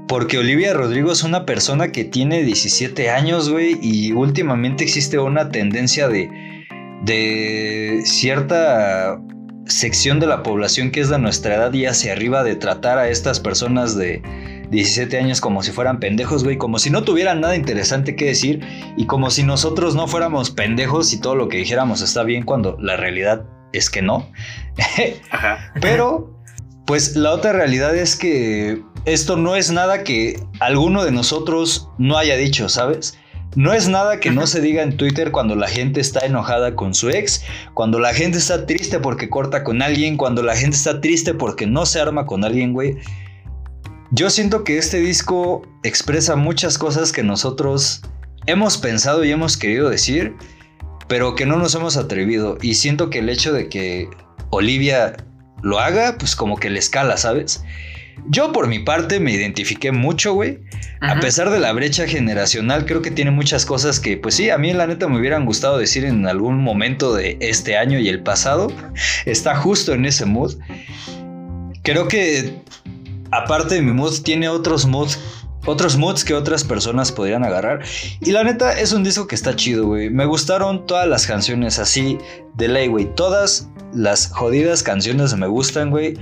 porque Olivia Rodrigo es una persona que tiene 17 años, güey, y últimamente existe una tendencia de, de cierta sección de la población que es de nuestra edad y hacia arriba de tratar a estas personas de 17 años como si fueran pendejos, güey, como si no tuvieran nada interesante que decir y como si nosotros no fuéramos pendejos y todo lo que dijéramos está bien cuando la realidad es que no. Ajá. Pero, pues la otra realidad es que esto no es nada que alguno de nosotros no haya dicho, ¿sabes? No es nada que no se diga en Twitter cuando la gente está enojada con su ex, cuando la gente está triste porque corta con alguien, cuando la gente está triste porque no se arma con alguien, güey. Yo siento que este disco expresa muchas cosas que nosotros hemos pensado y hemos querido decir, pero que no nos hemos atrevido. Y siento que el hecho de que Olivia lo haga, pues como que le escala, ¿sabes? Yo por mi parte me identifiqué mucho, güey. A pesar de la brecha generacional, creo que tiene muchas cosas que, pues sí, a mí la neta me hubieran gustado decir en algún momento de este año y el pasado. Está justo en ese mood. Creo que, aparte de mi mood, tiene otros moods otros moods que otras personas podrían agarrar. Y la neta es un disco que está chido, güey. Me gustaron todas las canciones así de ley, güey. Todas las jodidas canciones me gustan, güey.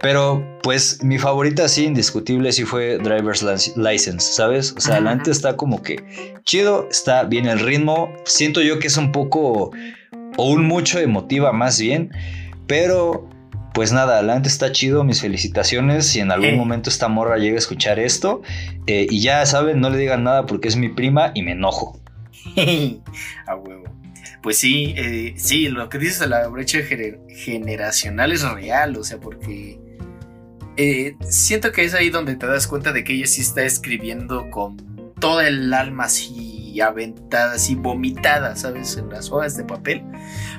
Pero pues mi favorita sí, indiscutible, sí fue Driver's License, ¿sabes? O sea, adelante está como que chido, está bien el ritmo. Siento yo que es un poco o un mucho emotiva más bien. Pero pues nada, adelante está chido, mis felicitaciones. Si en algún eh. momento esta morra llega a escuchar esto, eh, y ya saben, no le digan nada porque es mi prima y me enojo. a huevo. Pues sí, eh, sí, lo que dices de la brecha generacional es real, o sea, porque eh, siento que es ahí donde te das cuenta de que ella sí está escribiendo con toda el alma así aventada, así vomitada, ¿sabes? En las hojas de papel.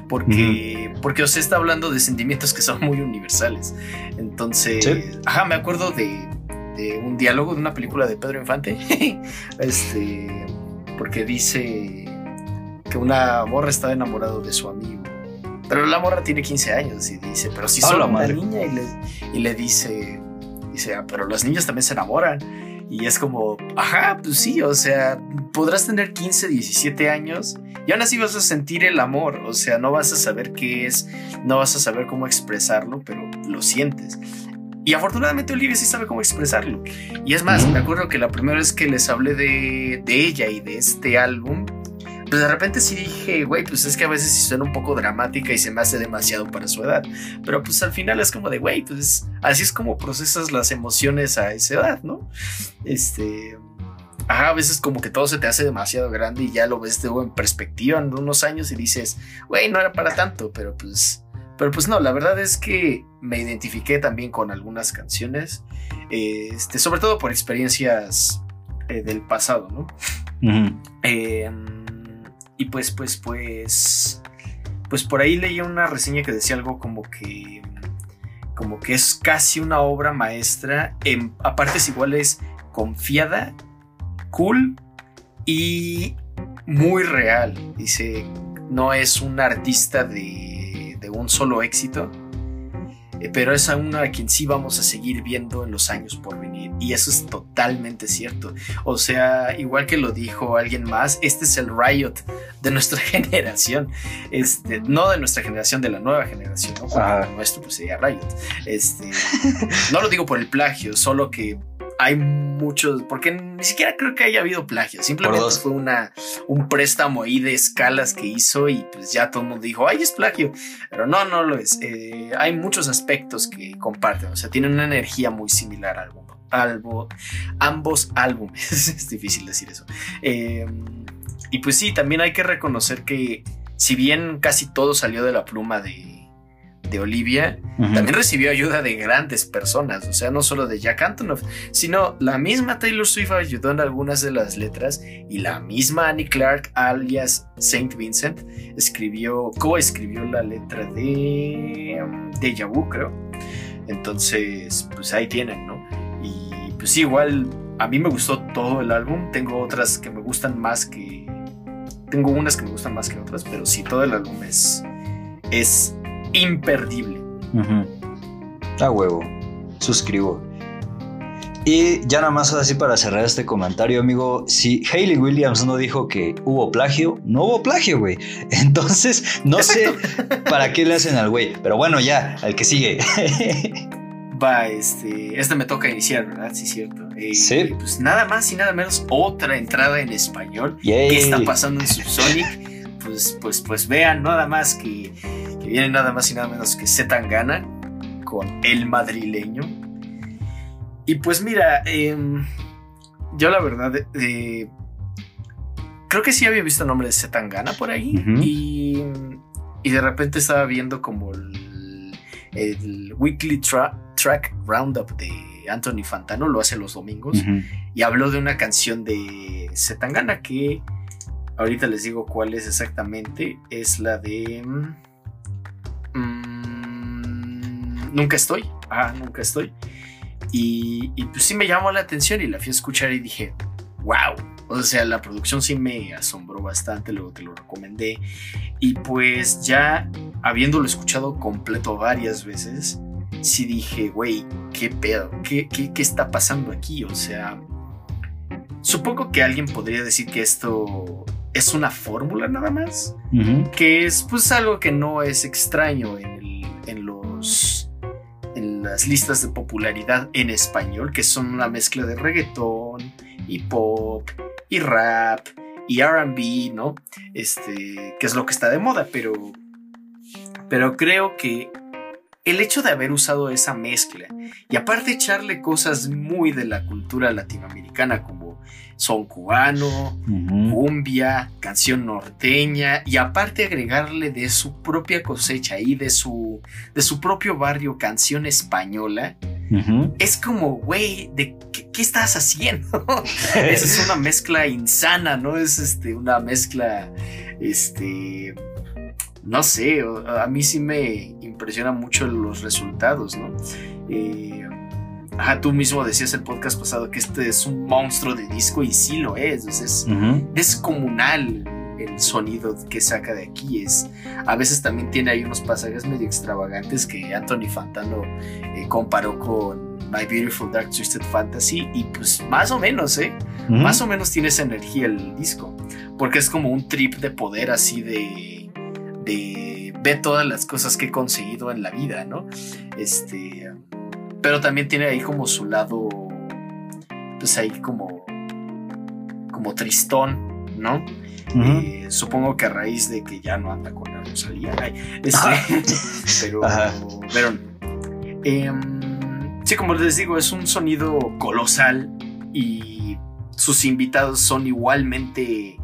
Porque, porque os está hablando de sentimientos que son muy universales. Entonces, ajá, me acuerdo de, de, un diálogo de una película de Pedro Infante. este, porque dice que una morra estaba enamorado de su amigo pero la morra tiene 15 años y dice, pero si solo una niña y le, y le dice, dice, ah, pero las niñas también se enamoran. Y es como, ajá, pues sí, o sea, podrás tener 15, 17 años y aún así vas a sentir el amor, o sea, no vas a saber qué es, no vas a saber cómo expresarlo, pero lo sientes. Y afortunadamente Olivia sí sabe cómo expresarlo. Y es más, me acuerdo que la primera vez que les hablé de, de ella y de este álbum, pues de repente sí dije, güey, pues es que a veces sí suena un poco dramática y se me hace demasiado para su edad. Pero pues al final es como de, güey, pues así es como procesas las emociones a esa edad, ¿no? Este. Ajá, a veces como que todo se te hace demasiado grande y ya lo ves de en perspectiva en unos años y dices, güey, no era para tanto, pero pues. Pero pues no, la verdad es que me identifiqué también con algunas canciones, este, sobre todo por experiencias eh, del pasado, ¿no? eh, y pues, pues, pues, pues por ahí leí una reseña que decía algo como que, como que es casi una obra maestra, en, a partes iguales confiada, cool y muy real. Dice, no es un artista de un solo éxito. Eh, pero es a una a quien sí vamos a seguir viendo en los años por venir. Y eso es totalmente cierto. O sea, igual que lo dijo alguien más, este es el Riot de nuestra generación. Este, no de nuestra generación, de la nueva generación, ¿no? Nuestro pues sería Riot. Este, no lo digo por el plagio, solo que hay muchos, porque ni siquiera creo que haya habido plagio, simplemente fue una, un préstamo ahí de escalas que hizo y pues ya todo el mundo dijo, ay, es plagio, pero no, no lo es. Eh, hay muchos aspectos que comparten, o sea, tienen una energía muy similar al álbum, ambos álbumes, es difícil decir eso. Eh, y pues sí, también hay que reconocer que si bien casi todo salió de la pluma de de Olivia, también recibió ayuda de grandes personas, o sea, no solo de Jack Antonoff, sino la misma Taylor Swift ayudó en algunas de las letras y la misma Annie Clark, alias Saint Vincent, escribió, co-escribió la letra de um, Deja Vu, creo. Entonces, pues ahí tienen, ¿no? Y pues sí, igual a mí me gustó todo el álbum, tengo otras que me gustan más que... Tengo unas que me gustan más que otras, pero sí, todo el álbum es, es imperdible. A huevo, suscribo. Y ya nada más así para cerrar este comentario, amigo, si Hayley Williams no dijo que hubo plagio, no hubo plagio, güey. Entonces, no sé para qué le hacen al güey. Pero bueno, ya, al que sigue. Va, este, este me toca iniciar, ¿verdad? Sí, cierto. Eh, sí. Pues nada más y nada menos otra entrada en español. ¿Qué está pasando en Subsonic? Pues, pues, pues vean nada más que viene nada más y nada menos que Zetangana con El Madrileño. Y pues mira, em, yo la verdad, eh, creo que sí había visto el nombre de Zetangana por ahí y, y, de repente estaba viendo como el, el Weekly Track Roundup de Anthony Fantano, lo hace los domingos, y habló de una canción de Zetangana que ahorita les digo cuál es exactamente, es la de... nunca estoy. Ah, nunca estoy. Y, pues sí me llamó la atención y la fui a escuchar y dije, wow. O sea, la producción sí me asombró bastante, luego te lo recomendé. Y pues ya habiéndolo escuchado completo varias veces, sí dije, güey, ¿qué pedo? ¿Qué, ¿Qué, qué, está pasando aquí? O sea, supongo que alguien podría decir que esto es una fórmula nada más, que es pues algo que no es extraño en, en, los las listas de popularidad en español, que son una mezcla de reggaetón y pop y rap y R&B, ¿no? Este, que es lo que está de moda, pero pero creo que el hecho de haber usado esa mezcla y aparte echarle cosas muy de la cultura latinoamericana como son cubano, cumbia, canción norteña y aparte agregarle de su propia cosecha y de su, de su propio barrio canción española. Es como, güey, ¿de qué, estás haciendo? Esa es una mezcla insana, ¿no? Es este, una mezcla, este, no sé, a mí sí me impresiona mucho los resultados, ¿no? Eh, Ajá, tú mismo decías el podcast pasado que este es un monstruo de disco y sí lo es. Es descomunal el sonido que saca de aquí. Es, a veces también tiene ahí unos pasajes medio extravagantes que Anthony Fantano eh, comparó con My Beautiful Dark Twisted Fantasy y pues más o menos, ¿eh? Más o menos tiene esa energía el disco. Porque es como un trip de poder así de... de ver todas las cosas que he conseguido en la vida, ¿no? Este pero también tiene ahí como su lado, pues ahí como, como tristón, ¿no? Eh, supongo que a raíz de que ya no anda con la Rosalía. Este, pero, pero em, sí, como les digo, es un sonido colosal y sus invitados son igualmente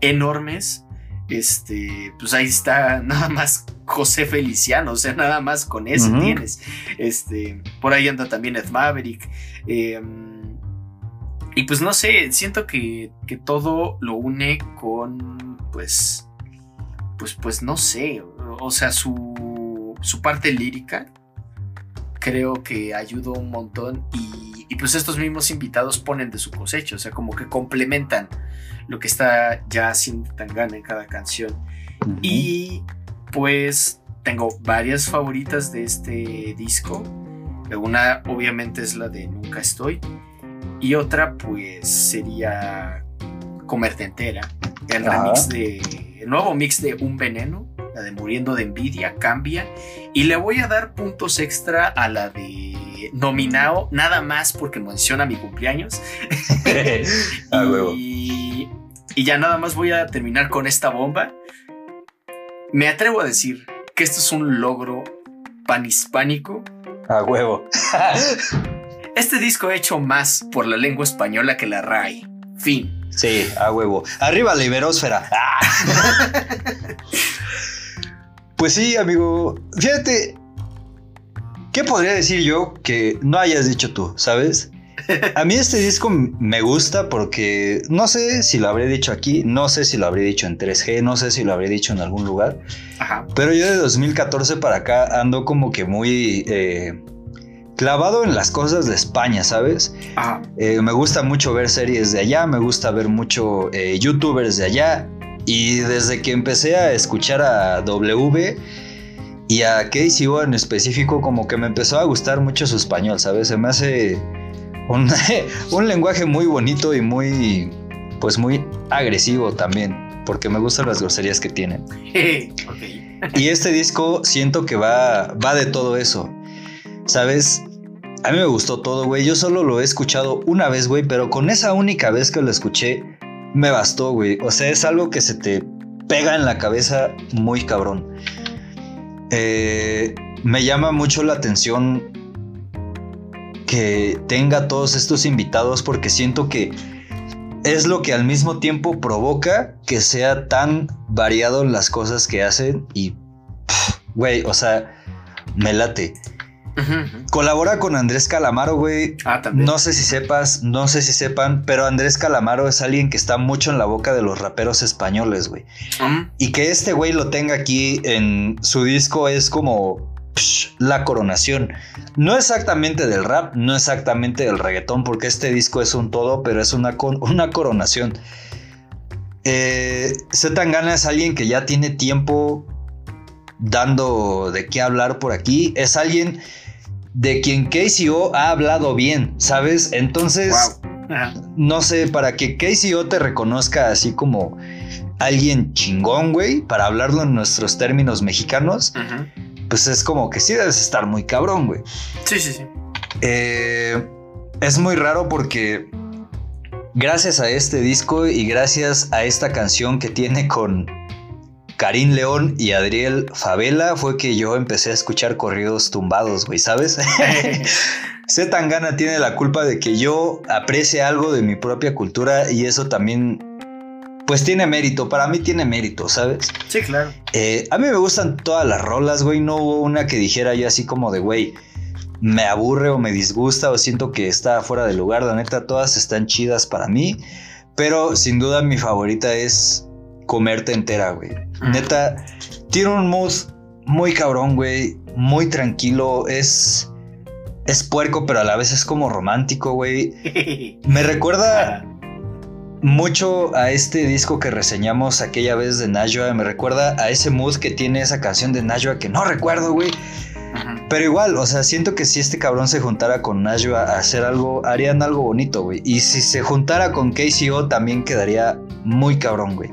enormes. Este, pues ahí está nada más José Feliciano, o sea, nada más con eso tienes. Este, por ahí anda también Ed Maverick. Em, y pues no sé, siento que, que, todo lo une con, pues, pues, pues no sé, o sea, su, su parte lírica creo que ayudó un montón y, y, pues estos mismos invitados ponen de su cosecha, o sea, como que complementan lo que está ya haciendo Tangana en cada canción. Y pues tengo varias favoritas de este disco. Una obviamente es la de Nunca Estoy. Y otra pues sería Comerte Entera. El remix de... El nuevo mix de Un Veneno. La de Muriendo de Envidia cambia. Y le voy a dar puntos extra a la de Nominado. Nada más porque menciona mi cumpleaños. y, y ya nada más voy a terminar con esta bomba. Me atrevo a decir que esto es un logro panhispánico. A huevo. este disco ha hecho más por la lengua española que la RAI. Fin. Sí, a huevo. Arriba la iberósfera. pues sí, amigo. Fíjate. ¿Qué podría decir yo que no hayas dicho tú, sabes? A mí este disco me gusta porque no sé si lo habré dicho aquí, no sé si lo habré dicho en 3G, no sé si lo habré dicho en algún lugar. Pero yo de 2014 para acá ando como que muy eh, clavado en las cosas de España, ¿sabes? Eh, me gusta mucho ver series de allá, me gusta ver mucho eh, youtubers de allá. Y desde que empecé a escuchar a W y a Casey O en específico, como que me empezó a gustar mucho su español, ¿sabes? Se me hace un, lenguaje muy bonito y muy, pues muy agresivo también, porque me gustan las groserías que tienen. Y este disco siento que va, va de todo eso. ¿Sabes? A mí me gustó todo, güey. Yo solo lo he escuchado una vez, güey, pero con esa única vez que lo escuché, me bastó, güey. O sea, es algo que se te pega en la cabeza muy cabrón. Eh, me llama mucho la atención que tenga todos estos invitados porque siento que es lo que al mismo tiempo provoca que sea tan variado las cosas que hacen y, güey, o sea, me late. Colabora con Andrés Calamaro, güey. Ah, también. No sé si sepas, no sé si sepan, pero Andrés Calamaro es alguien que está mucho en la boca de los raperos españoles, güey. Y que este güey lo tenga aquí en su disco es como la coronación. No exactamente del rap, no exactamente del reggaetón, porque este disco es un todo, pero es una, una coronación. Eh, Zetangana es alguien que ya tiene tiempo dando de qué hablar por aquí. Es alguien de quien KCO ha hablado bien, ¿sabes? Entonces, no sé, para que KCO te reconozca así como alguien chingón, güey, para hablarlo en nuestros términos mexicanos pues es como que sí debes estar muy cabrón, güey. Sí, sí, sí. Eh, es muy raro porque gracias a este disco y gracias a esta canción que tiene con Karim León y Adriel Favela fue que yo empecé a escuchar corridos tumbados, güey, ¿sabes? Z Tangana tiene la culpa de que yo aprecie algo de mi propia cultura y eso también pues tiene mérito. Para mí tiene mérito, ¿sabes? Sí, claro. Eh, a mí me gustan todas las rolas, güey. No hubo una que dijera yo así como de, güey, me aburre o me disgusta o siento que está fuera de lugar. La neta, todas están chidas para mí. Pero sin duda mi favorita es Comerte entera, güey. Neta, tiene un mood muy cabrón, güey. Muy tranquilo. Es. Es puerco, pero a la vez es como romántico, güey. Me recuerda mucho a este disco que reseñamos aquella vez de Najwa. Me recuerda a ese mood que tiene esa canción de Najwa que no recuerdo, güey. Pero igual, o sea, siento que si este cabrón se juntara con Najwa a hacer algo, harían algo bonito, güey. Y si se juntara con KCO también quedaría muy cabrón, güey.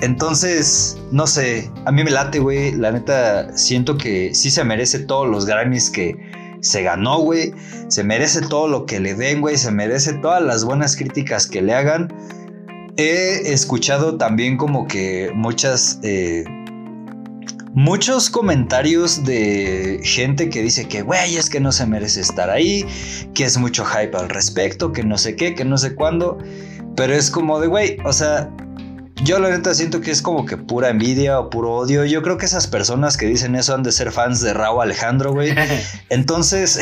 Entonces, no sé, a mí me late, güey. La neta, siento que sí se merece todos los Grammys que, se ganó, güey. Se merece todo lo que le den, güey. Se merece todas las buenas críticas que le hagan. He escuchado también como que muchas... Eh, muchos comentarios de gente que dice que, güey, es que no se merece estar ahí, que es mucho hype al respecto, que no sé qué, que no sé cuándo. Pero es como de, güey, o sea, yo la neta siento que es como que pura envidia o puro odio. Yo creo que esas personas que dicen eso han de ser fans de Raúl Alejandro, güey. Entonces,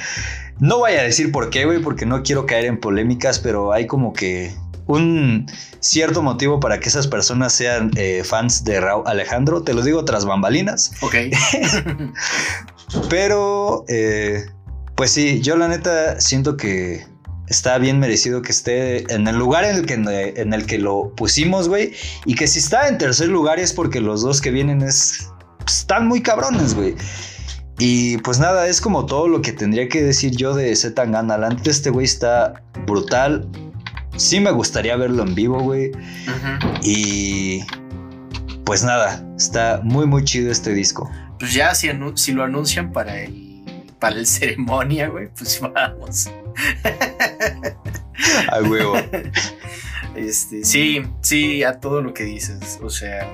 no voy a decir por qué, güey, porque no quiero caer en polémicas, pero hay como que un cierto motivo para que esas personas sean eh, fans de Raúl Alejandro. Te lo digo tras bambalinas. Ok. pero, eh, pues sí, yo la neta siento que está bien merecido que esté en el lugar en el que, en el que lo pusimos, güey. Y que si está en tercer lugar es porque los dos que vienen es están muy cabrones, güey. Y pues nada, es como todo lo que tendría que decir yo de Z La neta, este güey está brutal. Sí me gustaría verlo en vivo, güey. Y pues nada, está muy muy chido este disco. Pues ya si, si lo anuncian para el para el ceremonia, güey, pues vamos. A huevo. Este, sí, sí, a todo lo que dices. O sea,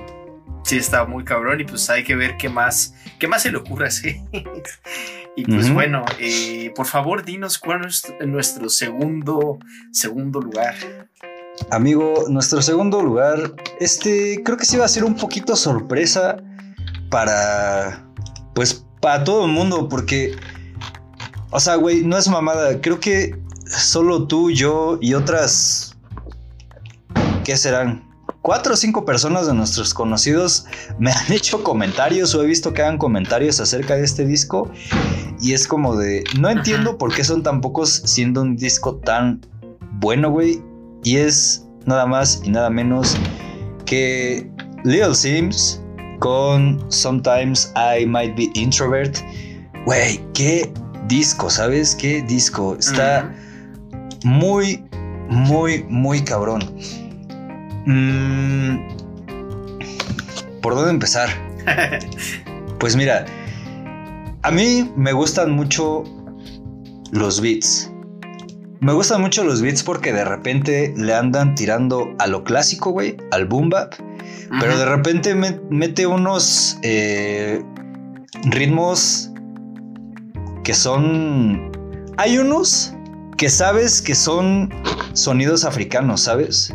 sí está muy cabrón y pues hay que ver qué más, qué más se le ocurre así. y pues bueno, eh, por favor, dinos cuál es nuestro segundo, segundo lugar. Amigo, nuestro segundo lugar, este creo que sí va a ser un poquito sorpresa para, pues, para todo el mundo, porque, o sea, güey, no es mamada, creo que solo tú, yo y otras, ¿qué serán? Cuatro o cinco personas de nuestros conocidos me han hecho comentarios o he visto que hagan comentarios acerca de este disco y es como de, no entiendo por qué son tan pocos siendo un disco tan bueno, güey, y es nada más y nada menos que Little Sims con Sometimes I Might Be Introvert. Güey, qué disco, ¿sabes? Qué disco. Está muy, muy, muy cabrón. Mm, ¿Por dónde empezar? pues mira, a mí me gustan mucho los beats. Me gustan mucho los beats porque de repente le andan tirando a lo clásico, güey, al boom bap. Pero de repente mete unos eh, ritmos que son... Hay unos que sabes que son sonidos africanos, ¿sabes?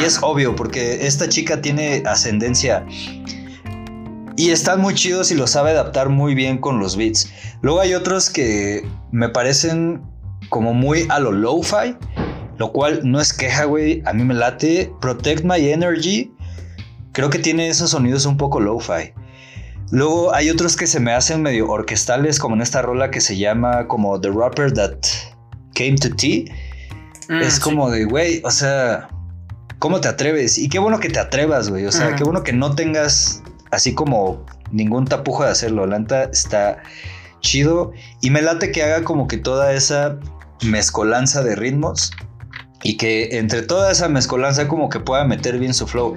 Y es obvio porque esta chica tiene ascendencia y están muy chidos y lo sabe adaptar muy bien con los beats. Luego hay otros que me parecen como muy a lo lo-fi, lo cual no es queja, güey. A mí me late. Protect My Energy. Creo que tiene esos sonidos un poco lo-fi. Luego hay otros que se me hacen medio orquestales, como en esta rola que se llama como The Rapper That Came to Tea. Mm, es como de, güey, o sea, ¿cómo te atreves? Y qué bueno que te atrevas, güey. O sea, qué bueno que no tengas así como ningún tapujo de hacerlo. Lanta está chido y me late que haga como que toda esa mezcolanza de ritmos y que entre toda esa mezcolanza como que pueda meter bien su flow.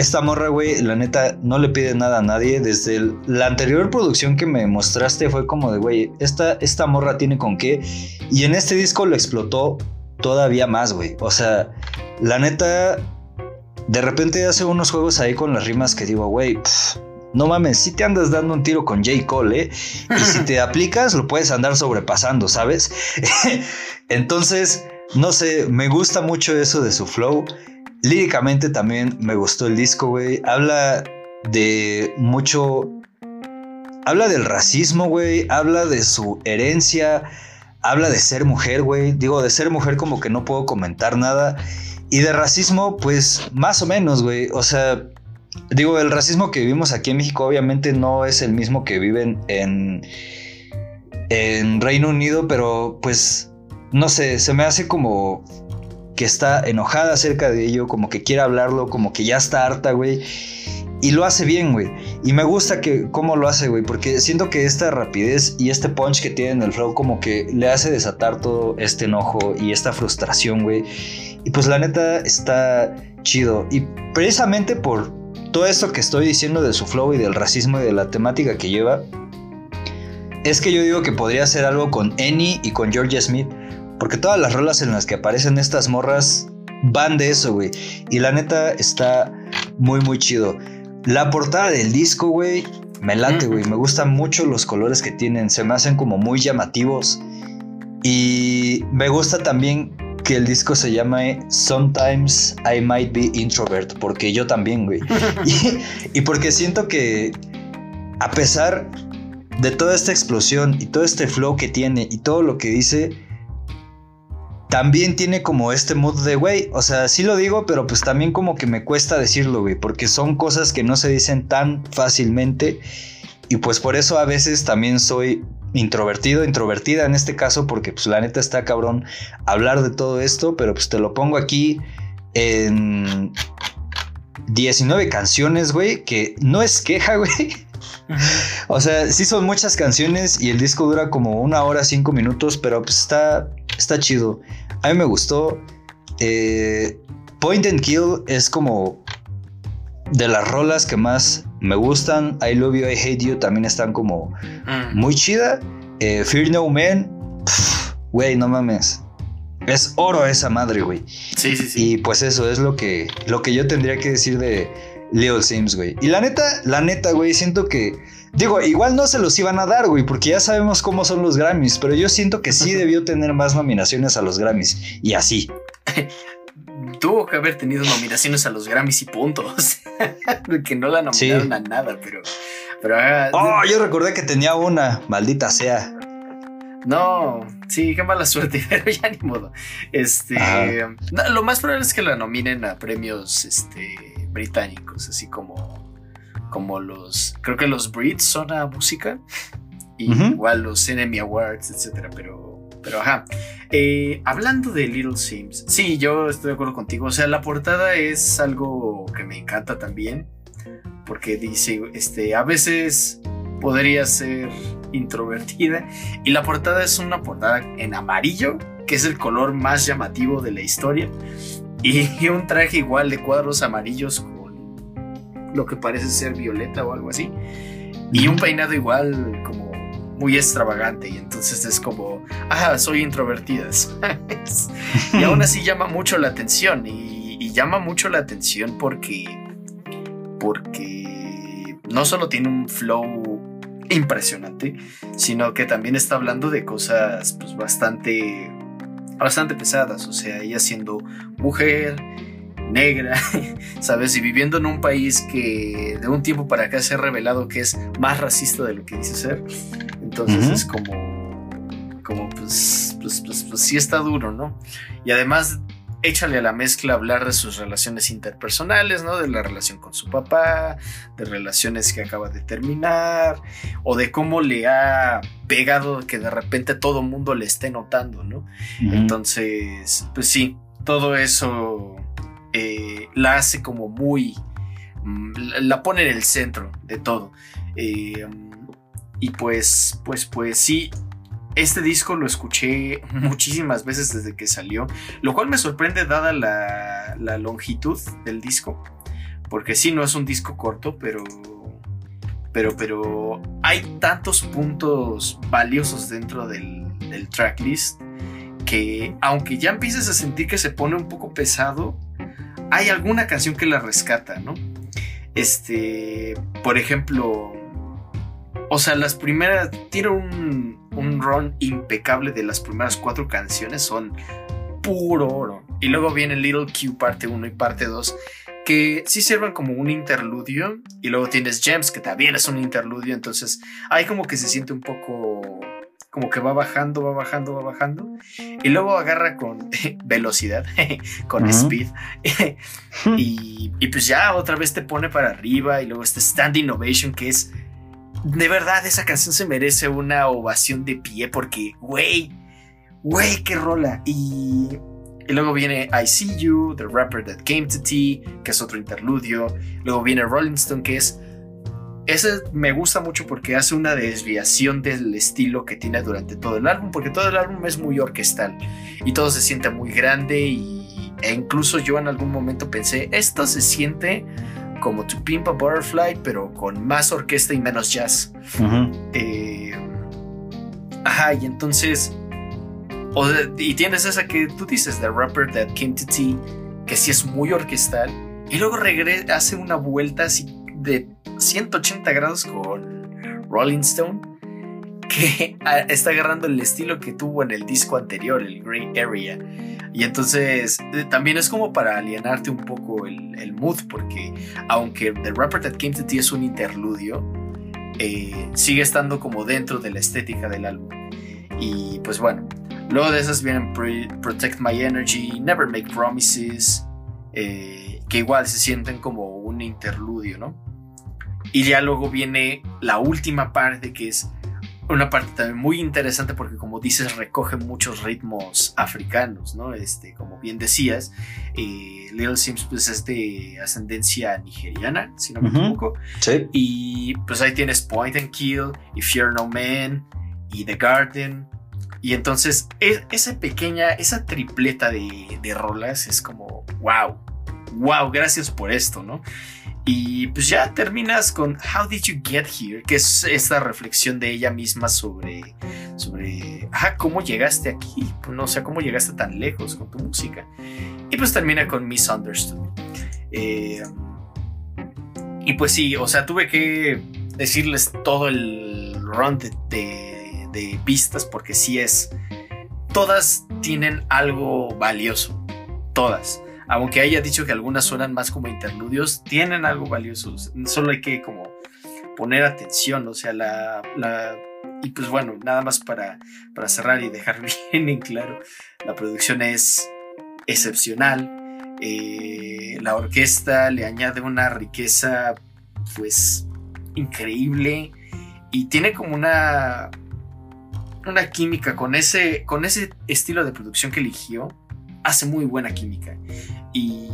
Esta morra, güey, la neta no le pide nada a nadie. Desde la anterior producción que me mostraste fue como de, güey, esta, esta morra tiene con qué. Y en este disco lo explotó todavía más, güey. O sea, la neta, de repente hace unos juegos ahí con las rimas que digo, güey, no mames, si te andas dando un tiro con J. Cole, ¿eh? Y si te aplicas, lo puedes andar sobrepasando, ¿sabes? Entonces, no sé, me gusta mucho eso de su flow. Líricamente también me gustó el disco, güey. Habla de mucho... Habla del racismo, güey. Habla de su herencia. Habla de ser mujer, güey. Digo, de ser mujer como que no puedo comentar nada. Y de racismo, pues más o menos, güey. O sea, digo, el racismo que vivimos aquí en México obviamente no es el mismo que viven en, en Reino Unido, pero pues, no sé, se me hace como que está enojada acerca de ello, como que quiere hablarlo, como que ya está harta, güey. Y lo hace bien, güey. Y me gusta que cómo lo hace, güey, porque siento que esta rapidez y este punch que tiene en el flow como que le hace desatar todo este enojo y esta frustración, güey. Y pues la neta está chido. Y precisamente por todo esto que estoy diciendo de su flow y del racismo y de la temática que lleva, es que yo digo que podría ser algo con Annie y con Georgia Smith, porque todas las rolas en las que aparecen estas morras van de eso, güey. Y la neta está muy, muy chido. La portada del disco, güey, me late, güey. Me gustan mucho los colores que tienen, se me hacen como muy llamativos. Y me gusta también que el disco se llama Sometimes I Might Be Introvert, porque yo también, güey. y, porque siento que a pesar de toda esta explosión y todo este flow que tiene y todo lo que dice, también tiene como este mood de, güey, o sea, sí lo digo, pero pues también como que me cuesta decirlo, güey, porque son cosas que no se dicen tan fácilmente y pues por eso a veces también soy introvertido, introvertida en este caso, porque pues la neta está cabrón hablar de todo esto, pero pues te lo pongo aquí en 19 canciones, güey, que no es queja, güey. o sea, sí son muchas canciones y el disco dura como una hora, cinco minutos, pero pues está, está chido. A mí me gustó. Eh, Point and Kill es como de las rolas que más me gustan. I Love You, I Hate You también están como Mm. muy chida. Eh, Fear No Man, güey, no mames. Es oro esa madre, güey. Sí, sí, sí. Y pues eso es lo que, lo que yo tendría que decir de Lil Sims, güey. Y la neta, la neta, güey, siento que. Digo, igual no se los iban a dar, güey, porque ya sabemos cómo son los Grammys, pero yo siento que sí debió tener más nominaciones a los Grammys. Y así. Tuvo que haber tenido nominaciones a los Grammys y puntos. que no la nominaron Sí. a nada, pero. Pero ah, Oh, yo recordé que tenía una, maldita sea. No, sí, qué mala suerte, pero ya ni modo. Este, no, lo más probable es que la nominen a premios este, británicos, así como, como los, creo que los Brits son a música y igual los Enemy Awards, etcétera, pero, pero ajá. Eh, hablando de Little Sims, sí, yo estoy de acuerdo contigo. O sea, la portada es algo que me encanta también, porque dice, este, a veces podría ser introvertida y la portada es una portada en amarillo, que es el color más llamativo de la historia, y un traje igual de cuadros amarillos con lo que parece ser violeta o algo así, y un peinado igual como muy extravagante y entonces es como, ah, soy introvertida. ¿sabes? y aún así llama mucho la atención y, y llama mucho la atención porque, porque no solo tiene un flow impresionante, sino que también está hablando de cosas pues bastante, bastante pesadas, o sea, ella siendo mujer, negra, ¿sabes? Y viviendo en un país que de un tiempo para acá se ha revelado que es más racista de lo que dice ser. Entonces es como, como pues, pues, pues, pues sí está duro, ¿no? Y además échale a la mezcla hablar de sus relaciones interpersonales, ¿no? De la relación con su papá, de relaciones que acaba de terminar, o de cómo le ha pegado que de repente todo mundo le esté notando, ¿no? Entonces, pues sí, todo eso eh, la hace como muy... mm, la- La pone en el centro de todo. Eh, y pues, pues, pues sí, este disco lo escuché muchísimas veces desde que salió, lo cual me sorprende dada la, la longitud del disco, porque sí, no es un disco corto, pero... Pero, pero hay tantos puntos valiosos dentro del, del tracklist que aunque ya empieces a sentir que se pone un poco pesado, hay alguna canción que la rescata, ¿no? Este, por ejemplo, o sea, las primeras, tiene un, un run impecable de las primeras cuatro canciones, son puro oro. Y luego viene Little Q parte 1 y parte 2, que sí sirven como un interludio. Y luego tienes Gems, que también es un interludio, entonces ahí como que se siente un poco como que va bajando, va bajando, va bajando. Y luego agarra con velocidad, con speed. y, y pues ya otra vez te pone para arriba. Y luego este Standing Ovation que es... De verdad, esa canción se merece una ovación de pie porque, güey, güey, qué rola. Y, y luego viene I See You, The Rapper That Came to Tea, que es otro interludio. Luego viene Rolling Stone, que es ese me gusta mucho porque hace una desviación del estilo que tiene durante todo el álbum, porque todo el álbum es muy orquestal y todo se siente muy grande y, e incluso yo en algún momento pensé, esto se siente como To Pimp a Butterfly, pero con más orquesta y menos jazz. Eh, ajá, y entonces, o y tienes esa que tú dices, The Rapper That Came to Tea, que sí es muy orquestal, y luego regresa, hace una vuelta así de 180 grados con Rolling Stone, que está agarrando el estilo que tuvo en el disco anterior, el Grey Area. Y entonces eh, también es como para alienarte un poco el, mood, porque aunque The Rapper That Came to Tea es un interludio, eh, sigue estando como dentro de la estética del álbum. Y pues bueno, luego de esas vienen Protect My Energy, Never Make Promises, eh, que igual se sienten como un interludio, ¿no? Y ya luego viene la última parte que es una parte también muy interesante porque como dices recoge muchos ritmos africanos, ¿no? Este, como bien decías, eh, Little Sims pues es de ascendencia nigeriana, si no me equivoco. Sí. Y pues ahí tienes Point and Kill y Fear No Man y The Garden. Y entonces e, esa pequeña, esa tripleta de, de rolas es como, wow, wow, gracias por esto, ¿no? Y pues ya terminas con How Did You Get Here, que es esta reflexión de ella misma sobre, sobre ah, cómo llegaste aquí, no sé, cómo llegaste tan lejos con tu música. Y pues termina con Misunderstood. Eh, y pues sí, o sea, tuve que decirles todo el run de, de, de pistas porque sí es, todas tienen algo valioso, todas aunque haya dicho que algunas suenan más como interludios, tienen algo valioso. Solo hay que como poner atención, o sea, la... y pues bueno, nada más para, para cerrar y dejar bien en claro, la producción es excepcional. Eh, la orquesta le añade una riqueza pues increíble y tiene como una una química con ese con ese estilo de producción que eligió hace muy buena química. Y,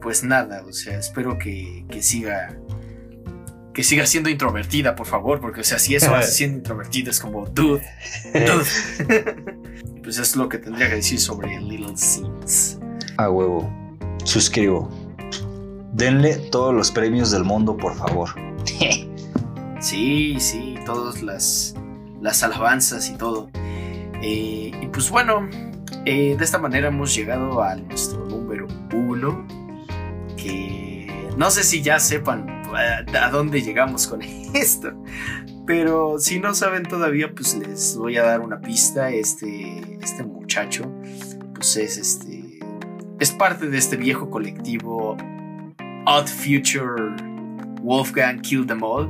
pues nada, o sea, espero que, siga que siga siendo introvertida, por favor, porque, o sea, si eso hace siendo introvertida es como, dude, dude. pues es lo que tendría que decir sobre Little Sims. A huevo, suscribo. Denle todos los premios del mundo, por favor. sí, sí, todas las, las alabanzas y todo. Eh, y pues bueno, eh, de esta manera hemos llegado a nuestro número uno, que no sé si ya sepan eh, a dónde llegamos con esto, pero si no saben todavía, pues les voy a dar una pista. Este, este muchacho, pues es este, es parte de este viejo colectivo Odd Future Wolfgang Kill Them All,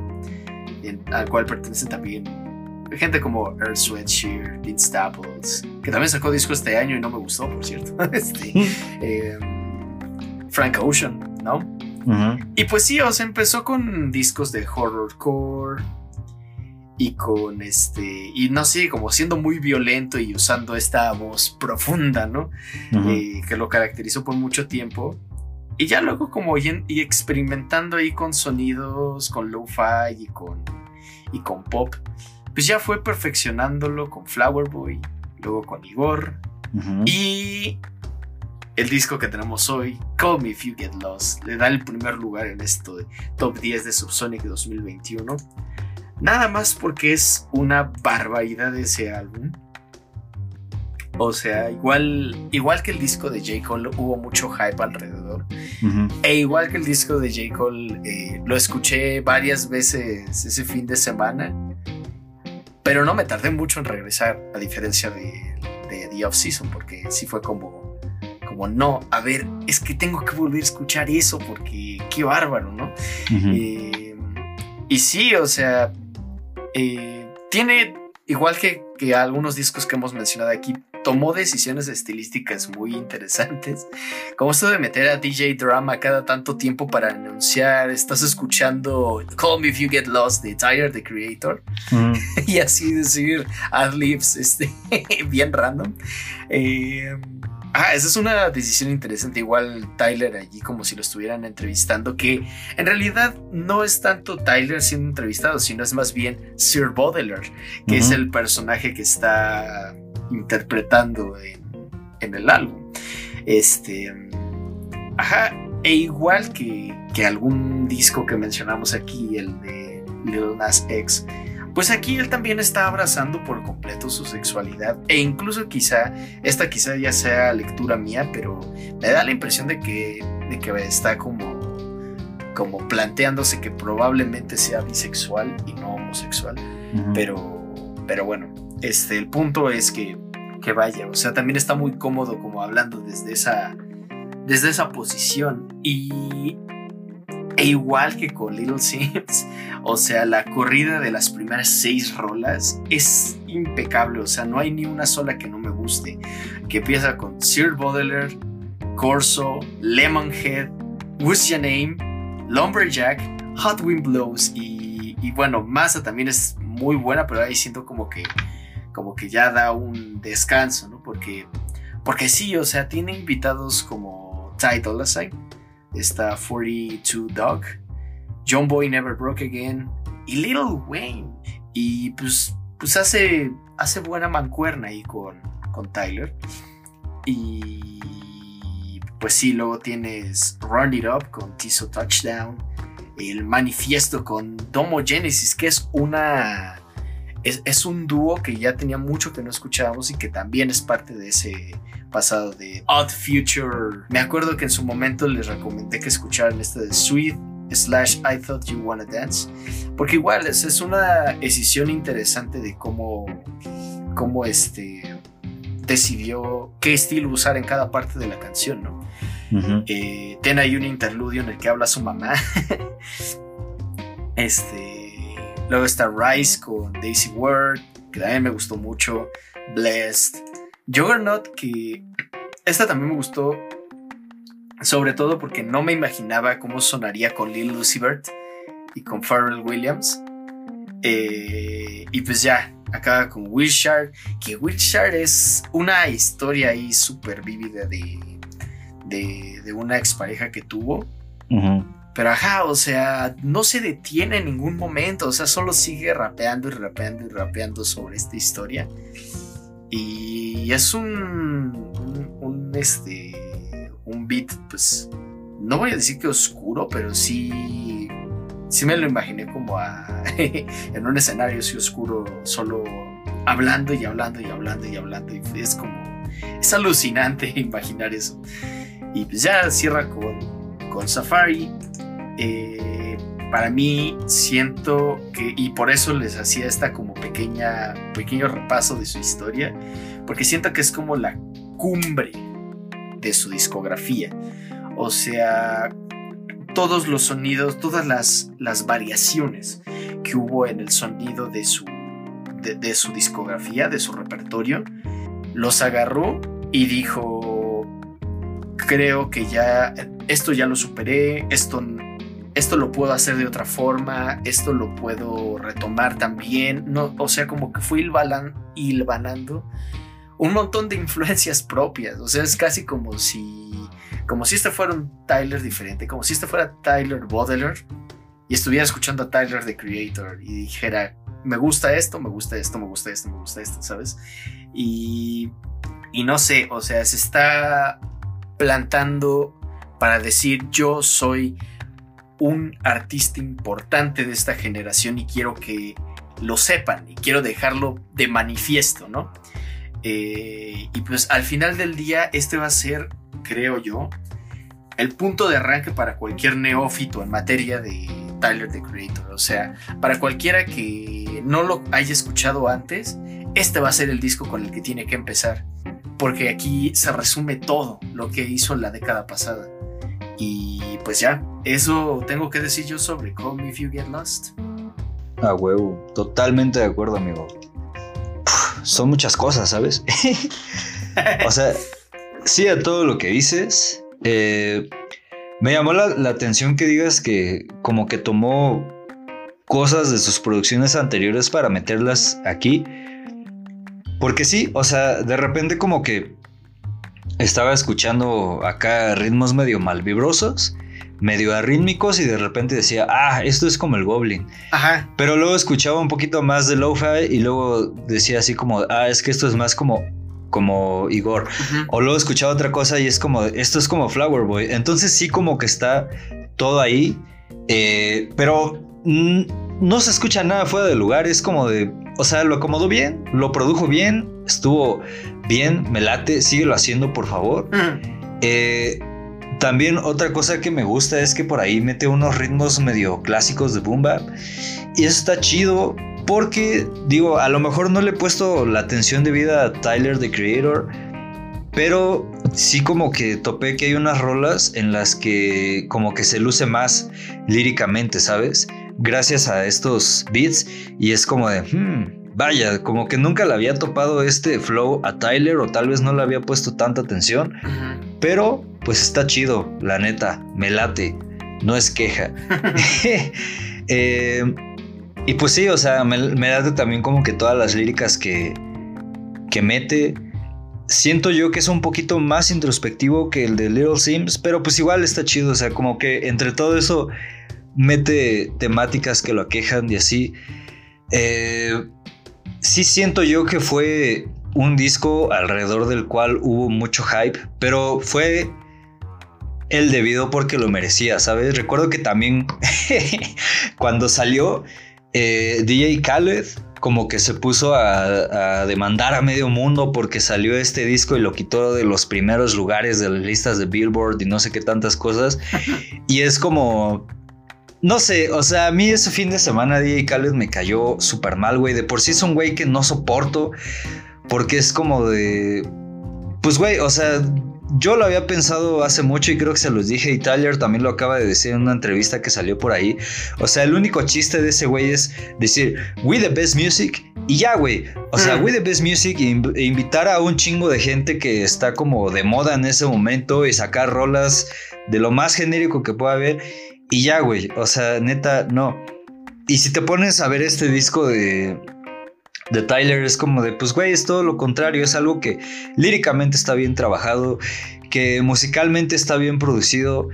al cual pertenece también gente como Earth Sweatshirt, Vince Staples, que también sacó disco este año y no me gustó, por cierto. este, em, Frank Ocean, ¿no? Y pues sí, o sea, empezó con discos de horrorcore y con este, y no sé, como siendo muy violento y usando esta voz profunda, ¿no? Eh, que lo caracterizó por mucho tiempo. Y ya luego como y, y experimentando ahí con sonidos, con lo-fi y con, y con pop pues ya fue perfeccionándolo con Flower Boy, luego con Igor y el disco que tenemos hoy, Call Me If You Get Lost, le da el primer lugar en esto de Top 10 de Subsonic 2021. Nada más porque es una barbaridad ese álbum. O sea, igual, igual que el disco de J. Cole, hubo mucho hype alrededor. E igual que el disco de J. Cole, eh, lo escuché varias veces ese fin de semana. Pero no me tardé mucho en regresar, a diferencia de, de The Off-Season, porque sí fue como, como, no, a ver, es que tengo que volver a escuchar eso, porque qué bárbaro, ¿no? Eh, y sí, o sea, eh, tiene, igual que, que algunos discos que hemos mencionado aquí, tomó decisiones estilísticas muy interesantes, como esto de meter a DJ Drama cada tanto tiempo para anunciar, estás escuchando Call Me If You Get Lost de Tyler, the Creator, y así decir adlibs este, bien random. Eh, Ah, esa es una decisión interesante. Igual Tyler allí como si lo estuvieran entrevistando, que en realidad no es tanto Tyler siendo entrevistado, sino es más bien Sir Baudelaire, que es el personaje que está interpretando en, el álbum. Este. Ajá. E igual que, que algún disco que mencionamos aquí, el de Lil Nas X, pues aquí él también está abrazando por completo su sexualidad e incluso quizá, esta quizá ya sea lectura mía, pero me da la impresión de que, de que está como, como planteándose que probablemente sea bisexual y no homosexual, pero, pero bueno, este, el punto es que, que vaya, o sea, también está muy cómodo como hablando desde esa, desde esa posición. Y e igual que con Little Sims, o sea, la corrida de las primeras seis rolas es impecable, o sea, no hay ni una sola que no me guste. Que empieza con Sir Baudelaire, Corso, Lemonhead, What's Your Name, Lumberjack, Hot Wind Blows y, y bueno, Massa también es muy buena, pero ahí siento como que, como que ya da un descanso, ¿no? Porque, porque sí, o sea, tiene invitados como Ty Dolla Sign, está 42 Dog, John Boy Never Broke Again y Little Wayne. Y pues, pues hace, hace buena mancuerna ahí con, con Tyler. Y pues sí, luego tienes Run It Up con Tiso Touchdown, el manifiesto con Domo Genesis, que es una... Es, un dúo que ya tenía mucho que no escuchábamos y que también es parte de ese pasado de Odd Future. Me acuerdo que en su momento les recomendé que escucharan este de Sweet slash I Thought You Wanna Dance, porque igual es, es una decisión interesante de cómo, cómo este decidió qué estilo usar en cada parte de la canción, ¿no? Eh, tiene ahí un interludio en el que habla su mamá. este. Luego está Rice con Daisy Word, que también me gustó mucho. Blessed. Juggernaut, que. Esta también me gustó. Sobre todo porque no me imaginaba cómo sonaría con Lil Lucy Bert y con Pharrell Williams. Eh, y pues ya, acaba con Wilshire, que Wilshire es una historia ahí súper vívida de de, una expareja que tuvo. Pero ajá, o sea, no se detiene en ningún momento, o sea, solo sigue rapeando y rapeando y rapeando sobre esta historia. Y es un, un, este, un beat, pues, no voy a decir que oscuro, pero sí, sí me lo imaginé como en un escenario así oscuro, solo hablando y hablando y hablando y hablando. Y es como, es alucinante imaginar eso. Y pues ya cierra con, con Safari. Eh, para mí siento que, y por eso les hacía esta como pequeña, pequeño repaso de su historia, porque siento que es como la cumbre de su discografía. O sea, todos los sonidos, todas las, las variaciones que hubo en el sonido de su, de su discografía, de su repertorio, los agarró y dijo, creo que ya esto ya lo superé, esto, esto lo puedo hacer de otra forma, esto lo puedo retomar también, no, o sea, como que fui hilvanando un montón de influencias propias, o sea, es casi como si, como si este fuera un Tyler diferente, como si este fuera Tyler Baudelaire y estuviera escuchando a Tyler the Creator y dijera, me gusta esto, me gusta esto, me gusta esto, me gusta esto, ¿sabes? Y, y no sé, o sea, se está plantando para decir yo soy un artista importante de esta generación y quiero que lo sepan y quiero dejarlo de manifiesto, ¿no? Eh, y pues al final del día este va a ser, creo yo, el punto de arranque para cualquier neófito en materia de Tyler the Creator. O sea, para cualquiera que no lo haya escuchado antes, este va a ser el disco con el que tiene que empezar porque aquí se resume todo lo que hizo en la década pasada. Y pues ya, eso tengo que decir yo sobre Call If You Get Lost. Ah, huevo, totalmente de acuerdo, amigo. son muchas cosas, ¿sabes? o sea, sí a todo lo que dices. Eh, me llamó la, la atención que digas que como que tomó cosas de sus producciones anteriores para meterlas aquí. Porque sí, o sea, de repente como que estaba escuchando acá ritmos medio malvibrosos, medio arrítmicos y de repente decía, ah, esto es como el Goblin. Ajá. Pero luego escuchaba un poquito más de lo-fi y luego decía así como, ah, es que esto es más como como Igor. O luego escuchaba otra cosa y es como, esto es como Flower Boy. Entonces sí como que está todo ahí, eh, pero no se escucha nada fuera de lugar, es como de, o sea, lo acomodó bien, lo produjo bien, estuvo bien, me late, síguelo haciendo por favor. Eh, también otra cosa que me gusta es que por ahí mete unos ritmos medio clásicos de boom y eso está chido porque digo, a lo mejor no le he puesto la atención debida a Tyler the Creator, pero sí como que topé que hay unas rolas en las que como que se luce más líricamente, ¿sabes? Gracias a estos beats y es como de, hmm, vaya, como que nunca le había topado este flow a Tyler o tal vez no le había puesto tanta atención, pero pues está chido, la neta, me late, no es queja. Eh, y pues sí, o sea, me, me da también como que todas las líricas que, que mete. Siento yo que es un poquito más introspectivo que el de Little Sims, pero pues igual está chido, o sea, como que entre todo eso mete temáticas que lo aquejan y así. Eh, sí siento yo que fue un disco alrededor del cual hubo mucho hype, pero fue el debido porque lo merecía, ¿sabes? Recuerdo que también cuando salió eh, DJ Khaled como que se puso a, demandar a medio mundo porque salió este disco y lo quitó de los primeros lugares de las listas de Billboard y no sé qué tantas cosas. y es como... No sé, o sea, a mí ese fin de semana DJ Khaled me cayó súper mal, güey. De por sí es un güey que no soporto porque es como de... Pues, güey, o sea, yo lo había pensado hace mucho y creo que se los dije y Tyler también lo acaba de decir en una entrevista que salió por ahí. O sea, el único chiste de ese güey es decir, we the best music y ya, güey. O sea, we the best music e invitar a un chingo de gente que está como de moda en ese momento y sacar rolas de lo más genérico que pueda haber y ya, güey. O sea, neta, no. Y si te pones a ver este disco de, de Tyler es como de, pues, güey, es todo lo contrario, es algo que líricamente está bien trabajado, que musicalmente está bien producido.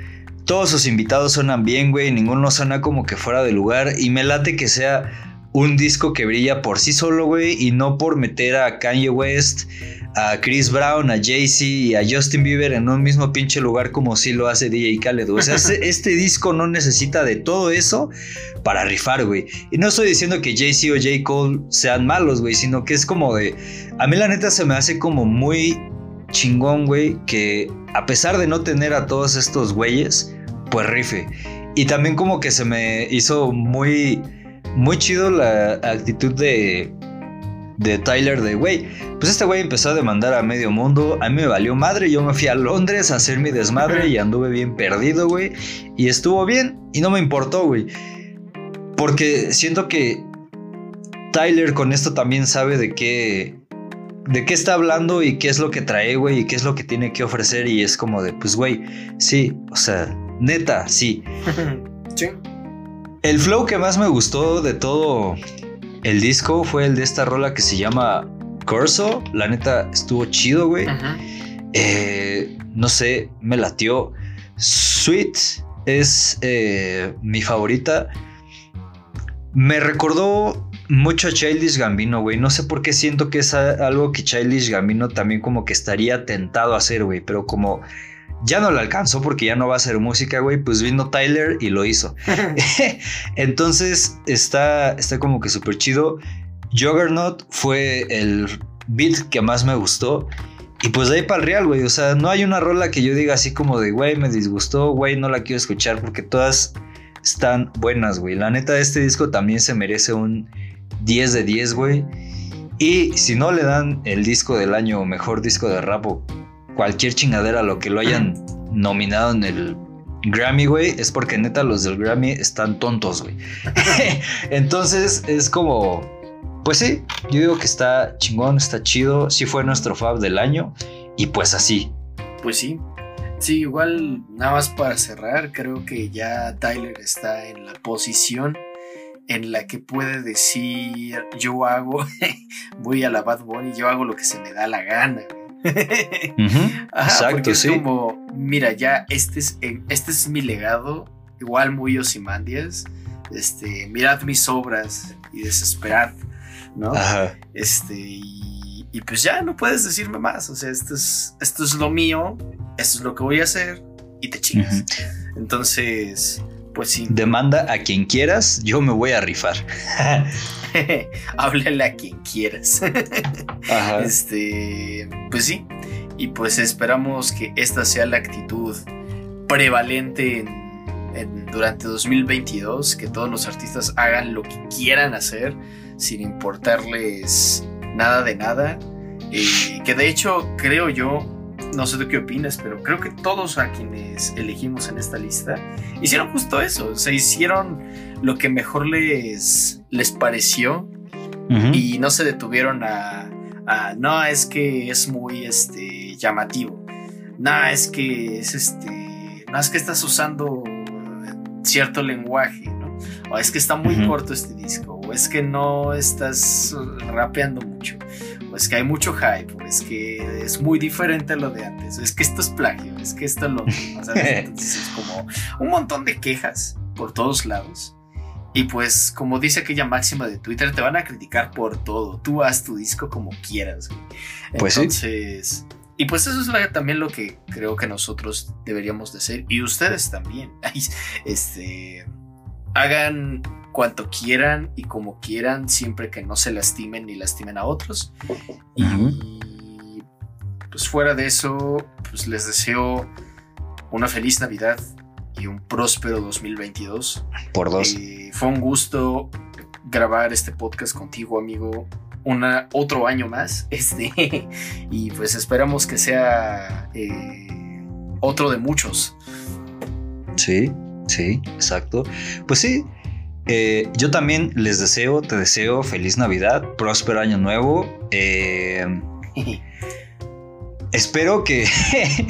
Todos sus invitados suenan bien, güey, ninguno suena como que fuera de lugar y me late que sea un disco que brilla por sí solo, güey, y no por meter a Kanye West, a Chris Brown, a Jay-Z y a Justin Bieber en un mismo pinche lugar como si lo hace DJ Khaled. O sea, este, disco no necesita de todo eso para rifar, güey. Y no estoy diciendo que Jay-Z o J. Cole sean malos, güey, sino que es como de... A mí la neta se me hace como muy chingón, güey, que a pesar de no tener a todos estos güeyes, pues rife. Y también como que se me hizo muy muy chido la actitud de, de Tyler de, güey, pues este güey empezó a demandar a medio mundo, a mí me valió madre, yo me fui a Londres a hacer mi desmadre y anduve bien perdido, güey, y estuvo bien y no me importó, güey. Porque siento que Tyler con esto también sabe de qué de qué está hablando y qué es lo que trae, güey, y qué es lo que tiene que ofrecer y es como de, pues güey, sí, o sea, neta, sí. Sí. El flow que más me gustó de todo el disco fue el de esta rola que se llama Corso. La neta estuvo chido, güey. Eh, no sé, me latió. Sweet es eh, mi favorita. Me recordó mucho a Childish Gambino, güey. No sé por qué siento que es algo que Childish Gambino también como que estaría tentado a hacer, güey. Pero como ya no lo alcanzó porque ya no va a hacer música, güey, pues vino Tyler y lo hizo. Entonces está, está como que súper chido. Juggernaut fue el beat que más me gustó. Y pues de ahí para el real, güey. O sea, no hay una rola que yo diga así como de, güey, me disgustó, güey, no la quiero escuchar porque todas están buenas, güey. La neta, este disco también se merece un 10 de 10, güey. Y si no le dan el disco del año o mejor disco de rap cualquier chingadera, lo que lo hayan nominado en el Grammy, güey, es porque neta los del Grammy están tontos, güey. Entonces es como, pues sí, yo digo que está chingón, está chido, sí fue nuestro fab del año y pues así. Pues sí. Sí, igual nada más para cerrar, creo que ya Tyler está en la posición en la que puede decir yo hago, voy a la Bad Bunny, yo hago lo que se me da la gana. Exacto, sí. como, mira, ya este es, eh, este es mi legado, igual muy Osimandias. Este, mirad mis obras y desesperad, ¿no? Este, y, pues ya no puedes decirme más. O sea, esto es, esto es lo mío, esto es lo que voy a hacer y te chingas. Entonces, pues sí. Demanda a quien quieras, yo me voy a rifar. Háblale a quien quieras. Este, pues sí. Y pues esperamos que esta sea la actitud prevalente durante 2022, que todos los artistas hagan lo que quieran hacer sin importarles nada de nada. Y que de hecho creo yo, no sé de qué opinas, pero creo que todos a quienes elegimos en esta lista hicieron justo eso, se hicieron lo que mejor les, les pareció y no se detuvieron a, no, es que es muy este, llamativo, no, es que es este, no, es que estás usando cierto lenguaje, ¿no? o es que está muy corto este disco, o es que no estás rapeando mucho, o es que hay mucho hype, o es que es muy diferente a lo de antes, o es que esto es plagio, es que esto lo... Entonces es como un montón de quejas por todos lados. Y pues, como dice aquella máxima de Twitter, te van a criticar por todo. Tú haz tu disco como quieras. Pues Entonces, y pues eso es también lo que creo que nosotros deberíamos de hacer. Y ustedes también. Este, hagan cuanto quieran y como quieran, siempre que no se lastimen ni lastimen a otros. Y pues fuera de eso, pues les deseo una feliz Navidad y un próspero 2022. Por dos. Eh, fue un gusto grabar este podcast contigo, amigo. Una, otro año más. Este, y pues esperamos que sea eh, otro de muchos. Sí, sí, exacto. Pues sí, eh, yo también les deseo, te deseo feliz Navidad, próspero año nuevo. espero que,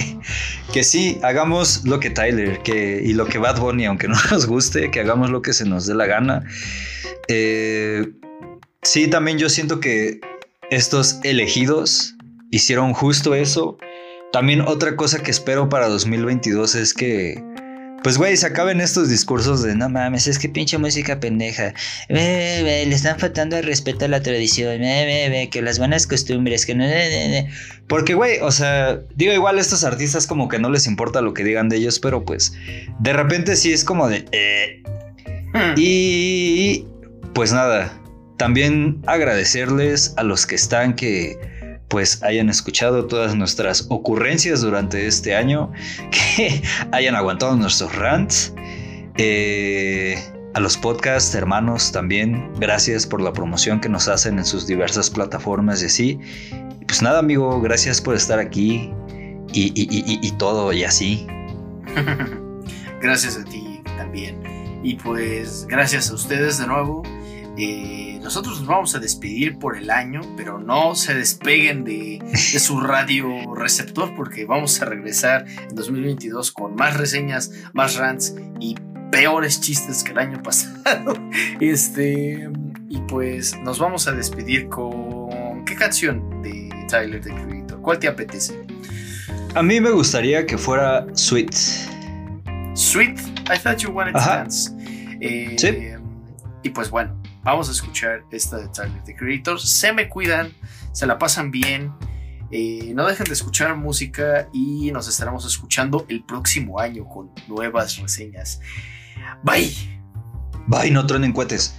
que sí, hagamos lo que Tyler que, y lo que Bad Bunny, aunque no nos guste, que hagamos lo que se nos dé la gana. Eh, sí, también yo siento que estos elegidos hicieron justo eso. También otra cosa que espero para 2022 es que pues, güey, se acaben estos discursos de no mames, es que pinche música pendeja. le están faltando el respeto a la tradición. que las buenas costumbres, que no. Porque, güey, o sea, digo, igual a estos artistas como que no les importa lo que digan de ellos, pero pues de repente sí es como de. Eh. Hmm. Y. Pues nada, también agradecerles a los que están que pues hayan escuchado todas nuestras ocurrencias durante este año, que hayan aguantado nuestros rants. Eh, a los podcast hermanos también, gracias por la promoción que nos hacen en sus diversas plataformas y así. Pues nada, amigo, gracias por estar aquí y, todo y así. gracias a ti también. Y pues gracias a ustedes de nuevo. Eh, nosotros nos vamos a despedir por el año, pero no se despeguen de, su radio receptor porque vamos a regresar en 2022 con más reseñas, más rants y peores chistes que el año pasado. Este, y pues nos vamos a despedir con ¿qué canción de Tyler the Creator? ¿Cuál te apetece? A mí me gustaría que fuera Sweet. Sweet, I thought you wanted to dance. Eh, sí. Y pues bueno, Vamos a escuchar esta de Tyler The Creators. Se me cuidan, se la pasan bien. Eh, no dejen de escuchar música y nos estaremos escuchando el próximo año con nuevas reseñas. Bye. Bye, no truenen cohetes.